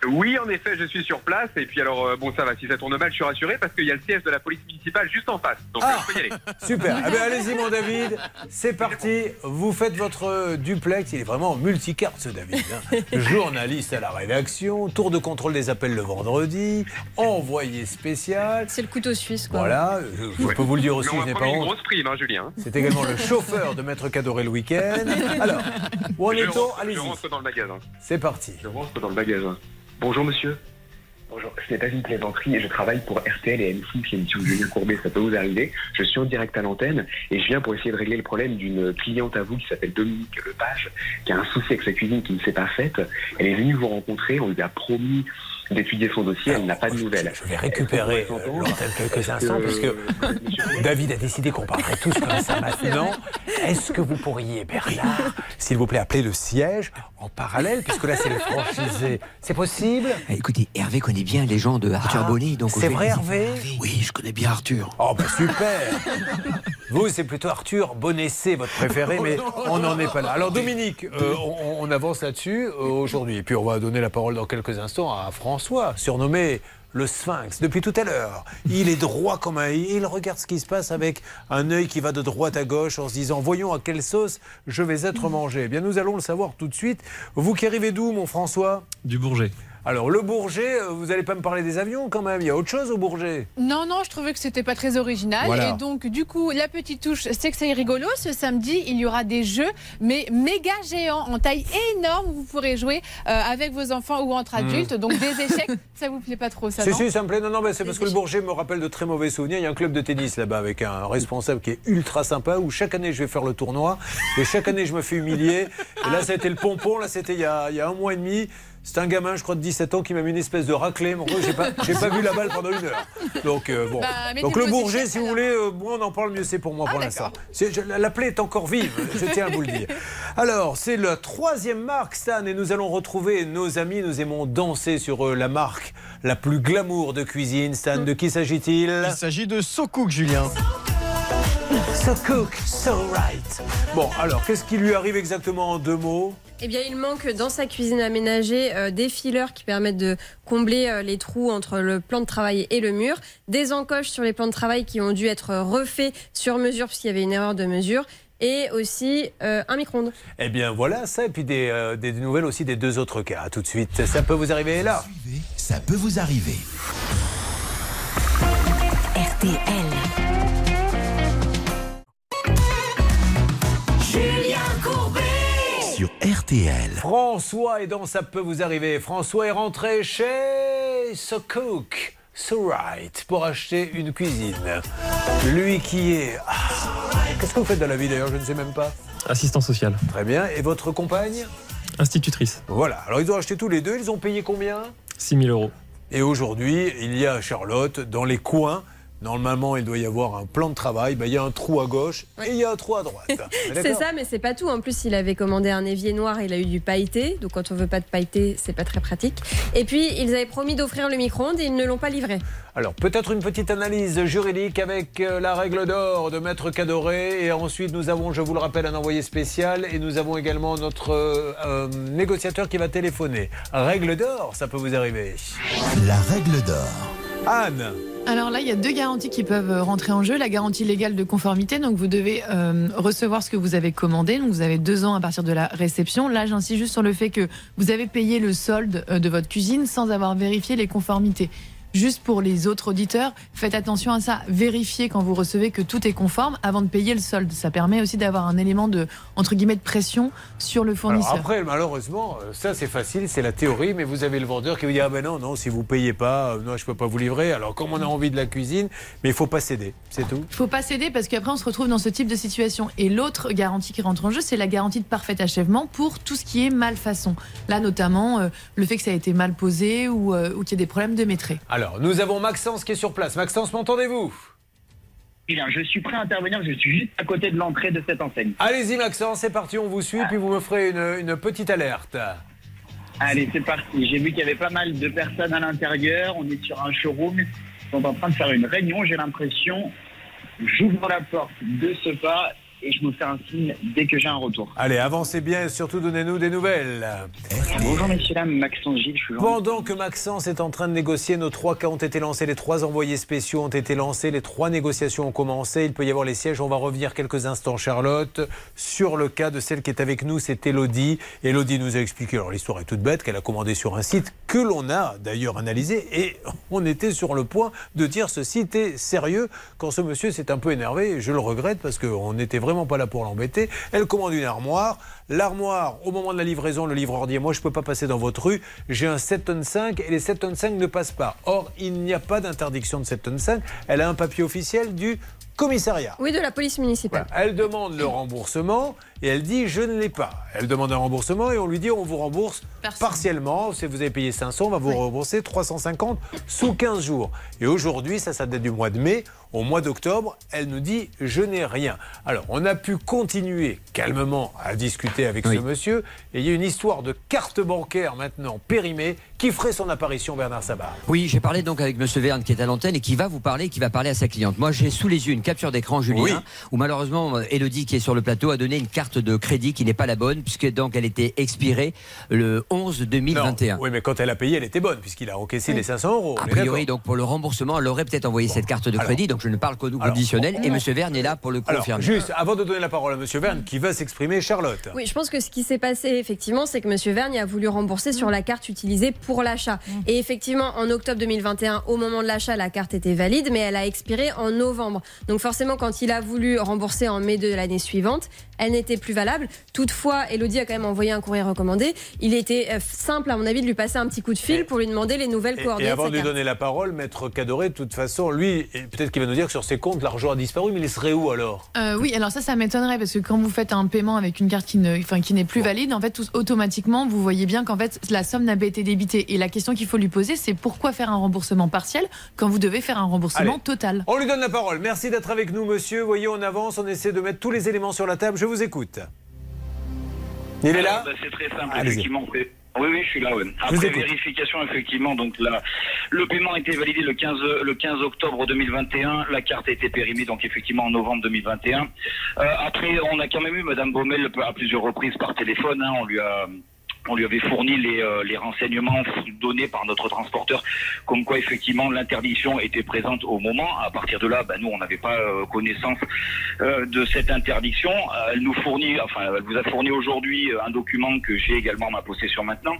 Oui, en effet, je suis sur place. Et puis alors, euh, bon, ça va. Si ça tourne mal, je suis rassuré parce qu'il y a le siège de la police municipale juste en face. Donc, Ah. je peux y aller. Super. Eh bien, allez-y, mon David. C'est parti. Vous faites votre euh, duplex. Il est vraiment multicarte, ce David. hein. Journaliste à la rédaction, tour de contrôle des appels le vendredi, envoyé spécial. C'est le couteau suisse, quoi. Voilà, je, je peux vous le dire aussi, je n'ai pas promis une honte. grosse prime, hein, Julien. C'est également le chauffeur de Maître Cadoré le week-end. Alors, où en est-on rentre, je Allez-y. rentre dans le magasin. C'est parti. Je rentre dans le magasin. Bonjour, monsieur. Bonjour, ce n'est pas une plaisanterie je travaille pour RTL et M6, l'émission de Julien Courbet, ça peut vous arriver. Je suis en direct à l'antenne et je viens pour essayer de régler le problème d'une cliente à vous qui s'appelle Dominique Lepage, qui a un souci avec sa cuisine qui ne s'est pas faite. Elle est venue vous rencontrer, on lui a promis d'étudier son dossier, elle n'a pas de nouvelles. Je vais récupérer euh, l'antenne quelques instants parce que David a décidé qu'on parlerait tous comme ça maintenant. Est-ce que vous pourriez, Bernard, s'il vous plaît, appeler le siège en parallèle puisque là c'est le franchisé C'est possible? Eh, Écoutez, Hervé connaît bien les gens de Arthur Ah, Bonny, donc c'est vrai, Hervé? Oui, je connais bien Arthur. Oh, bah super Vous, c'est plutôt Arthur Bonessé, votre préféré, mais on n'en est pas là. Alors, Dominique, euh, on, on avance là-dessus euh, aujourd'hui. Et puis, on va donner la parole dans quelques instants à François, surnommé le Sphinx, depuis tout à l'heure. Il est droit comme un. Il regarde ce qui se passe avec un œil qui va de droite à gauche en se disant Voyons à quelle sauce je vais être mangé. Eh bien, nous allons le savoir tout de suite. Vous qui arrivez d'où, mon François? Du Bourget. Alors, le Bourget, euh, vous n'allez pas me parler des avions quand même. Il y a autre chose au Bourget? Non, non, je trouvais que c'était pas très original. Voilà. Et donc, du coup, la petite touche, c'est que c'est rigolo. Ce samedi, il y aura des jeux, mais méga géants, en taille énorme, vous pourrez jouer euh, avec vos enfants ou entre Hmm. adultes. Donc, des échecs, ça vous plaît pas trop, ça Si, non si, ça me plaît. Non, non, mais c'est parce que le Bourget me rappelle de très mauvais souvenirs. Il y a un club de tennis là-bas avec un responsable qui est ultra sympa où chaque année je vais faire le tournoi et chaque année je me fais humilier. Et là, ça a été le pompon. Là, c'était il y a un mois et demi. C'est un gamin, je crois, de 17 ans qui m'a mis une espèce de raclée. Mon gros, j'ai pas, j'ai pas vu la balle pendant une heure. Donc, euh, bon. Bah, Donc, le Bourget, si vous voulez, euh, moins on en parle, mieux c'est pour moi Ah, pour l'instant. C'est- je- La, la plaie est encore vive, je tiens à vous le dire. Alors, c'est la troisième marque, Stan, et nous allons retrouver nos amis. Nous aimons danser sur euh, la marque la plus glamour de cuisine. Stan, de qui s'agit-il? Il s'agit de SoCook, Julien. So cook, so right. Bon, alors, qu'est-ce qui lui arrive exactement en deux mots? Eh bien, il manque dans sa cuisine aménagée euh, des fileurs qui permettent de combler euh, les trous entre le plan de travail et le mur, des encoches sur les plans de travail qui ont dû être refaits sur mesure puisqu'il y avait une erreur de mesure, et aussi euh, un micro-ondes. Eh bien, voilà ça, et puis des, euh, des nouvelles aussi des deux autres cas. À tout de suite, ça peut vous arriver là. Ça peut vous arriver. RTL. Sur RTL. François est dans Ça peut vous arriver. François est rentré chez So Cook, So Right pour acheter une cuisine. Lui qui est. Ah, Qu'est-ce que vous faites dans la vie d'ailleurs Je ne sais même pas. Assistant social. Très bien. Et votre compagne? Institutrice. Voilà. Alors ils ont acheté tous les deux. Ils ont payé combien? 6 000 euros. Et aujourd'hui, il y a Charlotte dans les coins. Normalement, il doit y avoir un plan de travail. Ben, il y a un trou à gauche et il y a un trou à droite. C'est ça, mais c'est pas tout. En plus, il avait commandé un évier noir, il a eu du pailleté. Donc, quand on veut pas de pailleté, c'est pas très pratique. Et puis, ils avaient promis d'offrir le micro-ondes et ils ne l'ont pas livré. Alors, peut-être une petite analyse juridique avec euh, la règle d'or de Maître Cadoré. Et ensuite, nous avons, je vous le rappelle, un envoyé spécial. Et nous avons également notre euh, euh, négociateur qui va téléphoner. Règle d'or, ça peut vous arriver. La règle d'or. Anne Alors là, il y a deux garanties qui peuvent euh, rentrer en jeu. La garantie légale de conformité, donc vous devez euh, recevoir ce que vous avez commandé. Donc vous avez deux ans à partir de la réception. Là, j'insiste juste sur le fait que vous avez payé le solde euh, de votre cuisine sans avoir vérifié les conformités. Juste pour les autres auditeurs, faites attention à ça. Vérifiez quand vous recevez que tout est conforme avant de payer le solde. Ça permet aussi d'avoir un élément de entre guillemets de pression sur le Alors fournisseur. après, malheureusement, euh, ça c'est facile, c'est la théorie, mais vous avez le vendeur qui vous dit Ah ben non, non, si vous payez pas, euh, non, je peux pas vous livrer. Alors, comme on a envie de la cuisine, mais il faut pas céder, c'est tout. Il faut pas céder parce qu'après on se retrouve dans ce type de situation. Et l'autre garantie qui rentre en jeu, c'est la garantie de parfait achèvement pour tout ce qui est malfaçon. Là notamment euh, le fait que ça a été mal posé ou, euh, ou qu'il y ait des problèmes de maîtrise. Alors, nous avons Maxence qui est sur place. Maxence, m'entendez-vous Bien, je suis prêt à intervenir, je suis juste à côté de l'entrée de cette enseigne. Allez-y Maxence, c'est parti, on vous suit, puis vous me ferez une, une petite alerte. Allez, c'est parti. J'ai vu qu'il y avait pas mal de personnes à l'intérieur. On est sur un showroom. Ils sont en train de faire une réunion, j'ai l'impression. J'ouvre la porte de ce pas et je vous fais un signe dès que j'ai un retour. Allez, avancez bien et surtout donnez-nous des nouvelles. Bonjour messieurs, dames, Maxence Gilles, je suis Pendant que Maxence est en train de négocier, nos trois cas ont été lancés, les trois envoyés spéciaux ont été lancés, les trois négociations ont commencé. Il peut y avoir les sièges. On va revenir quelques instants, Charlotte, sur le cas de celle qui est avec nous, c'est Elodie. Elodie nous a expliqué, alors l'histoire est toute bête, qu'elle a commandé sur un site que l'on a d'ailleurs analysé et on était sur le point de dire ce site est sérieux? Quand ce monsieur s'est un peu énervé. Je le regrette parce qu'on n'était vraiment pas là pour l'embêter. Elle commande une armoire. L'armoire, au moment de la livraison, le livreur dit Moi, je ne peux pas passer dans votre rue. J'ai un 7 tonnes 5 et les 7 tonnes 5 ne passent pas. Or, il n'y a pas d'interdiction de 7 tonnes 5. Elle a un papier officiel du commissariat. Oui, de la police municipale. Elle demande le remboursement et elle dit je ne l'ai pas. Elle demande un remboursement et on lui dit on vous rembourse partiellement. Si vous avez payé 500, on va vous rembourser 350 sous 15 jours. Et aujourd'hui, ça, ça date du mois de mai. Au mois d'octobre, elle nous dit je n'ai rien. Alors, on a pu continuer calmement à discuter avec ce monsieur. Et il y a une histoire de carte bancaire maintenant périmée qui ferait son apparition, Bernard Sabat. Oui, j'ai parlé donc avec Monsieur Verne qui est à l'antenne et qui va vous parler, qui va parler à sa cliente. Moi, j'ai sous les yeux une capture d'écran, Julien, Oui. où malheureusement euh, Elodie qui est sur le plateau a donné une carte de crédit qui n'est pas la bonne puisque donc elle était expirée le 11 2021. Non, oui, mais quand elle a payé, elle était bonne puisqu'il a encaissé les 500 euros. A priori, donc pour le remboursement, elle aurait peut-être envoyé cette carte de alors- crédit, donc je ne parle qu'au Alors, conditionnel. on- Et Monsieur Verne est là pour le Alors, confirmer. juste, avant de donner la parole à Monsieur Verne, qui va s'exprimer, Charlotte. Oui, je pense que ce qui s'est passé, effectivement, c'est que M. Vergne a voulu rembourser sur la carte utilisée pour l'achat. Et effectivement, en octobre 2021, au moment de l'achat, la carte était valide, mais elle a expiré en novembre. Donc forcément, quand il a voulu rembourser en mai de l'année suivante, elle n'était plus valable. Toutefois, Elodie a quand même envoyé un courrier recommandé. Il était euh, simple, à mon avis, de lui passer un petit coup de fil pour lui demander les nouvelles Et, coordonnées et avant de lui donner la parole, Maître Cadoré, de toute façon, lui, peut-être qu'il va nous dire que sur ses comptes, l'argent a disparu, mais il serait où alors? Euh, oui, alors ça, ça m'étonnerait parce que quand vous faites un paiement avec une carte qui ne, enfin, qui n'est plus valide, en fait, tout- automatiquement, vous voyez bien qu'en fait, la somme n'a pas été débitée. Et la question qu'il faut lui poser, c'est pourquoi faire un remboursement partiel quand vous devez faire un remboursement Allez. total? On lui donne la parole. Merci d'être avec nous, monsieur. Voyez, on avance, on essaie de mettre tous les éléments sur la table. Je vous écoute. Il est là Alors, bah, C'est très simple, effectivement. Oui, oui, je suis là. ouais. Après vérification, effectivement, donc là, le paiement a été validé le 15, le 15 octobre 2021. La carte a été périmée, donc effectivement en novembre 2021. Euh, après, on a quand même eu Madame Baumel à plusieurs reprises par téléphone. hein, on lui a on lui avait fourni les, euh, les renseignements donnés par notre transporteur, comme quoi effectivement l'interdiction était présente au moment. À partir de là, ben, nous on n'avait pas euh, connaissance euh, de cette interdiction. Elle nous fournit, enfin elle vous a fourni aujourd'hui un document que j'ai également en ma possession maintenant.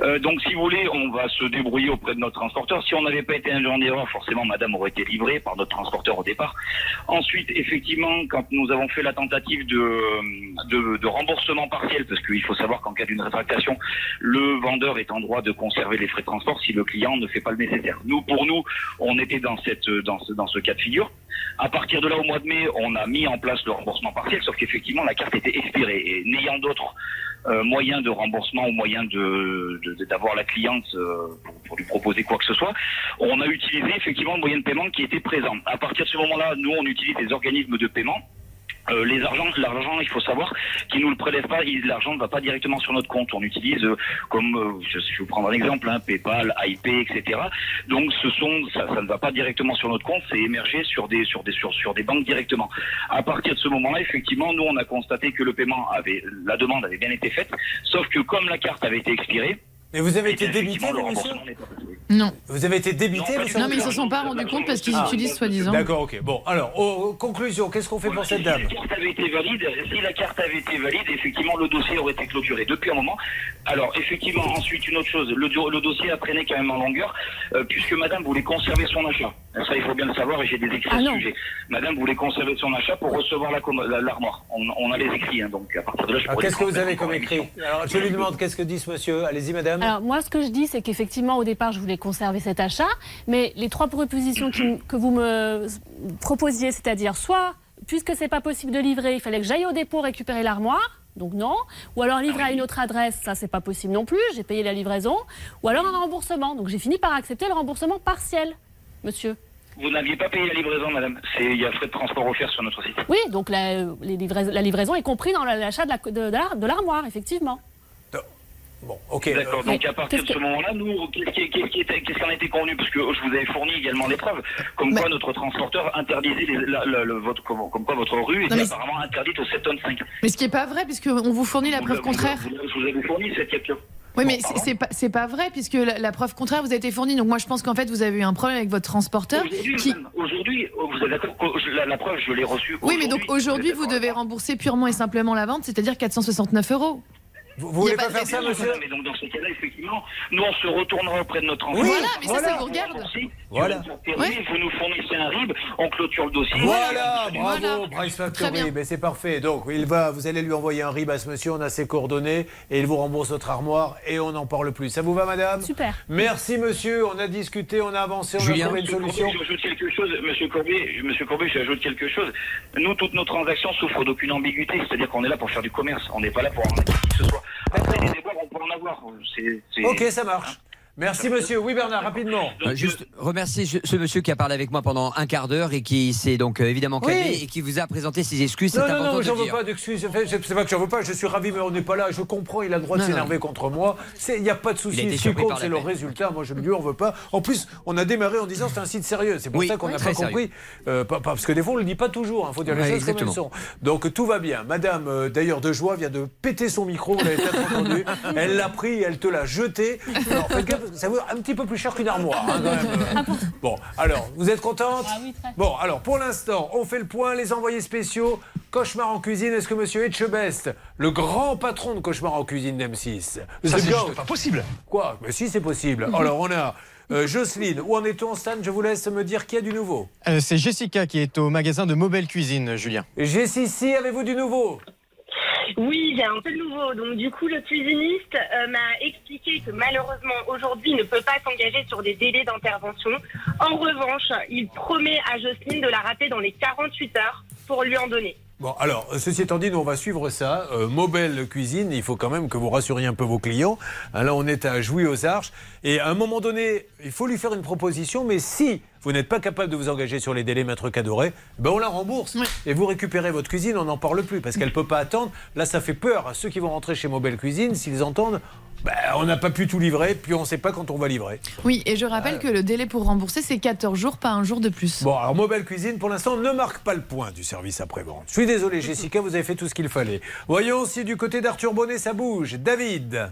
Euh, donc si vous voulez, on va se débrouiller auprès de notre transporteur. Si on n'avait pas été induit en erreur, forcément Madame aurait été livrée par notre transporteur au départ. Ensuite, effectivement, quand nous avons fait la tentative de, de, de remboursement partiel, parce qu'il faut savoir qu'en cas d'une rétractation, le vendeur est en droit de conserver les frais de transport si le client ne fait pas le nécessaire. Nous, pour nous, on était dans, cette, dans, ce, dans ce cas de figure. À partir de là, au mois de mai, on a mis en place le remboursement partiel, sauf qu'effectivement, la carte était expirée. Et n'ayant d'autres euh, moyens de remboursement ou moyens de, d'avoir la cliente euh, pour, pour lui proposer quoi que ce soit, on a utilisé effectivement le moyen de paiement qui était présent. À partir de ce moment-là, nous, on utilise des organismes de paiement. Euh, les argents, l'argent, il faut savoir qu'ils nous le prélèvent pas. L'argent ne va pas directement sur notre compte. On utilise, euh, comme euh, je, je vais vous prendre un exemple, hein, PayPal, IP, etc. Donc, ce sont, ça, ça ne va pas directement sur notre compte. C'est émergé sur des, sur des, sur, sur des banques directement. À partir de ce moment-là, effectivement, nous, on a constaté que le paiement avait, la demande avait bien été faite, sauf que comme la carte avait été expirée. Et vous avez été eh bien, débité, vous, monsieur. Non. Vous avez été débité, monsieur Non, mais ils se sont pas rendus compte parce qu'ils Ah. utilisent soi-disant. D'accord, ok. Bon, alors, aux conclusions, qu'est-ce qu'on fait pour cette dame Si la carte avait été valide, si la carte avait été valide, effectivement, le dossier aurait été clôturé depuis un moment. Alors, effectivement, ensuite, une autre chose, le, do- le dossier a traîné quand même en longueur, euh, puisque Madame voulait conserver son achat. Ça, il faut bien le savoir, et j'ai des écrits Ah à ce non. sujet. Madame voulait conserver son achat pour recevoir la commo- la- l'armoire. On, on a les écrits, hein, donc à partir de là, je Qu'est-ce que vous avez comme écrit Alors, je lui demande qu'est-ce que dit ce monsieur? Allez-y, madame. Alors moi, ce que je dis, c'est qu'effectivement, au départ, je voulais conserver cet achat, mais les trois propositions qui- que vous me proposiez, c'est-à-dire soit, puisque c'est pas possible de livrer, il fallait que j'aille au dépôt récupérer l'armoire. Donc non, ou alors livrer à une autre adresse, ça c'est pas possible non plus, j'ai payé la livraison, ou alors un remboursement. Donc j'ai fini par accepter le remboursement partiel, monsieur. Vous n'aviez pas payé la livraison, Madame. C'est- Il y a frais de transport offerts sur notre site. Oui, donc la, les livrais- la livraison est compris dans l'achat de la- de- de la- de l'armoire, effectivement. Bon, ok. D'accord. euh, Donc à partir de ce moment-là, nous, qu'est-ce qui en était convenu? Parce que je vous avais fourni également des preuves, comme quoi notre transporteur interdisait les- la- la- le- votre, comme, comme quoi votre rue était apparemment interdite au 7 tonnes 5. Mais ce qui n'est pas vrai, puisqu'on vous fournit la preuve contraire. Vous, je vous avais fourni cette capture. Oui, mais Bon, c'est- pas, c'est pas vrai, puisque la, la preuve contraire vous a été fournie. Donc moi, je pense qu'en fait, vous avez eu un problème avec votre transporteur. Aujourd'hui, Qui... oh, vous êtes d'accord je- la, la preuve, je l'ai reçue. Oui, mais donc aujourd'hui, vous devez rembourser purement et simplement la vente, c'est-à-dire 469 euros. Vous, voulez pas faire ça, monsieur Mais donc dans ce cas-là, effectivement, nous on se retournera auprès de notre Oui, enfant. voilà, mais ça, ça vous regarde. Voilà. Vous nous fournissez un RIB, on clôture le dossier. Voilà, bravo, Voilà. Très Factory. bien. Mais c'est parfait. Donc, il va, vous allez lui envoyer un RIB à ce monsieur, on a ses coordonnées, et il vous rembourse votre armoire, et on n'en parle plus. Ça vous va, madame? Super. Merci, monsieur. On a discuté, on a avancé, on a trouvé une Monsieur Courbet, solution. J'ajoute quelque chose, Monsieur Courbet, Monsieur Courbet, j'ajoute quelque chose. Nous, toutes nos transactions souffrent d'aucune ambiguïté, c'est-à-dire qu'on est là pour faire du commerce, on n'est pas là pour arnaquer qui que ce soit. Après, des déboires, on peut en avoir. C'est- c'est- Ok, ça marche. Merci, monsieur. Oui, Bernard, rapidement. Euh, Juste remercier ce, monsieur qui a parlé avec moi pendant un quart d'heure et qui s'est donc euh, évidemment calmé Oui. et qui vous a présenté ses excuses. Non, non, non, j'en veux pas d'excuses. C'est pas que j'en veux pas, je suis ravi, mais on n'est pas là. Je comprends, il a le droit de s'énerver contre moi. Il n'y a pas de souci. Ce qui compte, c'est le résultat. Moi, je ne lui en veux pas. En plus, on a démarré en disant c'est un site sérieux. C'est pour Oui, ça qu'on n'a pas compris. Euh, parce que des fois, on ne le dit pas toujours. Il faut dire les choses comme elles sont. Donc, tout va bien. Madame, euh, d'ailleurs, de joie, vient de péter son micro. Vous l'avez peut-être entendu. Elle l'a pris, elle te l'a jeté. Alors, ça vaut un petit peu plus cher qu'une armoire. hein, quand même. Bon, alors, vous êtes contente Bon, alors, pour l'instant, on fait le point. Les envoyés spéciaux. Cauchemar en cuisine, est-ce que monsieur Etchebest, le grand patron de Cauchemar en cuisine d'M6, Ça, The c'est pas possible. Quoi Mais si, c'est possible. Alors, on a euh, Jocelyne. Où en est-on, Stan Je vous laisse me dire qui a du nouveau. Euh, C'est Jessica qui est au magasin de Mobile Cuisine, Julien. Jessie, avez-vous du nouveau? Oui, j'ai un peu de nouveau. Donc du coup, le cuisiniste euh, m'a expliqué que malheureusement aujourd'hui il ne peut pas s'engager sur des délais d'intervention. En revanche, il promet à Jocelyne de la rappeler dans les 48 heures pour lui en donner. Bon, alors, ceci étant dit, nous, on va suivre ça. Euh, Mobile Cuisine, il faut quand même que vous rassuriez un peu vos clients. Hein, là, on est à Jouy aux Arches. Et à un moment donné, il faut lui faire une proposition, mais si vous n'êtes pas capable de vous engager sur les délais, maître Cadoré, ben on la rembourse. Et vous récupérez votre cuisine, on n'en parle plus, parce qu'elle ne peut pas attendre. Là, ça fait peur à ceux qui vont rentrer chez Mobile Cuisine, s'ils entendent, ben, on n'a pas pu tout livrer, puis on ne sait pas quand on va livrer. Oui, et je rappelle que le délai pour rembourser, c'est 14 jours, pas un jour de plus. Bon, alors Mobile Cuisine, pour l'instant, ne marque pas le point du service après-vente. Je suis désolé, Jessica, vous avez fait tout ce qu'il fallait. Voyons si du côté d'Arthur Bonnet, ça bouge. David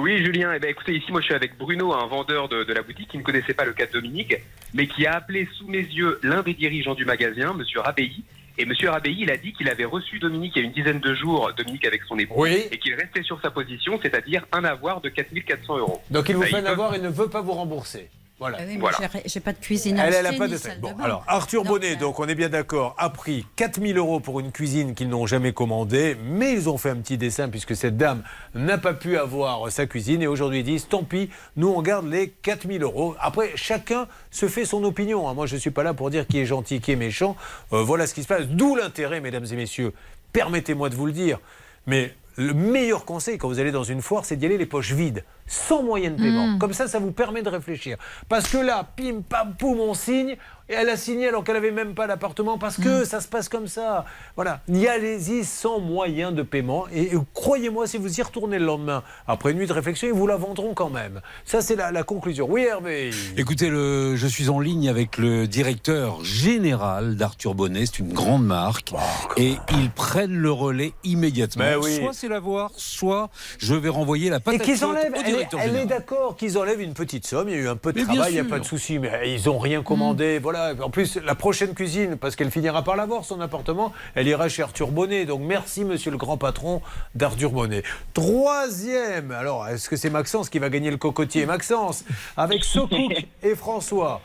Oui, Julien, eh ben, écoutez, ici, moi, je suis avec Bruno, un vendeur de, de la boutique qui ne connaissait pas le cas de Dominique, mais qui a appelé sous mes yeux l'un des dirigeants du magasin, Monsieur Rabelli. Et Monsieur Rabelli, il a dit qu'il avait reçu Dominique il y a une dizaine de jours, Dominique avec son époux, Oui. et qu'il restait sur sa position, c'est-à-dire un avoir de 4400 euros. Donc il vous fait un avoir et ne veut pas vous rembourser. Voilà. Ah oui, Voilà. j'ai- pas de cuisine. Elle, elle a pas de salle tête. Bon, alors Arthur Bonnet, donc on est bien d'accord, a pris 4000 euros pour une cuisine qu'ils n'ont jamais commandée, mais ils ont fait un petit dessin puisque cette dame n'a pas pu avoir sa cuisine et aujourd'hui ils disent tant pis, nous on garde les 4000 euros. Après, chacun se fait son opinion. hein. Moi je ne suis pas là pour dire qui est gentil, qui est méchant. Euh, voilà ce qui se passe. D'où l'intérêt, mesdames et messieurs, permettez-moi de vous le dire, mais le meilleur conseil quand vous allez dans une foire, c'est d'y aller les poches vides, sans moyen de paiement. Mm. Comme ça, ça vous permet de réfléchir. Parce que là, pim, pam, poum, on signe. Et elle a signé alors qu'elle n'avait même pas l'appartement parce que Mm. ça se passe comme ça. Voilà. Y allez-y sans moyen de paiement. Et, et croyez-moi, si vous y retournez le lendemain, après une nuit de réflexion, ils vous la vendront quand même. Ça, c'est la, la conclusion. Oui, Hervé Écoutez, le, je suis en ligne avec le directeur général d'Arthur Bonnet, c'est une grande marque, et ils prennent le relais immédiatement. Oui. Soit c'est la voir, soit je vais renvoyer la Et patate qu'ils chaude enlèvent, est- elle est d'accord qu'ils enlèvent une petite somme, il y a eu un peu de Mais travail, il n'y a pas de souci, mais ils n'ont rien commandé, voilà. En plus, la prochaine cuisine, parce qu'elle finira par l'avoir, son appartement, elle ira chez Arthur Bonnet, donc merci monsieur le grand patron d'Arthur Bonnet. Troisième, alors est-ce que c'est Maxence qui va gagner le cocotier? Maxence, avec Sokouk et François.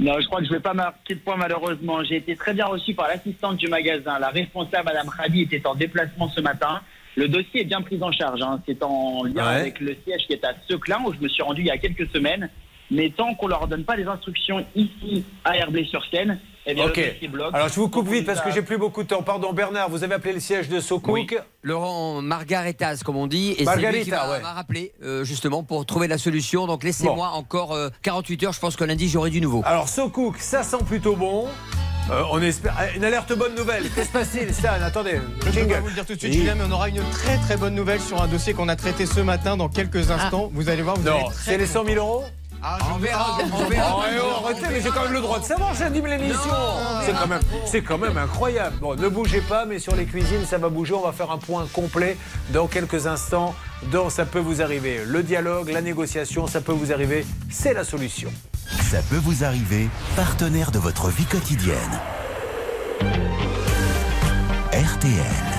Non, je crois que je ne vais pas marquer de point malheureusement. J'ai été très bien reçu par l'assistante du magasin. La responsable, Madame Khadi, était en déplacement ce matin. Le dossier est bien pris en charge. hein. C'est en lien Ouais. avec le siège qui est à Seclin, où je me suis rendu il y a quelques semaines. Mais tant qu'on leur donne pas les instructions ici à Herblay-sur-Seine, eh bien Ok. le dossier bloque. Alors je vous coupe vite parce que j'ai plus beaucoup de temps. Pardon Bernard, vous avez appelé le siège de Sokouk. Laurent Margaritas, comme on dit, et c'est lui qui m'a ouais. rappelé euh, justement pour trouver la solution. Donc laissez-moi encore euh, 48 heures, je pense que lundi j'aurai du nouveau. Alors Sokouk, ça sent plutôt bon. Euh, on espère. Ah, Une alerte bonne nouvelle. Qu'est-ce qui se passe-t-il, Stan Attendez. Je ne peux pas vous le dire tout de suite, Oui. Julien, mais on aura une très très bonne nouvelle sur un dossier qu'on a traité ce matin dans quelques instants. Vous allez voir, vous allez Non, c'est les 100 000 euros Ah, on verra, on verra. arrêtez, mais j'ai quand même le droit de savoir, j'anime l'émission. C'est quand même, c'est quand même incroyable. Bon, ne bougez pas, mais sur les cuisines, ça va bouger. On va faire un point complet dans quelques instants. Dans ça peut vous arriver. Le dialogue, la négociation, ça peut vous arriver. C'est la solution. Ça peut vous arriver, partenaire de votre vie quotidienne. RTL.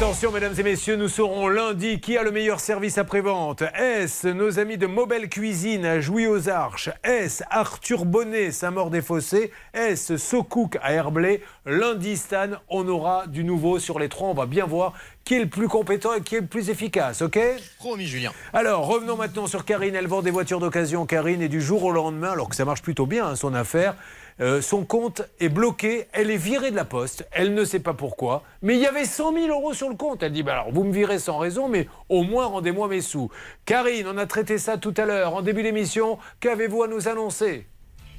Attention, mesdames et messieurs, nous saurons lundi qui a le meilleur service après-vente. Est-ce nos amis de Mobile Cuisine à Jouy aux Arches Est-ce Arthur Bonnet, Saint-Maur-des-Fossés Est-ce Socook à Herblay Lundi, Stan, on aura du nouveau sur les trois. On va bien voir qui est le plus compétent et qui est le plus efficace, ok? Promis, Julien. Alors, revenons maintenant sur Karine. Elle vend des voitures d'occasion, Karine, et du jour au lendemain, alors que ça marche plutôt bien, hein, son affaire, euh, son compte est bloqué. Elle est virée de la poste. Elle ne sait pas pourquoi. Mais il y avait 100 000 euros sur le compte. Elle dit bah alors, vous me virez sans raison, mais au moins rendez-moi mes sous. Karine, on a traité ça tout à l'heure, en début d'émission. Qu'avez-vous à nous annoncer?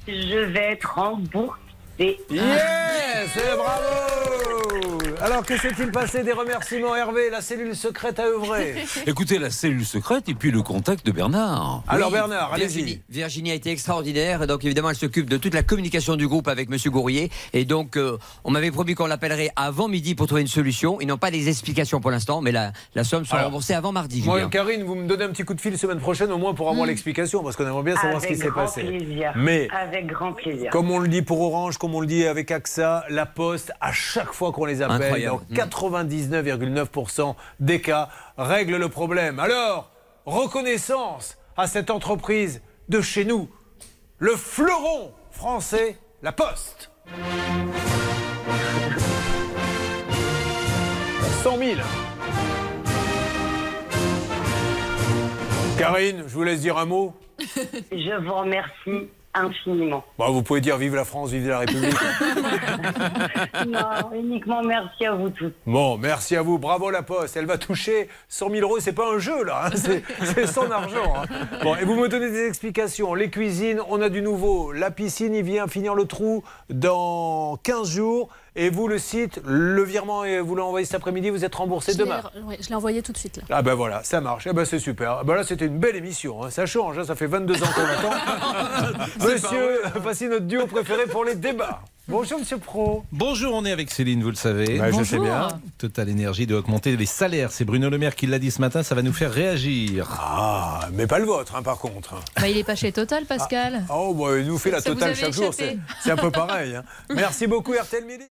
Je vais être remboursée. Yes Bravo Alors, que s'est-il passé Des remerciements, Hervé, la cellule secrète a œuvré. Écoutez, la cellule secrète et puis le contact de Bernard. Alors, Oui, Bernard, allez-y. Virginie. Virginie a été extraordinaire. Donc, évidemment, elle s'occupe de toute la communication du groupe avec Monsieur Gourrier. Et donc, euh, on m'avait promis qu'on l'appellerait avant midi pour trouver une solution. Ils n'ont pas des explications pour l'instant, mais la, la somme sera Alors, remboursée avant mardi. Moi, Julien. Karine, vous me donnez un petit coup de fil semaine prochaine, au moins pour avoir l'explication, parce qu'on aimerait bien savoir ce qui Avec s'est grand passé. plaisir. Mais Avec grand plaisir. Comme on le dit pour Orange, comme on le dit avec AXA, la Poste, à chaque fois qu'on les appelle, Incroyable. dans 99,9% des cas, règle le problème. Alors, reconnaissance à cette entreprise de chez nous, le fleuron français, la Poste. 100 000. Karine, je vous laisse dire un mot. Je vous remercie infiniment. Bah, vous pouvez dire vive la France, vive la République. non, uniquement merci à vous tous. Bon, merci à vous. Bravo la Poste. Elle va toucher 100 000 euros. C'est pas un jeu là. hein. C'est c'est son argent. hein. Bon, et vous me donnez des explications. Les cuisines, on a du nouveau. La piscine, il vient finir le trou dans 15 jours. Et vous, le site, le virement, et vous l'envoyez cet après-midi. Vous êtes remboursé Je demain. ouais, je l'ai envoyé tout de suite là. Ah ben voilà, ça marche. Eh ben c'est super. Ah ben là, c'était une belle émission. hein. Ça change. hein. Ça fait 22 ans qu'on attend. Monsieur, voici notre duo préféré pour les débats. Bonjour, Monsieur Pro. Bonjour, on est avec Céline, vous le savez. Bah, je sais Bonjour. bien. Total Énergie doit augmenter les salaires. C'est Bruno Le Maire qui l'a dit ce matin, ça va nous faire réagir. Ah, mais pas le vôtre, hein, par contre. Bah, il est pas chez Total, Pascal. Oh, bah, il nous fait la avait chaque jour. échappé. C'est un peu pareil. hein. Merci beaucoup, RTL Midi.